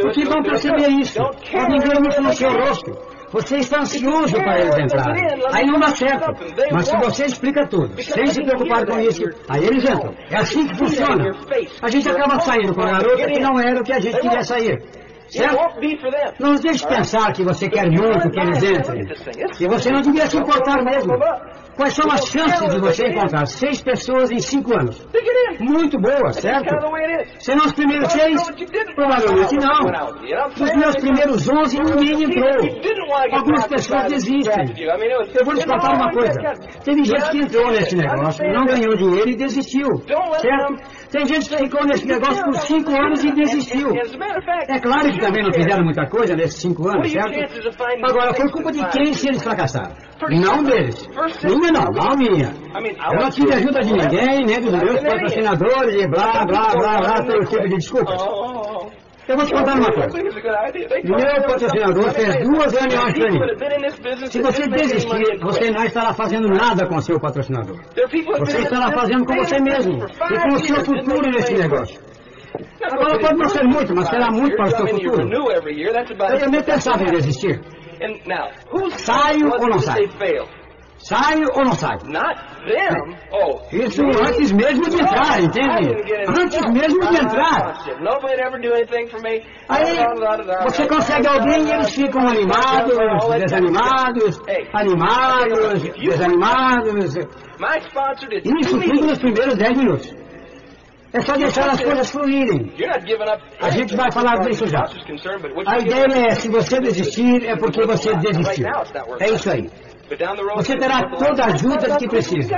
S1: Porque vão perceber isso. Ver isso no seu rosto. Você está ansioso para eles entrarem. Aí não dá certo. Mas se você explica tudo, sem se preocupar com isso, aí eles entram. É assim que funciona. A gente acaba saindo com a garota que não era o que a gente queria sair. Certo? Não nos deixe pensar que você quer muito que eles entrem. E você não devia se importar mesmo. Quais são as chances de você encontrar seis pessoas em cinco anos? Muito boas, certo? Serão os primeiros seis? Provavelmente não. Nos meus primeiros onze, ninguém entrou. Algumas pessoas desistem. Eu vou lhes contar uma coisa. Teve gente que entrou nesse negócio, não ganhou dinheiro e desistiu. Certo? Tem gente que ficou nesse negócio por cinco anos e desistiu. É claro que também não fizeram muita coisa nesses cinco anos, certo? Agora, foi culpa de quem se eles fracassaram? Não deles. Minha não, não minha. Eu não tive ajuda de ninguém, nem dos meus patrocinadores e blá, blá, blá, blá, todo tipo de desculpas. Eu vou te contar uma coisa. Meu patrocinador fez duas reuniões para mim. Se você desistir, você não estará fazendo nada com o seu patrocinador. Você estará fazendo com você mesmo e com o seu futuro nesse negócio. Agora pode não ser muito, mas será muito para o seu futuro. Eu também pensava em desistir. Saio ou não saio? Saio ou não saio? Isso antes mesmo de entrar, entende? Antes mesmo de entrar. Aí você consegue alguém e eles ficam animados, desanimados, animados, desanimados. Isso tudo nos primeiros 10 minutos. É só deixar as coisas fluírem. A gente vai falar disso já. A ideia é, se você desistir, é porque você desistiu. É isso aí. Você terá toda a ajuda que precisa.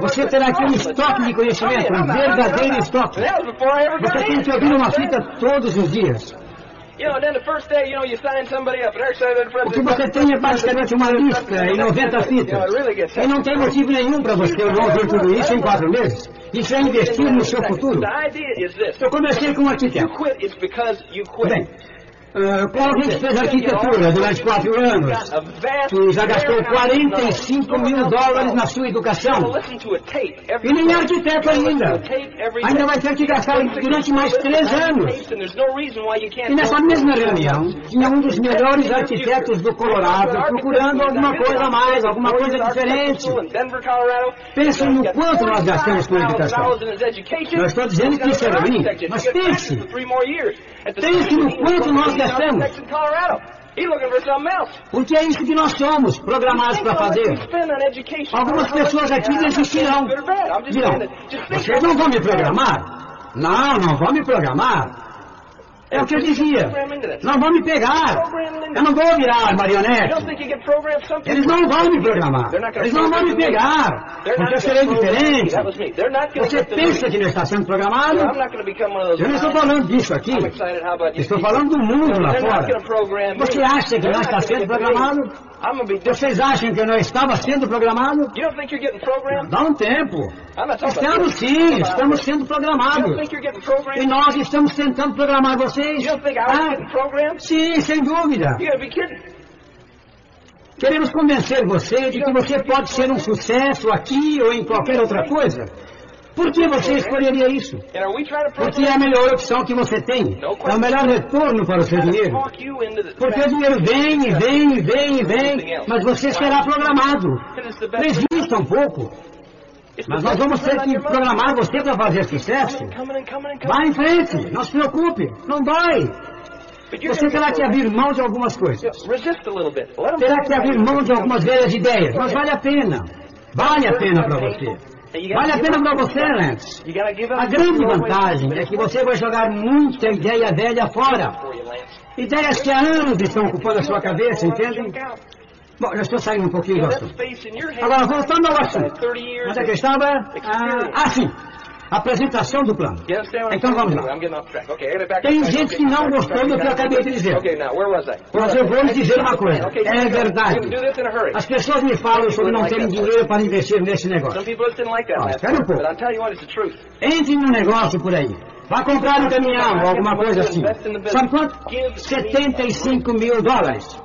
S1: Você terá aqui um estoque de conhecimento, um verdadeiro estoque. Você tem que ouvir uma fita todos os dias. O que você tem é basicamente uma lista em 90 fitas. E não tem motivo nenhum para você não ouvir tudo isso em quatro meses. Isso é investir no seu futuro. Eu comecei com um arquiteto. Bem, Uh, qual gente fez arquitetura durante quatro anos? Que já gastou 45 mil dólares na sua educação. E nem é arquiteto ainda. Ainda vai ter que gastar durante mais três anos. E nessa mesma reunião, tinha um dos melhores arquitetos do Colorado procurando alguma coisa a mais, alguma coisa diferente. Pensem no quanto nós gastamos com educação. Não estou dizendo que isso é ruim, mas pense. Pense no quanto nós gastamos. Porque é isso que nós somos, programados para fazer. Algumas pessoas aqui desistirão. Dirão, vocês não vão me programar? Não, não vão me programar. É o que eu dizia. Não vão me pegar. Eu não vou virar marionete. Eles não vão me programar. Eles não vão me pegar. Porque eu serei diferente. Você pensa que não está sendo programado? Eu não estou falando disso aqui. Estou falando do mundo lá fora. Você acha que não está sendo programado? Vocês acham que eu não estava sendo programado?
S2: You don't think you're getting programmed?
S1: Dá um tempo. Estamos sim, estamos sendo programados. E nós estamos tentando programar vocês.
S2: You don't think I
S1: Ah,
S2: getting programmed?
S1: sim, sem dúvida.
S2: You got to be kidding.
S1: Queremos convencer você de que você pode ser um sucesso aqui ou em qualquer outra coisa. Por que você escolheria isso? Porque é a melhor opção que você tem. É o melhor retorno para o seu dinheiro. Porque o dinheiro vem e vem e vem e vem, mas você será programado. Resista um pouco, mas nós vamos ter que programar você para fazer sucesso. Vá em frente, não se preocupe, não
S2: you're
S1: Você terá que abrir mão de algumas coisas. Terá que abrir mão de algumas velhas ideias, mas vale a pena. Vale a pena para você. Vale a pena para você, Lance. A grande vantagem é que você vai jogar muita ideia velha fora. Ideias que há anos estão ocupando a sua cabeça, entende? Bom, eu estou saindo um pouquinho do assunto. Agora, voltando ao assunto.
S2: 30 years.
S1: Onde é que estava? Ah, ah, sim. Apresentação do plano. Então vamos lá. Tem gente que não gostou do que eu acabei de dizer.
S2: Okay, now where was I?
S1: Mas eu vou lhe dizer uma coisa. É verdade. As pessoas me falam sobre não terem dinheiro para investir nesse negócio.
S2: Last
S1: espera um pouco. Entre num negócio por aí. Vá comprar um caminhão ou alguma coisa assim. Sabe quanto? 75 mil dólares.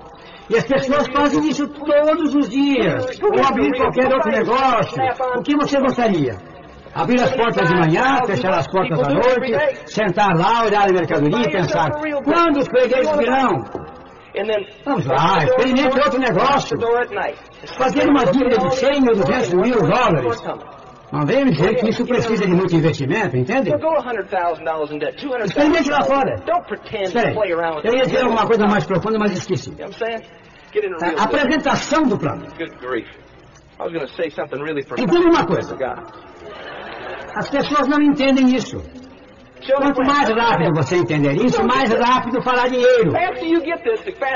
S1: E as pessoas fazem isso todos os dias. Ou abrir qualquer outro negócio. O que você gostaria? Abrir as portas de manhã, fechar as portas à noite, sentar lá, olhar a mercadoria e pensar, quando os fregueses virão? Vamos lá, experimente outro negócio. Fazer uma dívida de 100 ou 200 mil dólares. Não venha me dizer que isso precisa de muito investimento, entende?
S2: So go $100,000 in debt, $200,000.
S1: Experimente lá fora. Espera Eu ia dizer alguma coisa mais profunda, mas esqueci.
S2: A
S1: apresentação do plano. Entenda uma coisa. As pessoas não entendem isso. Quanto mais rápido você entender isso, mais rápido fará dinheiro.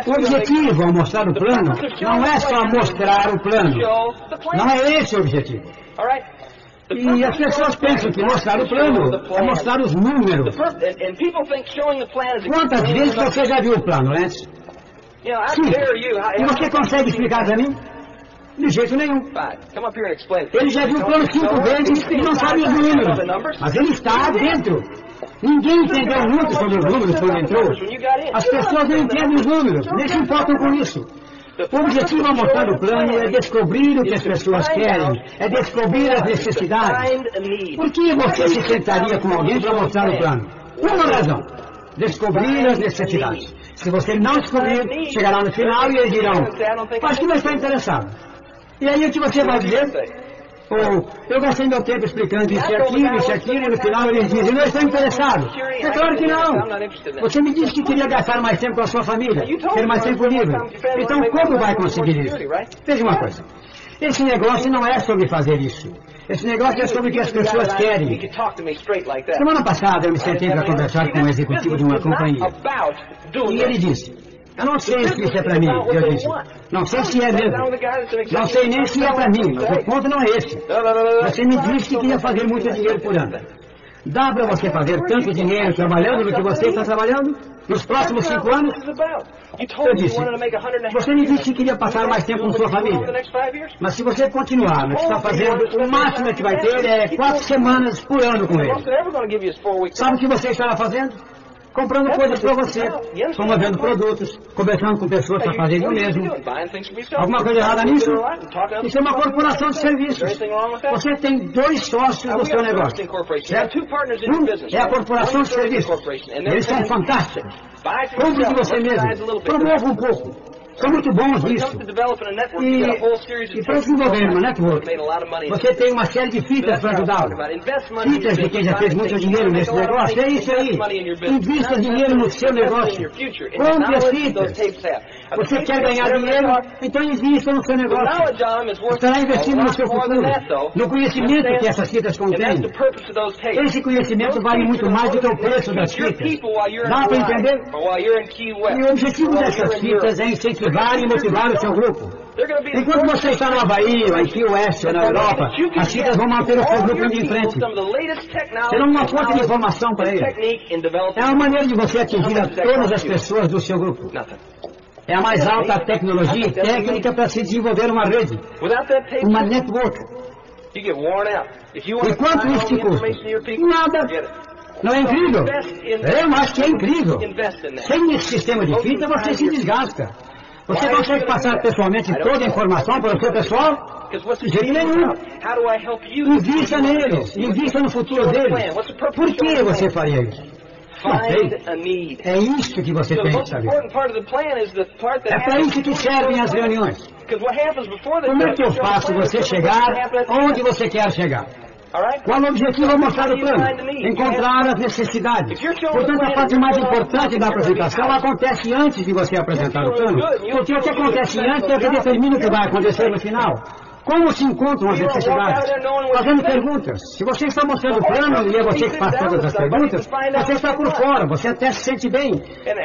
S1: O objetivo ao mostrar o plano não é só mostrar o plano. Não é esse o objetivo. E as pessoas pensam que mostrar o plano é mostrar os números. Quantas vezes você já viu o plano, Lance? Sim. E você consegue explicar para mim? De jeito nenhum. Ele já viu o plano cinco vezes e não sabe os números. Mas ele está dentro. Ninguém entendeu muito sobre os números quando entrou. As pessoas não entendem os números, nem se importam com isso. O objetivo ao mostrar o plano é descobrir o que as pessoas querem, é descobrir as necessidades. Por que você se sentaria com alguém para mostrar o plano? Uma razão: descobrir as necessidades. Se você não descobrir, chegará no final e eles dirão: Acho que não está interessado. E aí o que você vai dizer? Ou eu gastei meu tempo explicando isso e aquilo, isso e aquilo, e no final eles dizem: Não estou interessado. É claro que não. Você me disse que queria gastar mais tempo com a sua família, ter mais tempo livre. Então como vai conseguir isso? Veja uma coisa. Esse negócio não é sobre fazer isso. Esse negócio é sobre o que as pessoas querem. Semana passada eu me sentei para conversar com um executivo de uma companhia. E ele disse, eu não sei se isso é para mim. Eu disse, não sei se é mesmo. Não sei nem se é para mim, mas o ponto não é esse. Você me disse que queria fazer muito dinheiro por ano. Dá para você fazer tanto dinheiro trabalhando no que você está trabalhando? Nos próximos cinco anos? Eu disse, você me disse que queria passar mais tempo com sua família. Mas se você continuar no que está fazendo, o máximo que vai ter é quatro semanas por ano com ele. Sabe o que você estará fazendo? Comprando coisas para você, promovendo produtos, conversando com pessoas para fazerem o mesmo. Alguma coisa errada nisso? Isso é uma corporação de serviços. Você tem dois sócios do seu negócio, certo? Um é a corporação de serviços. Eles são fantásticos. Compre de você mesmo. Promova um pouco. São muito bons nisso. E, e para desenvolver uma network, você tem uma série de fitas para ajudá-lo. Fitas de quem já fez muito dinheiro nesse negócio. É isso aí. Invista dinheiro no seu negócio. Compre as fitas. Você quer ganhar dinheiro? Então invista no seu negócio. Estará investindo no seu futuro, no conhecimento que essas fitas contêm. Esse conhecimento vale muito mais do que o preço das fitas. Dá para entender? E o objetivo dessas fitas é incentivar e motivar o seu grupo. Enquanto você está no Havaí, ou aqui Oeste, ou na Europa, as fitas vão manter o seu grupo indo em frente. Serão uma fonte de informação para ele. É uma maneira de você atingir a todas as pessoas do seu grupo. É a mais alta tecnologia e técnica para se desenvolver uma rede, uma network. E quanto isso te custa? Nada. Não é incrível? Eu acho que é incrível. Sem esse sistema de fita, você se desgasta. Você consegue passar pessoalmente toda a informação para o seu pessoal? De jeito nenhum. Invista neles, invista no futuro deles. Por que você faria isso? É isso que você tem que saber. É para isso que servem as reuniões. Como é que eu faço você chegar onde você quer chegar? Qual o objetivo é mostrar o plano? Encontrar as necessidades. Portanto, a parte mais importante da apresentação acontece antes de você apresentar o plano. Porque o que acontece antes é o que determina o que vai acontecer no final. Como se encontram as necessidades? Fazendo perguntas. Se você está mostrando o plano e é você que faz todas as perguntas, você está por fora, você até se sente bem.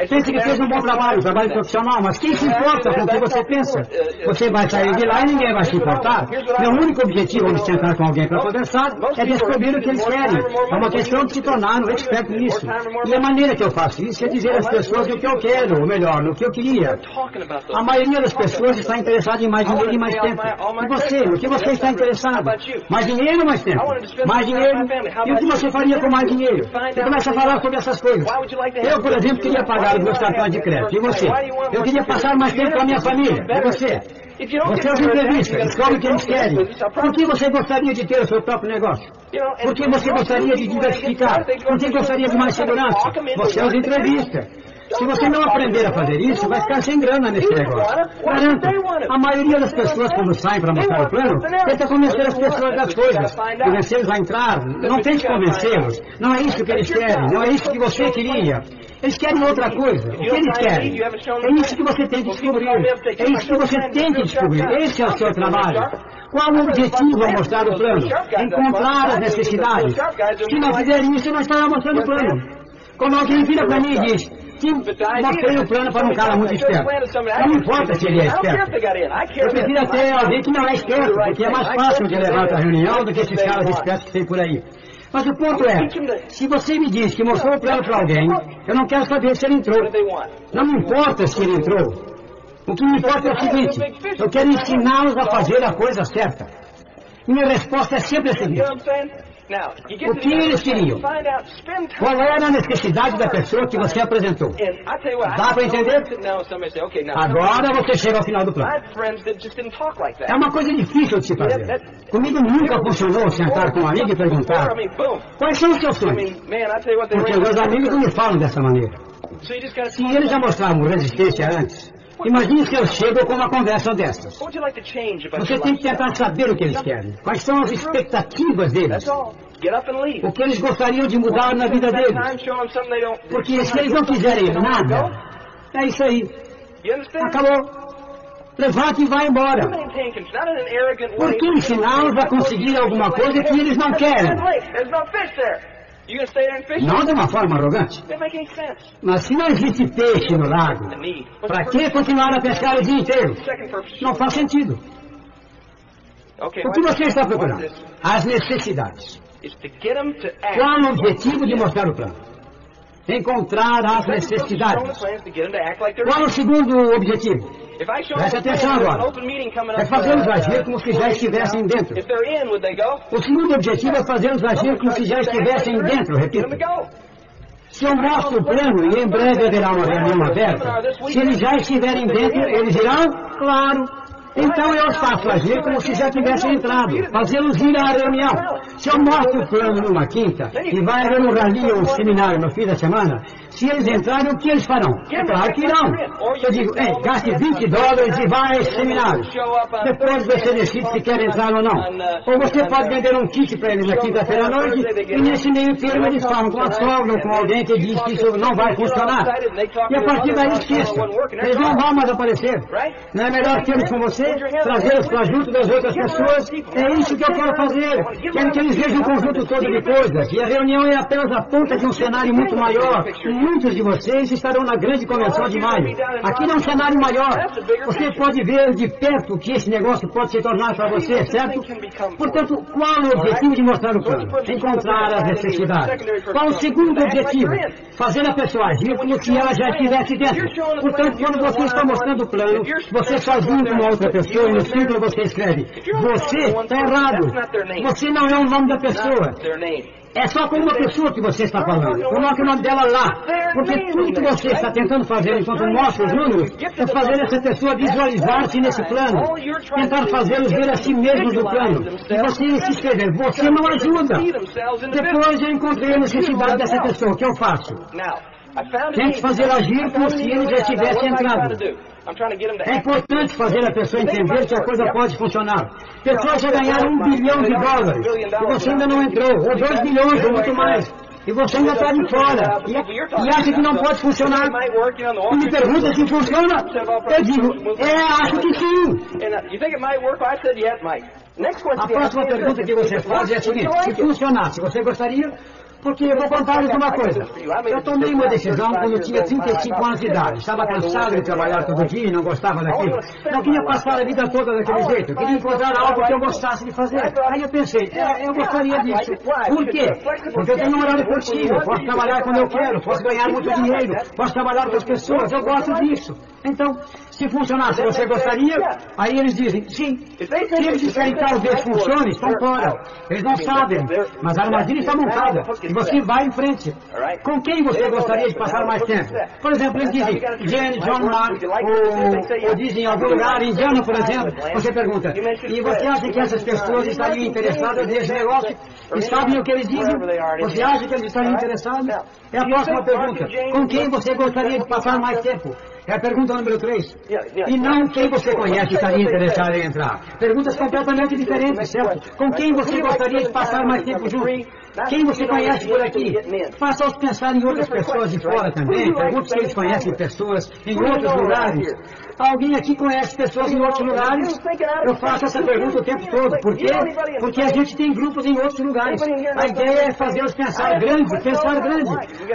S1: Pense que fez um bom trabalho, um trabalho profissional, mas quem se importa com o que você pensa? Você vai sair de lá e ninguém vai se importar. Meu único objetivo de sentar com alguém para conversar é descobrir o que eles querem. É uma questão de se tornar um expert nisso. E a maneira que eu faço isso é dizer às pessoas o que eu quero, ou melhor, no que eu queria. A maioria das pessoas está interessada em mais dinheiro e mais tempo. E você você? O que você está interessado? Mais dinheiro ou mais tempo? Mais dinheiro? E o que você faria com mais dinheiro? Você começa a falar sobre essas coisas. Eu, por exemplo, queria pagar os meus cartões de crédito. E você? Eu queria passar mais tempo com a minha família. E você? Você as entrevistas, descobre o que eles querem. Por que você gostaria de ter o seu próprio negócio? Por que você gostaria de diversificar? Por que gostaria de mais segurança? Você as entrevistas. Se você não aprender a fazer isso, vai ficar sem grana nesse negócio. Garanto, a maioria das pessoas, quando saem para mostrar o plano, tenta convencer as pessoas das coisas. Convencê-los a entrar. Não tente convencê-los. Não é isso que eles querem. Não é isso que você queria. Eles querem outra coisa. O que eles querem? É isso que você tem que descobrir. É isso que você tem que descobrir. Esse é o seu trabalho. Qual o objetivo ao mostrar o plano? Encontrar as necessidades. Se não fizer isso, não estará mostrando o plano. Quando alguém vira para mim e diz, mostrei o plano para um cara muito esperto. Não importa se ele é esperto. Eu prefiro até alguém que não é esperto, porque é mais fácil de levar para a reunião do que esses caras espertos que tem por aí. Mas o ponto é, se você me diz que mostrou o plano para alguém, eu não quero saber se ele entrou. Não me importa se ele entrou. O que me importa é o seguinte, eu quero ensiná-los a fazer a coisa certa. Minha resposta é sempre a seguinte. O que eles queriam? Qual era a necessidade da pessoa que você apresentou? Dá para entender? Agora você chega ao final do plano. É uma coisa difícil de se fazer. Comigo nunca funcionou sentar com um amigo e perguntar quais são os seus sonhos. Porque meus amigos não me falam dessa maneira. Se eles já mostravam resistência antes, Imagine se eu chego com uma conversa dessas. Você tem que tentar saber o que eles querem. Quais são as expectativas deles. O que eles gostariam de mudar na vida deles. Porque se eles não fizerem nada, é isso aí. Acabou. Levante e vá embora. Por que ensiná-los a conseguir alguma coisa que eles não querem? Não de uma forma arrogante. Mas se não existe peixe no lago, para que continuar a pescar o dia inteiro? Não faz sentido. O que você está procurando? As necessidades. Qual o objetivo de mostrar o plano? Encontrar as necessidades. Qual o segundo objetivo? Preste atenção agora. É fazê-los agir como se já estivessem dentro. O segundo objetivo é fazê-los agir como se já estivessem dentro, repito. Se eu mostro o plano e em breve haverá uma reunião aberta, se eles já estiverem dentro, eles irão? Claro. Então eu os faço agir como se já tivessem entrado, fazê-los ir à reunião. Se eu mostro o plano numa quinta e vai haver um rally ou um seminário no fim da semana, se eles entrarem, o que eles farão? É claro que não. Eu digo, ei, gaste 20 dólares e vá a esse seminário. Depois você decide se quer entrar ou não. Ou você pode vender um kit para eles na quinta-feira à noite e nesse meio termo eles falam com a sogra ou com alguém que diz que isso não vai funcionar. E a partir daí esqueça. Eles não vão mais aparecer. Não é melhor tê-los com você, trazê-los para junto das outras pessoas? É isso que eu quero fazer. Quero que eles vejam um conjunto todo de coisas. E a reunião é apenas a ponta de um cenário muito maior. Muitos de vocês estarão na grande convenção de maio. Aqui é um cenário maior. Você pode ver de perto o que esse negócio pode se tornar para você, certo? Portanto, qual é o objetivo de mostrar o plano? Encontrar as necessidades. Qual o segundo objetivo? Fazer a pessoa agir como se ela já estivesse dentro. Portanto, quando você está mostrando o plano, você junto com outra pessoa e no símbolo você escreve: Você está errado. Você não é o nome da pessoa. É só com uma pessoa que você está falando. Coloque o nome dela lá. Porque tudo que você está tentando fazer enquanto mostra os números é fazer essa pessoa visualizar-se nesse plano. Tentar fazê-los ver a si mesmos no plano. E você se escrever. Você não ajuda. Depois eu encontrei a necessidade dessa pessoa. O que eu faço? Tente fazer agir como se ele já tivesse entrado. É importante fazer a pessoa entender que a coisa pode funcionar. Pessoas já ganharam um bilhão de dólares e você ainda não entrou, ou dois bilhões, ou muito mais. E você ainda está de fora. E, e, acha que não pode funcionar. E me pergunta se funciona. Eu digo, é, acho que sim. A próxima pergunta que você faz é a seguinte: se funcionasse, você gostaria? Porque eu vou contar-lhes uma coisa. Eu tomei uma decisão quando tinha 35 anos de idade. Estava cansado de trabalhar todo dia e não gostava daquilo. Não queria passar a vida toda daquele jeito. Eu queria encontrar algo que eu gostasse de fazer. Aí eu pensei, é, eu gostaria disso. Por quê? Porque eu tenho um horário flexível. Posso trabalhar quando eu quero. Posso ganhar muito dinheiro. Posso trabalhar com as pessoas. Eu gosto disso. Então, se funcionasse, você gostaria? Aí eles dizem, sim. Se eles disserem talvez funcione, estão fora. Eles não sabem. Mas a armadilha está montada. E você vai em frente. Com quem você gostaria de passar mais tempo? Por exemplo, eles dizem Jane, John Mark, ou, ou dizem em algum lugar, Indiana, por exemplo. Você pergunta, e você acha que essas pessoas estariam interessadas nesse negócio? E sabem o que eles dizem? Você acha que eles estariam interessados? É a próxima pergunta. Com quem você gostaria de passar mais tempo? É a pergunta número 3. E não quem você conhece estaria interessado em entrar. Perguntas completamente diferentes, certo? Com quem você gostaria de passar mais tempo junto? Quem você conhece por aqui? Faça-os pensar em outras pessoas de fora também. Pergunte se eles conhecem pessoas em outros lugares. Alguém aqui conhece pessoas em outros lugares? Eu faço essa pergunta o tempo todo. Por quê? Porque a gente tem grupos em outros lugares. A ideia é fazê-los pensar grande, pensar grande.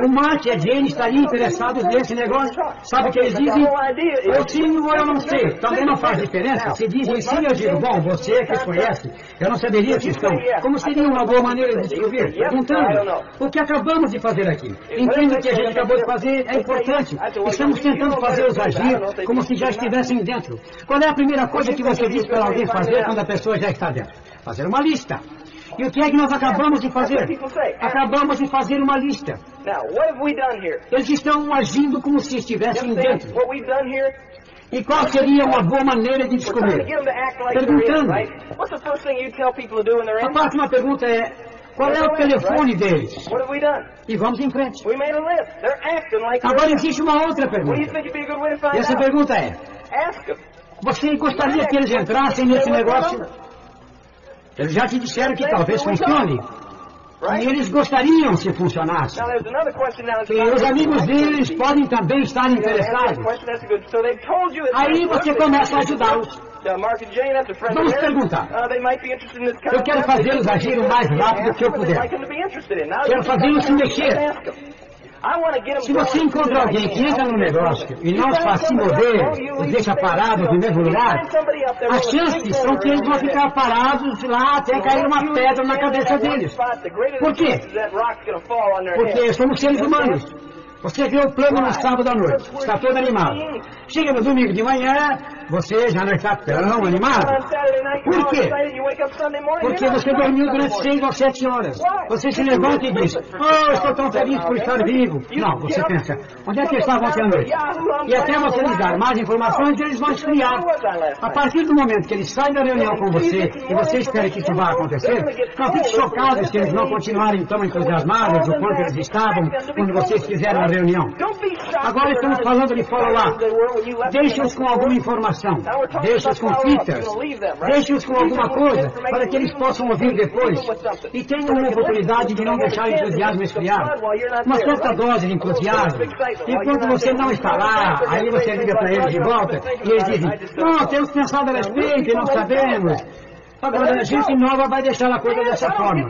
S1: O Mark e a Jane estariam interessados nesse negócio. Sabe o que eles dizem? Ou sim ou eu não sei. Também não faz diferença. Se dizem sim, eu digo, bom, você que os conhece, eu não saberia que estão. Como seria uma boa maneira de descobrir? Perguntando o que acabamos de fazer aqui. Entenda que a gente acabou de fazer é importante. Estamos tentando fazê-los agir como se já estivessem dentro. Qual é a primeira coisa que você diz para alguém fazer quando a pessoa já está dentro? Fazer uma lista. E o que é que nós acabamos de fazer? Acabamos de fazer uma lista. Eles estão agindo como se estivessem dentro. E qual seria uma boa maneira de descobrir? Perguntando. A próxima pergunta é: qual é o telefone deles? E vamos em frente. Agora existe uma outra pergunta. E essa pergunta é: Você gostaria que eles entrassem nesse negócio? Eles já te disseram que talvez funcione. E eles gostariam se funcionasse. E os amigos deles podem também estar interessados. Aí você começa a ajudá-los. Vamos perguntar. Eu quero fazê-los agir o mais rápido que eu puder. Quero fazê-los se mexer. Se você encontra alguém que entra no negócio e não faz se mover, os deixa parados no mesmo lugar, as chances são que eles vão ficar parados lá até cair uma pedra na cabeça deles. Por quê? Porque somos seres humanos. Você vê o plano no sábado à noite, está todo animado. Chega no domingo de manhã, você já não está tão animado. Por quê? Porque você dormiu durante seis ou sete horas. Você se levanta e diz, oh, estou tão feliz por estar vivo. Não, você pensa, onde é que estava ontem à noite? E até você lhes dar mais informações, eles vão esfriar. A partir do momento que eles saem da reunião com você e você espera que isso vá acontecer, não fique chocado se eles não continuarem tão entusiasmados do quanto eles estavam quando vocês fizeram a reunião. Agora estamos falando de follow-up. Deixe-os com alguma informação. Deixe-os com fitas. Deixe-os com alguma coisa para que eles possam ouvir depois. E tenham uma oportunidade de não deixar o entusiasmo esfriar. Uma certa dose de entusiasmo. E quando você não está lá, aí você liga para eles de volta e eles dizem, não, temos pensado a respeito e não sabemos. Agora, a gente nova vai deixar a coisa dessa forma.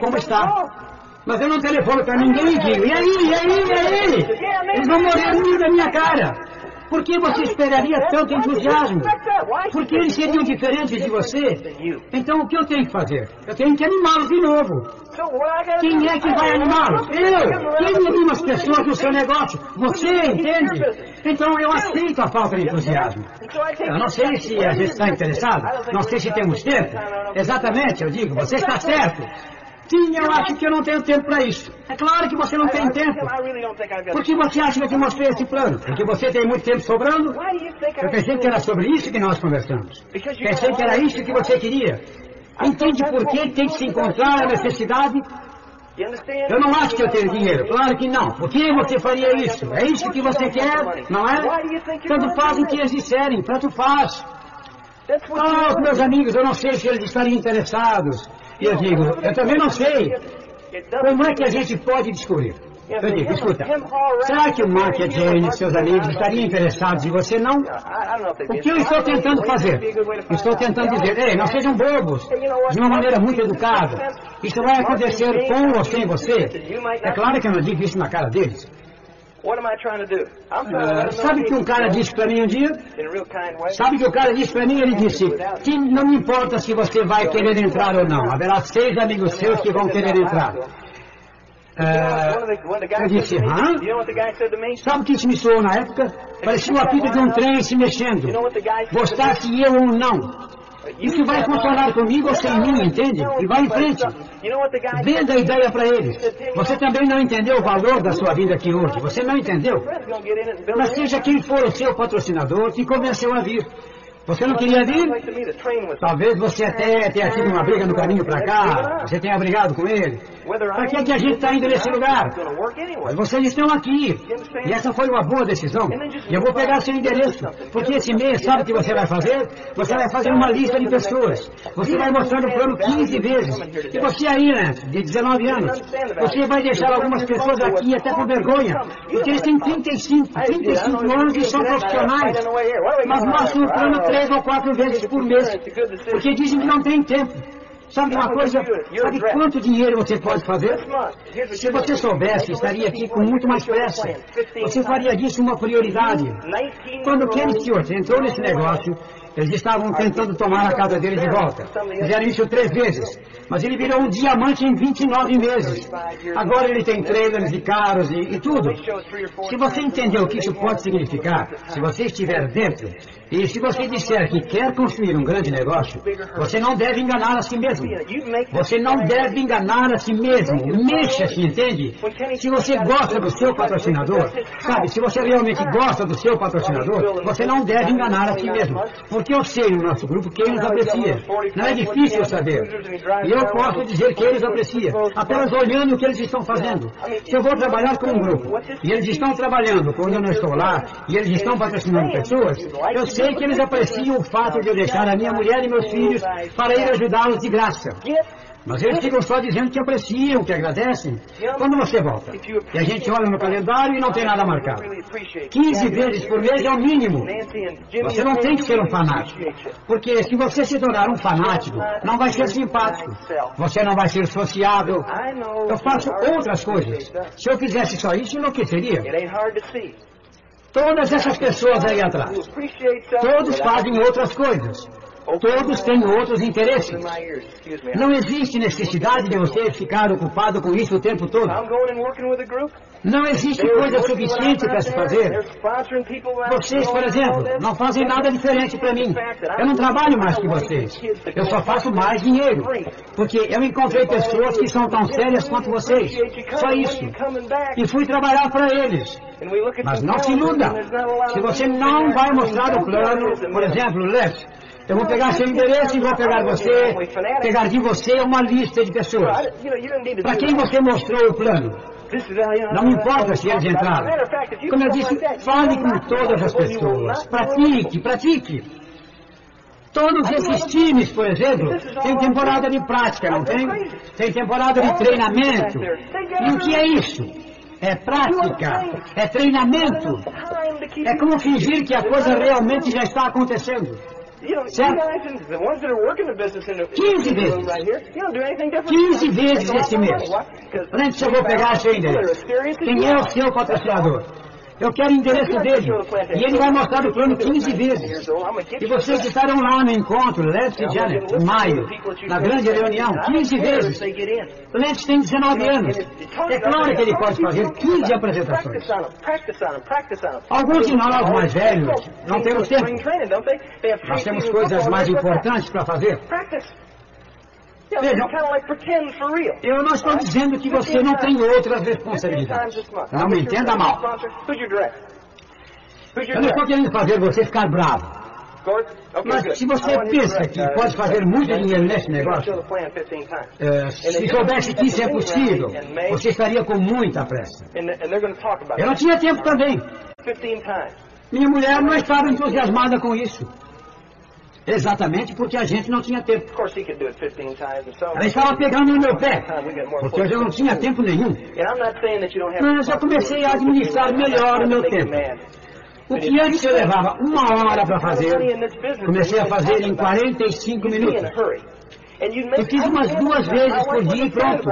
S1: Como está? Mas eu não telefono para ninguém e digo, e aí, e aí, e aí? Eles vão morrer rir da minha cara. Por que você esperaria tanto entusiasmo? Porque eles seriam diferentes de você? Então o que eu tenho que fazer? Eu tenho que animá-los de novo. Quem é que vai animá-los? Eu! Quem anima as pessoas no seu negócio? Você, entende? Então eu aceito a falta de entusiasmo. Eu não sei se a gente está interessado, não sei se temos tempo. Exatamente, eu digo, você está certo. Sim, eu acho que eu não tenho tempo para isso. É claro que você não tem tempo. Por que você acha que eu te mostrei esse plano? Porque você tem muito tempo sobrando? Eu pensei que era sobre isso que nós conversamos. Pensei que era isso que você queria. Entende por que tem que se encontrar a necessidade? Eu não acho que eu tenho dinheiro. Claro que não. Por que você faria isso? É isso que você quer, não é? Tanto faz o que eles disserem, tanto faz. Ah, meus amigos, eu não sei se eles estariam interessados. E eu digo, eu também não sei. Como é que a gente pode descobrir? Eu digo, escuta, será que o Mark e a Jane, seus amigos, estariam interessados em você? Não. O que eu estou tentando fazer? Estou tentando dizer, ei, não sejam bobos, de uma maneira muito educada. Isso vai acontecer com ou sem você. É claro que eu não digo isso na cara deles. Uh, sabe que um cara disse para mim um dia? Sabe que o cara disse para mim? Ele disse: que não me importa se você vai querer entrar ou não. Haverá seis amigos seus que vão querer entrar. Uh, eu disse, hã? Sabe o que isso me soou na época? Parecia o apito de um trem se mexendo. Gostasse eu ou não. Isso vai funcionar comigo ou sem mim, entende? E vai em frente. Venda a ideia para eles. Você também não entendeu o valor da sua vida aqui hoje. Você não entendeu. Mas seja quem for o seu patrocinador, te convenceu a vir. Você não queria vir? Talvez você até tenha tido uma briga no caminho para cá. Você tenha brigado com ele. Para que, é que a gente está indo nesse lugar? Mas vocês estão aqui. E essa foi uma boa decisão. E eu vou pegar seu endereço. Porque esse mês, sabe o que você vai fazer? Você vai fazer uma lista de pessoas. Você vai mostrar o plano 15 vezes. E você aí, né, de 19 anos, você vai deixar algumas pessoas aqui até com vergonha. Porque eles têm 35, 35 anos e são profissionais. Mas mostram o plano 3 três ou quatro vezes por mês, porque dizem que não tem tempo. Sabe uma coisa? Sabe quanto dinheiro você pode fazer? Se você soubesse, estaria aqui com muito mais pressa. Você faria disso uma prioridade. Quando Kenny Stewart entrou nesse negócio, eles estavam tentando tomar a casa dele de volta. Fizeram isso três vezes. Mas ele virou um diamante em 29 meses. Agora ele tem trailers e carros e, e tudo. Se você entender o que isso pode significar, se você estiver dentro, e se você disser que quer construir um grande negócio, você não deve enganar a si mesmo. Você não deve enganar a si mesmo. Mexa-se, entende? Se você gosta do seu patrocinador, sabe, se você realmente gosta do seu patrocinador, você não deve enganar a si mesmo. Porque eu sei no nosso grupo quem nos aprecia. Não é difícil saber. E eu posso dizer que eles apreciam, apenas olhando o que eles estão fazendo. Se eu vou trabalhar com um grupo, e eles estão trabalhando quando eu não estou lá, e eles estão patrocinando pessoas, eu sei que eles apreciam o fato de eu deixar a minha mulher e meus filhos para ir ajudá-los de graça. Mas eles ficam só dizendo que apreciam, que agradecem. Quando você volta? E a gente olha no calendário e não tem nada marcado. 15 vezes por mês é o mínimo. Você não tem que ser um fanático. Porque se você se tornar um fanático, não vai ser simpático. Você não vai ser sociável. Eu faço outras coisas. Se eu fizesse só isso, enlouqueceria. Todas essas pessoas aí atrás. Todos fazem outras coisas. Todos têm outros interesses. Não existe necessidade de você ficar ocupado com isso o tempo todo. Não existe coisa suficiente para se fazer. Vocês, por exemplo, não fazem nada diferente para mim. Eu não trabalho mais que vocês. Eu só faço mais dinheiro. Porque eu encontrei pessoas que são tão sérias quanto vocês. Só isso. E fui trabalhar para eles. Mas não se iluda. Se você não vai mostrar o plano, por exemplo, Lex, eu vou pegar seu endereço e vou pegar você, pegar de você uma lista de pessoas. Para quem você mostrou o plano?
S2: Uh,
S1: Não importa se eles entraram. Como eu disse, fale com todas as pessoas. Pratique, pratique. Todos esses times, por exemplo, têm temporada de prática, não tem? Tem temporada de treinamento. E o que é isso? É prática, é treinamento. É como fingir que a coisa realmente já está acontecendo.
S2: You know, you
S1: Certo.
S2: guys, the ones that are working the business in the,
S1: 15
S2: in the room
S1: vezes.
S2: right here, you don't do anything different.
S1: 15 vezes esse mês. Antes eu vou pegar seu endereço. Quem é o seu patrocinador? Eu quero o endereço dele. E ele vai mostrar o plano 15 vezes. E vocês estarão lá no encontro, Lance e Janet, em maio, na grande reunião, 15 vezes. Lance tem 19 anos. É claro que ele pode fazer 15 apresentações. Alguns de nós, mais velhos, não temos tempo. Nós temos coisas mais importantes para fazer.
S2: Real.
S1: Eu não estou dizendo que você não tem outras
S2: 15 times
S1: responsabilidades. Não me entenda mal. Eu não estou querendo fazer você ficar bravo. Mas se você pensa que
S2: uh,
S1: pode fazer muito dinheiro nesse negócio,
S2: show the plan 15 times.
S1: eh, se soubesse que isso é possível, você estaria com muita pressa. Eu não tinha tempo também.
S2: 15 times.
S1: Minha mulher não estava entusiasmada com isso. Exatamente porque a gente não tinha tempo.
S2: Of course, he could do it 15 times and so
S1: Ela estava pegando no meu pé, porque eu não tinha tempo nenhum. Mas eu comecei a administrar melhor o meu tempo. O que antes eu levava uma hora para fazer, comecei a fazer em 45 minutos.
S2: Eu
S1: fiz umas duas vezes por dia e pronto.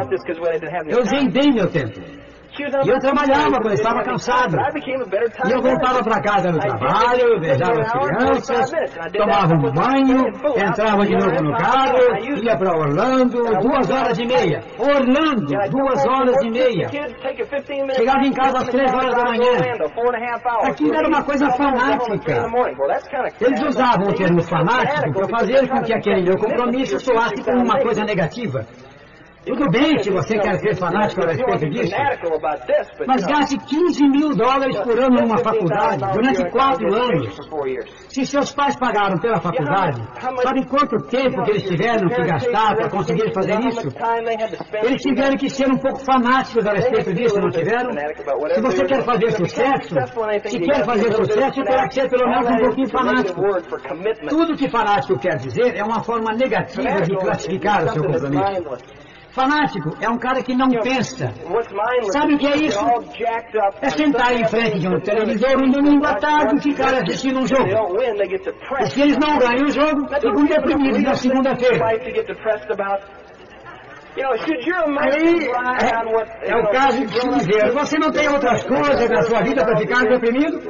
S1: Eu bem meu tempo. E eu trabalhava quando estava cansado. E eu voltava para casa no trabalho, beijava as crianças, tomava um banho, entrava de novo no carro, ia para Orlando, duas horas e meia. Orlando, duas horas e meia. Chegava em casa às três horas da manhã. Aquilo era uma coisa fanática. Eles usavam o termo fanático para fazer com que aquele meu compromisso soasse como uma coisa negativa. Tudo bem se você quer ser fanático a respeito disso, mas gaste 15 mil dólares por ano numa faculdade durante quatro anos. Se seus pais pagaram pela faculdade, sabe quanto tempo que eles tiveram que gastar para conseguir fazer isso? Eles tiveram que ser um pouco fanáticos a respeito disso, não tiveram? Se você quer fazer sucesso, se quer fazer sucesso, terá que ser pelo menos um pouquinho fanático. Tudo que fanático quer dizer é uma forma negativa de classificar o seu compromisso. Fanático é um cara que não pensa. Sabe o que é isso? É sentar em frente de um televisor um domingo à tarde e ficar assistindo um jogo. E se eles não ganham o jogo, ficam deprimidos na segunda-feira. Aí é, é o caso de se dizer, você não tem outras coisas na sua vida para ficar deprimido?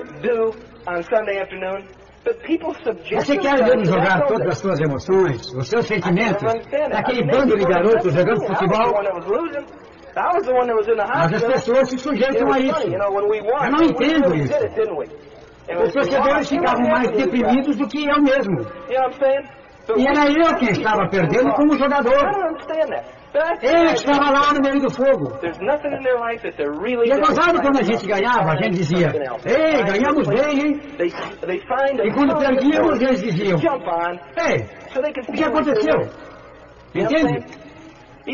S1: Você quer ver jogar todas as suas emoções, os seus sentimentos, naquele bando de garotos jogando futebol? Mas as pessoas se sujeitam a isso. Eu não entendo isso. Os torcedores ficavam mais deprimidos do que eu mesmo. E era eu quem estava perdendo como jogador. Ele estava lá no meio do fogo. E é gozado quando a gente ganhava, a gente dizia, ei, ganhamos bem, hein? E quando perdíamos, eles diziam, ei, o que aconteceu? Entende?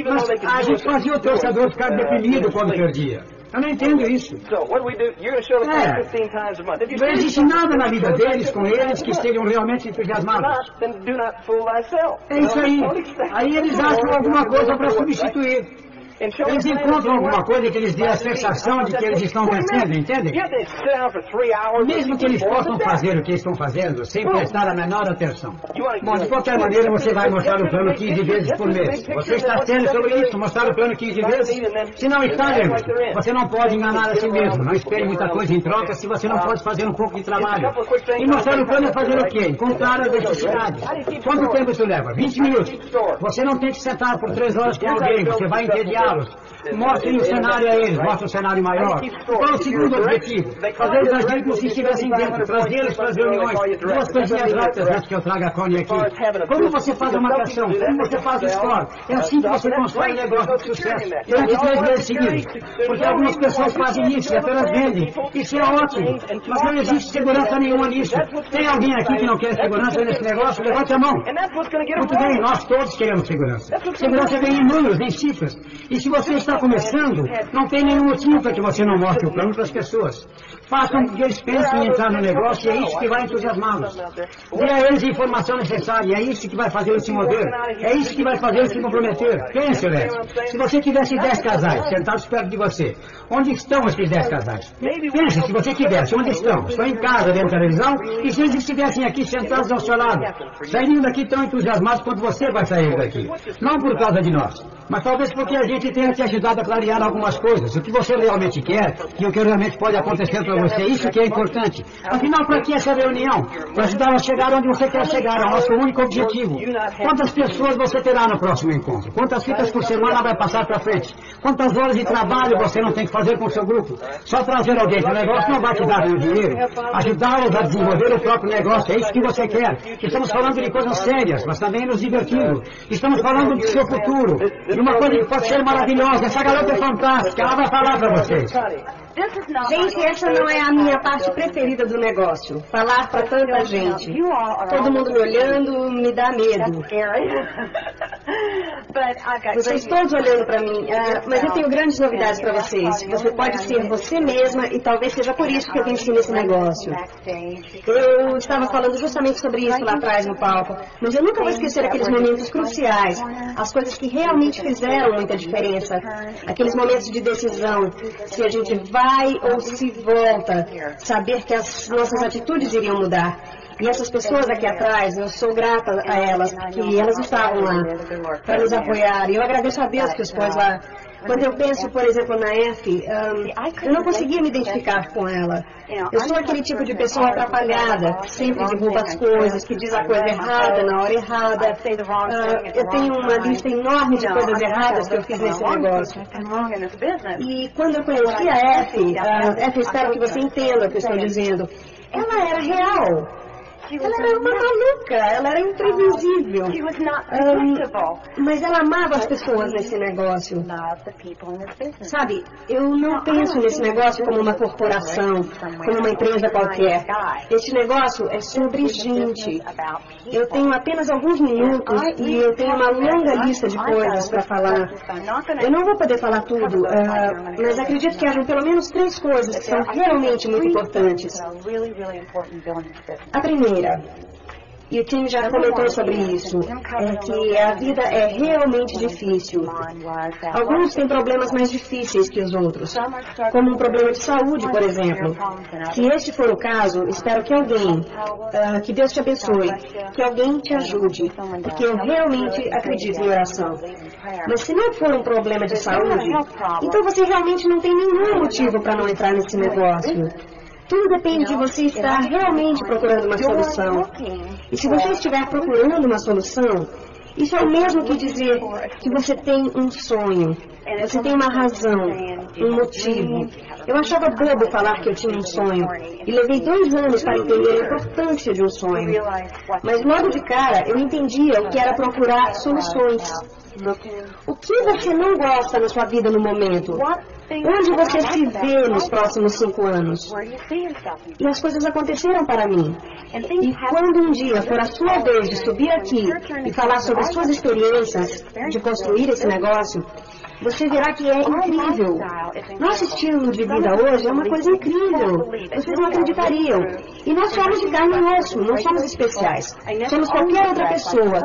S1: Mas a gente fazia o torcedor ficar deprimido quando perdia. Eu não entendo isso. É. Não existe nada na vida deles com eles que estejam realmente entusiasmados. É isso aí. Aí eles acham alguma coisa para substituir. Eles encontram alguma coisa que eles dê a sensação de que eles estão vencendo, entende? Mesmo que eles possam fazer o que estão fazendo sem prestar a menor atenção. Bom, de qualquer maneira, você vai mostrar o plano 15 vezes por mês. Você está sério sobre isso? Mostrar o plano 15 vezes? Se não está, você não pode enganar a si mesmo. Não espere muita coisa em troca se você não pode fazer um pouco de trabalho. E mostrar o plano é fazer o quê? Encontrar as necessidades. Quanto tempo isso leva? 20 minutos. Você não tem que sentar por três horas com alguém. Você vai entediá-los. Mostre o cenário a eles, mostre o cenário maior. Qual o segundo objetivo? Fazer eles agirem como se estivessem dentro, trazê-los para as reuniões. Duas coisinhas rápidas antes que eu traga a Connie aqui. Como você faz uma marcação? Como você faz o score? É assim que você constrói um negócio de sucesso. Durante três meses seguidos. Porque algumas pessoas fazem isso e apenas vendem. Isso é ótimo. Mas não existe segurança nenhuma nisso. Tem alguém aqui que não quer segurança nesse negócio? Levante a mão. Muito bem, nós todos queremos segurança. Segurança vem em números, em cifras. E se você está começando, não tem nenhum motivo para que você não mostre o plano para as pessoas. Façam que eles pensem em entrar no negócio e é isso que vai entusiasmá-los. Dê a eles a informação necessária, é isso que vai fazer eles se mover. É isso que vai fazer eles se comprometer. Pense, Léo. Se você tivesse dez casais sentados perto de você, onde estão esses dez casais? Pense, se você tivesse, onde estão? Estão em casa, vendo televisão? E se eles estivessem aqui sentados ao seu lado? Saindo daqui tão entusiasmados quanto você vai sair daqui. Não por causa de nós, mas talvez porque a gente tenha te ajudado a clarear algumas coisas. O que você realmente quer e o que realmente pode acontecer para você. Isso que é importante. Afinal, para que essa reunião? Para ajudar a chegar onde você quer chegar, é o nosso único objetivo. Quantas pessoas você terá no próximo encontro? Quantas fitas por semana vai passar para frente? Quantas horas de trabalho você não tem que fazer com o seu grupo? Só trazer alguém para o negócio não vai te dar nenhum dinheiro. Ajudá-los a desenvolver o próprio negócio, é isso que você quer. Estamos falando de coisas sérias, mas também nos divertindo. Estamos falando do seu futuro. De uma coisa que pode ser maravilhosa. Essa garota é fantástica, ela vai falar para vocês.
S3: Gente, essa não é a minha parte preferida do negócio. Falar para tanta gente. Todo mundo me olhando me dá medo. Vocês todos olhando para mim. Ah, mas eu tenho grandes novidades para vocês. Você pode ser você mesma e talvez seja por isso que eu venci nesse negócio. Eu estava falando justamente sobre isso lá atrás no palco. Mas eu nunca vou esquecer aqueles momentos cruciais. As coisas que realmente fizeram muita diferença. Aqueles momentos de decisão. Se a gente vai ou se volta. Saber que as nossas atitudes iriam mudar. E essas pessoas aqui atrás, eu sou grata a elas, porque elas estavam lá para nos apoiar. E eu agradeço a Deus que os pôs lá. Quando eu penso, por exemplo, na F, um, eu não conseguia me identificar com ela. Eu sou aquele tipo de pessoa atrapalhada, que sempre derruba as coisas, que diz a coisa errada na hora errada. Uh, eu tenho uma lista enorme de coisas erradas que eu fiz nesse negócio. E quando eu conheci a F, uh, F, espero que você entenda o que eu estou dizendo, ela era real. Ela era uma maluca, ela era imprevisível. Um, mas ela amava as pessoas nesse negócio. Sabe, eu não penso nesse negócio como uma corporação, como uma empresa qualquer. Esse negócio é sobre gente. Eu tenho apenas alguns minutos e eu tenho uma longa lista de coisas para falar. Eu não vou poder falar tudo, uh, mas acredito que hajam pelo menos três coisas que são realmente muito importantes. A primeira, e o Tim já comentou sobre isso, é que a vida é realmente difícil. Alguns têm problemas mais difíceis que os outros, como um problema de saúde, por exemplo. Se este for o caso, espero que alguém, uh, que Deus te abençoe, que alguém te ajude, porque eu realmente acredito em oração. Mas se não for um problema de saúde, então você realmente não tem nenhum motivo para não entrar nesse negócio. Tudo depende de você estar realmente procurando uma solução. E se você estiver procurando uma solução, isso é o mesmo que dizer que você tem um sonho, você tem uma razão, um motivo. Eu achava bobo falar que eu tinha um sonho e levei dois anos para entender a importância de um sonho. Mas logo de cara eu entendia o que era procurar soluções. O que você não gosta na sua vida no momento? Onde você se vê nos próximos cinco anos? E as coisas aconteceram para mim. E quando um dia for a sua vez de subir aqui e falar sobre as suas experiências de construir esse negócio, você verá que é incrível. Nosso estilo de vida hoje é uma coisa incrível. Vocês não acreditariam. E nós somos de carne e osso, não somos especiais. Somos qualquer outra pessoa.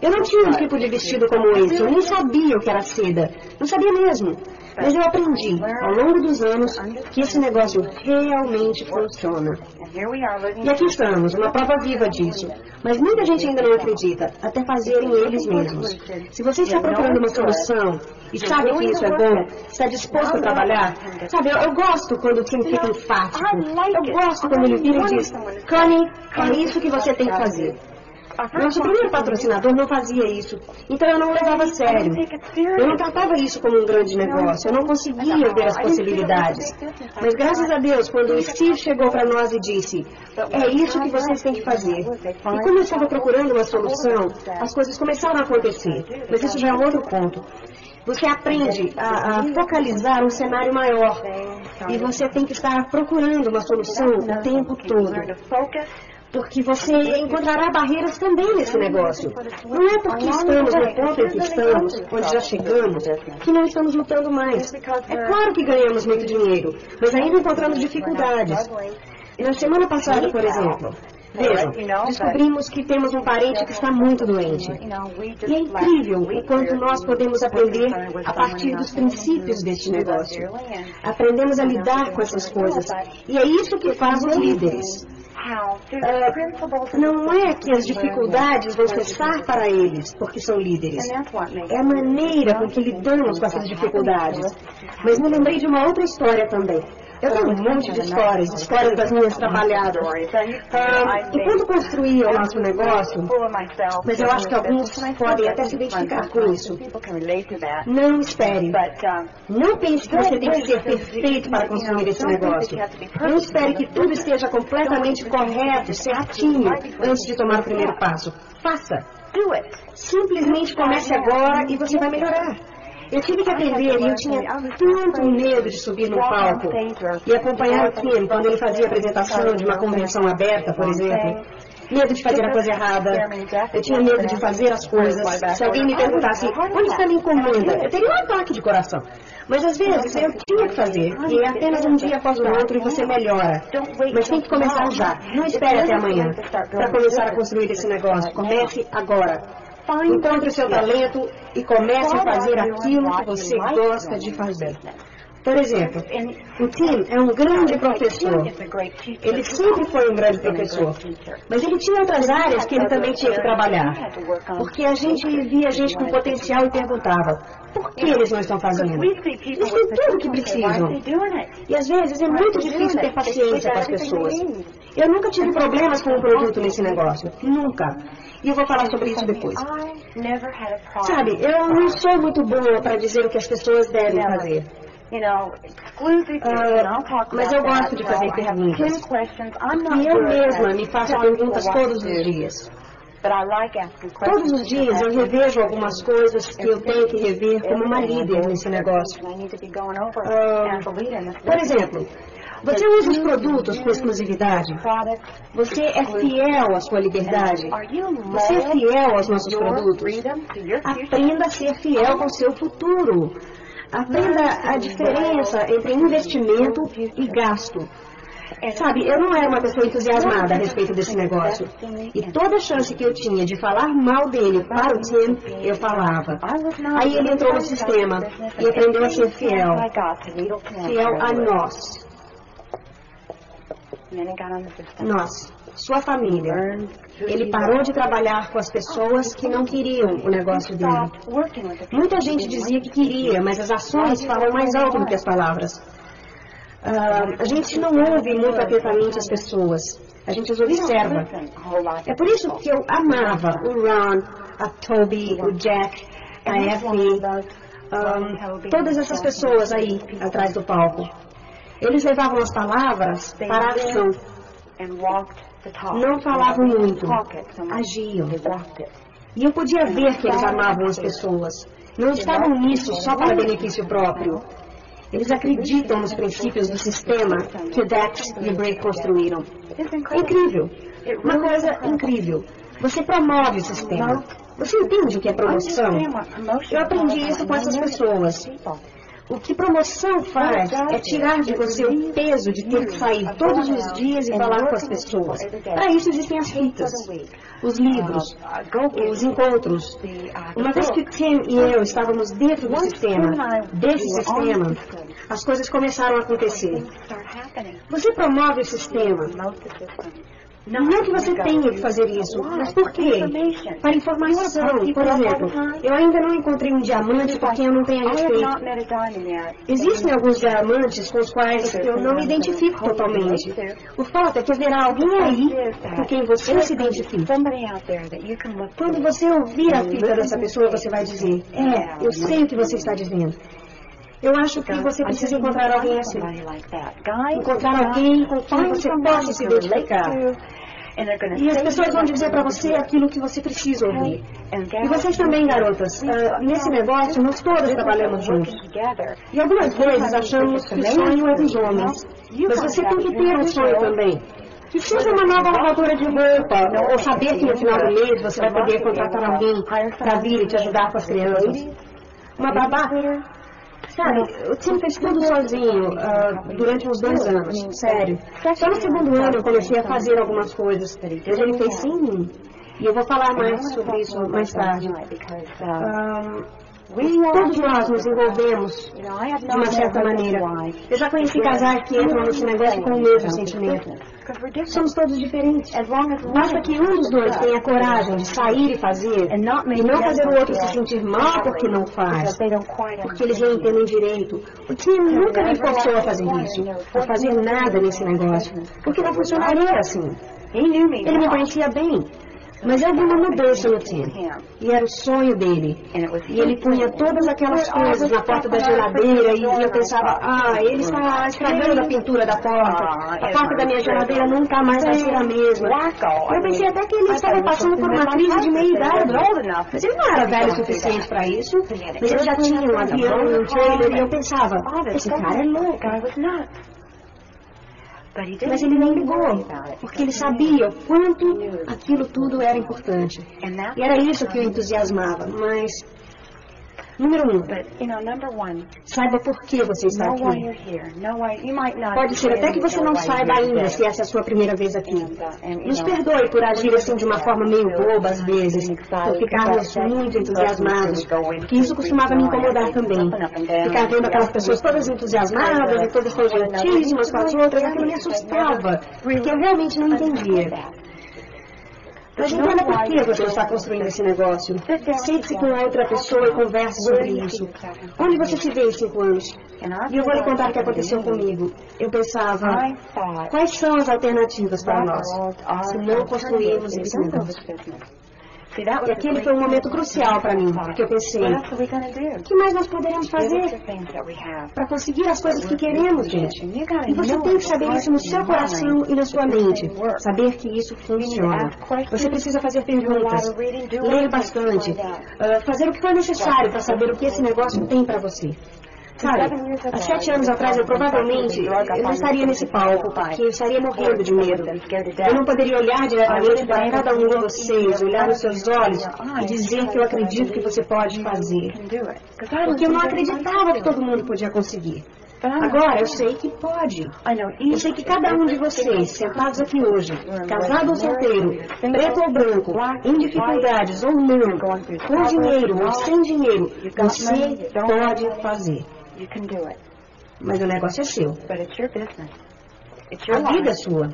S3: Eu não tinha um tipo de vestido como esse, eu nem sabia o que era seda. Não sabia mesmo. Mas eu aprendi, ao longo dos anos, que esse negócio realmente funciona. E aqui estamos, uma prova viva disso. Mas muita gente ainda não acredita, até fazerem eles mesmos. Se você está procurando uma solução e sabe que isso é bom, está disposto a trabalhar, sabe, eu, eu gosto quando o time fica enfático. Eu gosto quando ele vira e diz, Connie, é isso que você tem que fazer. Nosso primeiro patrocinador não fazia isso, então eu não levava a sério. Eu não tratava isso como um grande negócio, eu não conseguia ver as possibilidades. Mas graças a Deus, quando o Steve chegou para nós e disse, é isso que vocês têm que fazer. E como eu estava procurando uma solução, as coisas começaram a acontecer. Mas isso já é um outro ponto. Você aprende a, a, focalizar um cenário maior. E você tem que estar procurando uma solução o tempo todo. Porque você encontrará barreiras também nesse negócio. Não é porque estamos no ponto em que estamos, onde já chegamos, que não estamos lutando mais. É claro que ganhamos muito dinheiro, mas ainda encontramos dificuldades. Na semana passada, por exemplo, Vejam, descobrimos que temos um parente que está muito doente. E é incrível o quanto nós podemos aprender a partir dos princípios deste negócio. Aprendemos a lidar com essas coisas. E é isso que faz os líderes. Uh, não é que as dificuldades vão cessar para eles, porque são líderes. É a maneira com que lidamos com essas dificuldades. Mas me lembrei de uma outra história também. Eu tenho um monte de histórias, histórias das minhas trabalhadas. Ah, enquanto construía o nosso negócio, mas eu acho que alguns podem até se identificar com isso. Não espere. Não pense que você tem que ser perfeito para construir esse negócio. Não espere que tudo esteja completamente correto, certinho, antes de tomar o primeiro passo. Faça. Simplesmente comece agora e você vai melhorar. Eu tive que aprender e eu tinha tanto medo de subir no palco e acompanhar o Kim quando ele fazia apresentação de uma convenção aberta, por exemplo. Medo de fazer a coisa errada. Eu tinha medo de fazer as coisas. Se alguém me perguntasse, onde está minha encomenda? Eu teria um ataque de coração. Mas às vezes eu tinha que fazer. E é apenas um dia após o outro e você melhora. Mas tem que começar já. Não espere até amanhã para começar a construir esse negócio. Comece agora. Encontre o seu talento e comece a fazer aquilo que você gosta de fazer. Por exemplo, o Tim é um grande professor. Ele sempre foi um grande professor. Mas ele tinha outras áreas que ele também tinha que trabalhar. Porque a gente via gente com potencial e perguntava, por que eles não estão fazendo? Eles têm tudo o que precisam. E às vezes é muito difícil ter paciência com as pessoas. Eu nunca tive problemas com um produto nesse negócio. Nunca. E eu vou falar sobre isso depois. Sabe, eu não sou muito boa para dizer o que as pessoas devem fazer. Uh, mas eu gosto de fazer perguntas. E eu mesma me faço perguntas todos os dias. Todos os dias eu revejo algumas coisas que eu tenho que rever como uma líder nesse negócio. Uh, por exemplo, você usa os produtos com exclusividade? Você é fiel à sua liberdade? Você é fiel aos nossos produtos? Aprenda a ser fiel com seu futuro. Aprenda a diferença entre investimento e gasto. Sabe, eu não era uma pessoa entusiasmada a respeito desse negócio. E toda chance que eu tinha de falar mal dele para o Tim, eu falava. Aí ele entrou no sistema e aprendeu a ser fiel. Fiel a nós. Nós, sua família. Ele parou de trabalhar com as pessoas que não queriam o negócio dele. Muita gente dizia que queria, mas as ações falam mais alto do que as palavras. Uh, a gente não ouve muito atentamente as pessoas. A gente as observa. É por isso que eu amava o Ron, a Toby, o Jack, a Effie, um, todas essas pessoas aí atrás do palco. Eles levavam as palavras para a ação. Não falavam muito, agiam. E eu podia ver que eles amavam as pessoas. Não estavam nisso só para benefício próprio. Eles acreditam nos princípios do sistema que o Dex e o Break construíram. Incrível. Uma coisa incrível. Você promove o sistema. Você entende o que é promoção? Eu aprendi isso com essas pessoas. O que promoção faz é tirar de você o peso de ter que sair todos os dias e falar com as pessoas. Para isso existem as fitas, os livros, os encontros. Uma vez que Tim e eu estávamos dentro do sistema, desse sistema, as coisas começaram a acontecer. Você promove o sistema. Não é que você tenha que fazer isso, mas por quê? Para informação. Por exemplo, eu ainda não encontrei um diamante por quem eu não tenho a respeito. Existem alguns diamantes com os quais eu não me identifico totalmente. O fato é que haverá alguém aí com quem você se identifica. Quando você ouvir a fita dessa pessoa, você vai dizer: É, eu sei o que você está dizendo. Eu acho que você precisa encontrar alguém assim. Encontrar alguém com quem você possa se identificar. E as pessoas vão dizer para você aquilo que você precisa ouvir. E vocês também, garotas. Uh, nesse negócio, nós todas trabalhamos juntos. E algumas vezes achamos que o sonho é dos homens. Mas você tem que ter um sonho também. Que seja uma nova lavadora de roupa, ou saber que no final do mês você vai poder contratar alguém para vir e te ajudar com as crianças. Uma babá Sabe, eu Tim fez tudo sozinho uh, durante uns dois anos, sério. Só no segundo ano eu comecei a fazer algumas coisas. Mas ele fez sim. E eu vou falar mais sobre isso mais tarde. Uh, todos nós nos envolvemos de uma certa maneira. Eu já conheci casais que entram nesse negócio com o mesmo sentimento. Somos todos diferentes. Basta que um dos dois tenha coragem de sair e fazer, e não fazer o outro se sentir mal porque não faz, porque eles não entendem direito. O Tim nunca me forçou a fazer isso, a fazer nada nesse negócio, porque não funcionaria assim. Ele me conhecia bem. Mas eu vi uma mudança no Tim. E era o sonho dele. E ele punha todas aquelas coisas na porta da geladeira e eu pensava, ah, ele está estragando a pintura da porta. A porta da minha geladeira nunca mais vai ser a mesma. Eu pensei até que ele estava passando por uma crise de meia-idade. Mas ele não era velho o suficiente para isso. Mas ele já tinha um avião, um trailer, e eu pensava, esse cara é louco. Mas ele nem ligou, porque ele sabia o quanto aquilo tudo era importante. E era isso que o entusiasmava. Mas Número um, saiba por que você está aqui. Pode ser até que você não saiba ainda se essa é a sua primeira vez aqui. Nos perdoe por agir assim de uma forma meio boba às vezes, por ficarmos muito entusiasmados, que isso costumava me incomodar também. Ficar vendo aquelas pessoas todas entusiasmadas e todas tão gentis com as outras, aquilo me assustava, porque eu realmente não entendia. Mas entenda por que você está construindo esse negócio. Sente-se com outra pessoa e converse sobre isso. Onde você se vê em cinco anos? E eu vou lhe contar o que aconteceu comigo. Eu pensava, quais são as alternativas para nós se não construirmos esse negócio? E aquele foi um momento crucial para mim, porque eu pensei, o que mais nós poderemos fazer para conseguir as coisas que queremos, gente? E você tem que saber isso no seu coração e na sua mente, saber que isso funciona. Você precisa fazer perguntas, ler bastante, uh, fazer o que for necessário para saber o que esse negócio tem para você. Sabe, há sete anos atrás eu provavelmente eu não estaria nesse palco, porque eu estaria morrendo de medo. Eu não poderia olhar diretamente para cada um de vocês, olhar nos seus olhos e dizer que eu acredito que você pode fazer. Porque eu não acreditava que todo mundo podia conseguir. Agora eu sei que pode. Eu sei que cada um de vocês, sentados aqui hoje, casado ou solteiro, preto ou branco, em dificuldades ou não, com dinheiro ou sem dinheiro, você pode fazer. Mas o negócio é seu. A vida é sua.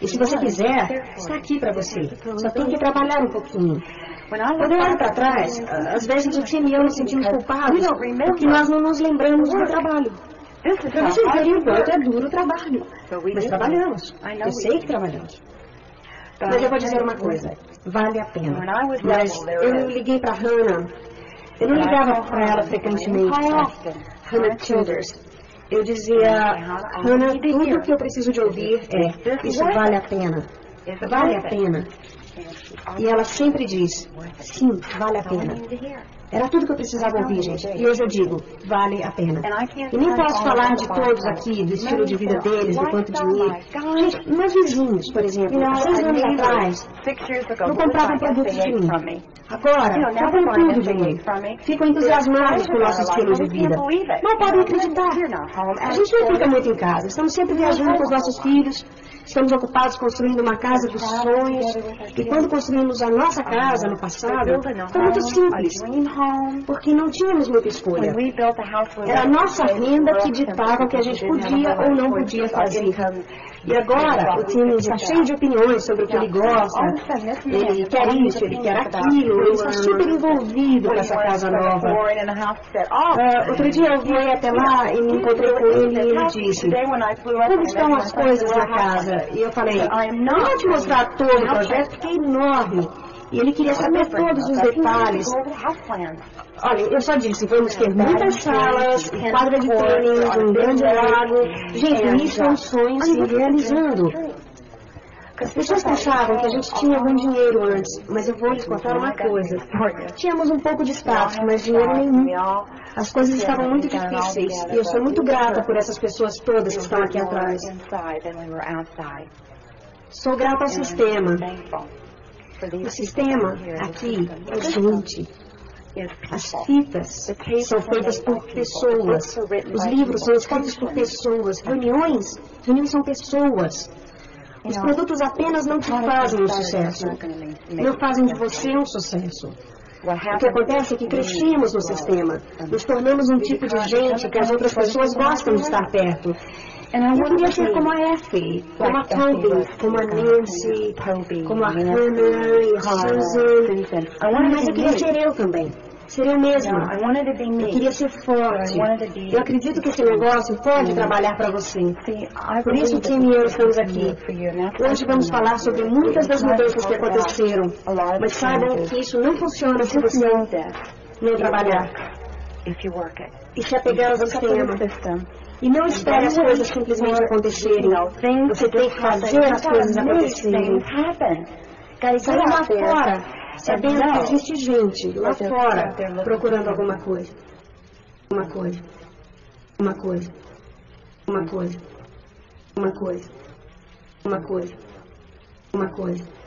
S3: E se você quiser, está aqui para você. Só tem que trabalhar um pouquinho. Quando eu olho para trás, às vezes o time e eu nos sentimos culpados porque nós não nos lembramos do trabalho. Para vocês verem o quanto é duro o trabalho. Mas trabalhamos. Eu sei que trabalhamos. Mas eu vou dizer uma coisa. Vale a pena. Mas eu liguei para Hannah. Eu não ligava para ela frequentemente. Hannah Childers. Eu dizia, Hannah, tudo o que eu preciso de ouvir é, isso vale a pena. Vale a pena. E ela sempre diz, sim, vale a pena. Era tudo que eu precisava ouvir, gente. E hoje eu digo, vale a pena. E nem posso falar de todos aqui, do estilo de vida deles, do quanto dinheiro. Gente, meus vizinhos, por exemplo, há seis anos atrás, não compravam produtos de mim. Agora, compram tudo de mim. Ficam entusiasmados com o nosso estilo de vida. Não podem acreditar. A gente não fica muito em casa. Estamos sempre viajando com os nossos filhos. Estamos ocupados construindo uma casa dos sonhos. E quando construímos a nossa casa no passado, foi muito simples, porque não tínhamos muita escolha. Era a nossa renda que ditava o que a gente podia ou não podia fazer. E agora o time está cheio de opiniões sobre o que ele gosta. Ele quer isso, ele quer aquilo. Ele está super envolvido com essa casa nova. Uh, outro dia eu fui até lá e me encontrei com ele e ele disse: Como estão as coisas na casa? E eu falei: Não vou te mostrar todo o projeto, porque é enorme. E ele queria saber todos os detalhes. Olha, eu só disse, vamos ter muitas salas, quadra de tênis, um grande lago. Gente, isso é um sonho se realizando. As pessoas pensavam que a gente tinha algum dinheiro antes, mas eu vou lhes contar uma coisa. Tínhamos um pouco de status, mas dinheiro nenhum. As coisas estavam muito difíceis e eu sou muito grata por essas pessoas todas que estão aqui atrás. Sou grata ao sistema. O sistema aqui é gente. As fitas são feitas por pessoas. Os livros são escritos por pessoas. Reuniões, reuniões são pessoas. Os produtos apenas não te fazem um sucesso. Não fazem de você um sucesso. O que acontece é que crescemos no sistema. Nos tornamos um tipo de gente que as outras pessoas gostam de estar perto. Eu queria ser como a Effie, como a Toby, como a Nancy, como a Hannah e a Susan. Mas eu queria ser eu também. Ser eu mesma. Eu queria ser forte. Eu acredito que esse negócio pode trabalhar para você. Por isso, Tim e eu estamos aqui. Hoje vamos falar sobre muitas das mudanças que aconteceram. Mas saibam que isso não funciona se você não trabalhar. E se apegar ao sistema. E não espere as coisas simplesmente acontecerem. Você tem que fazer as coisas acontecerem. Saia lá fora, sabendo que existe gente lá fora procurando alguma coisa. Uma coisa. Uma coisa. Uma coisa. Uma coisa. Uma coisa. Uma coisa.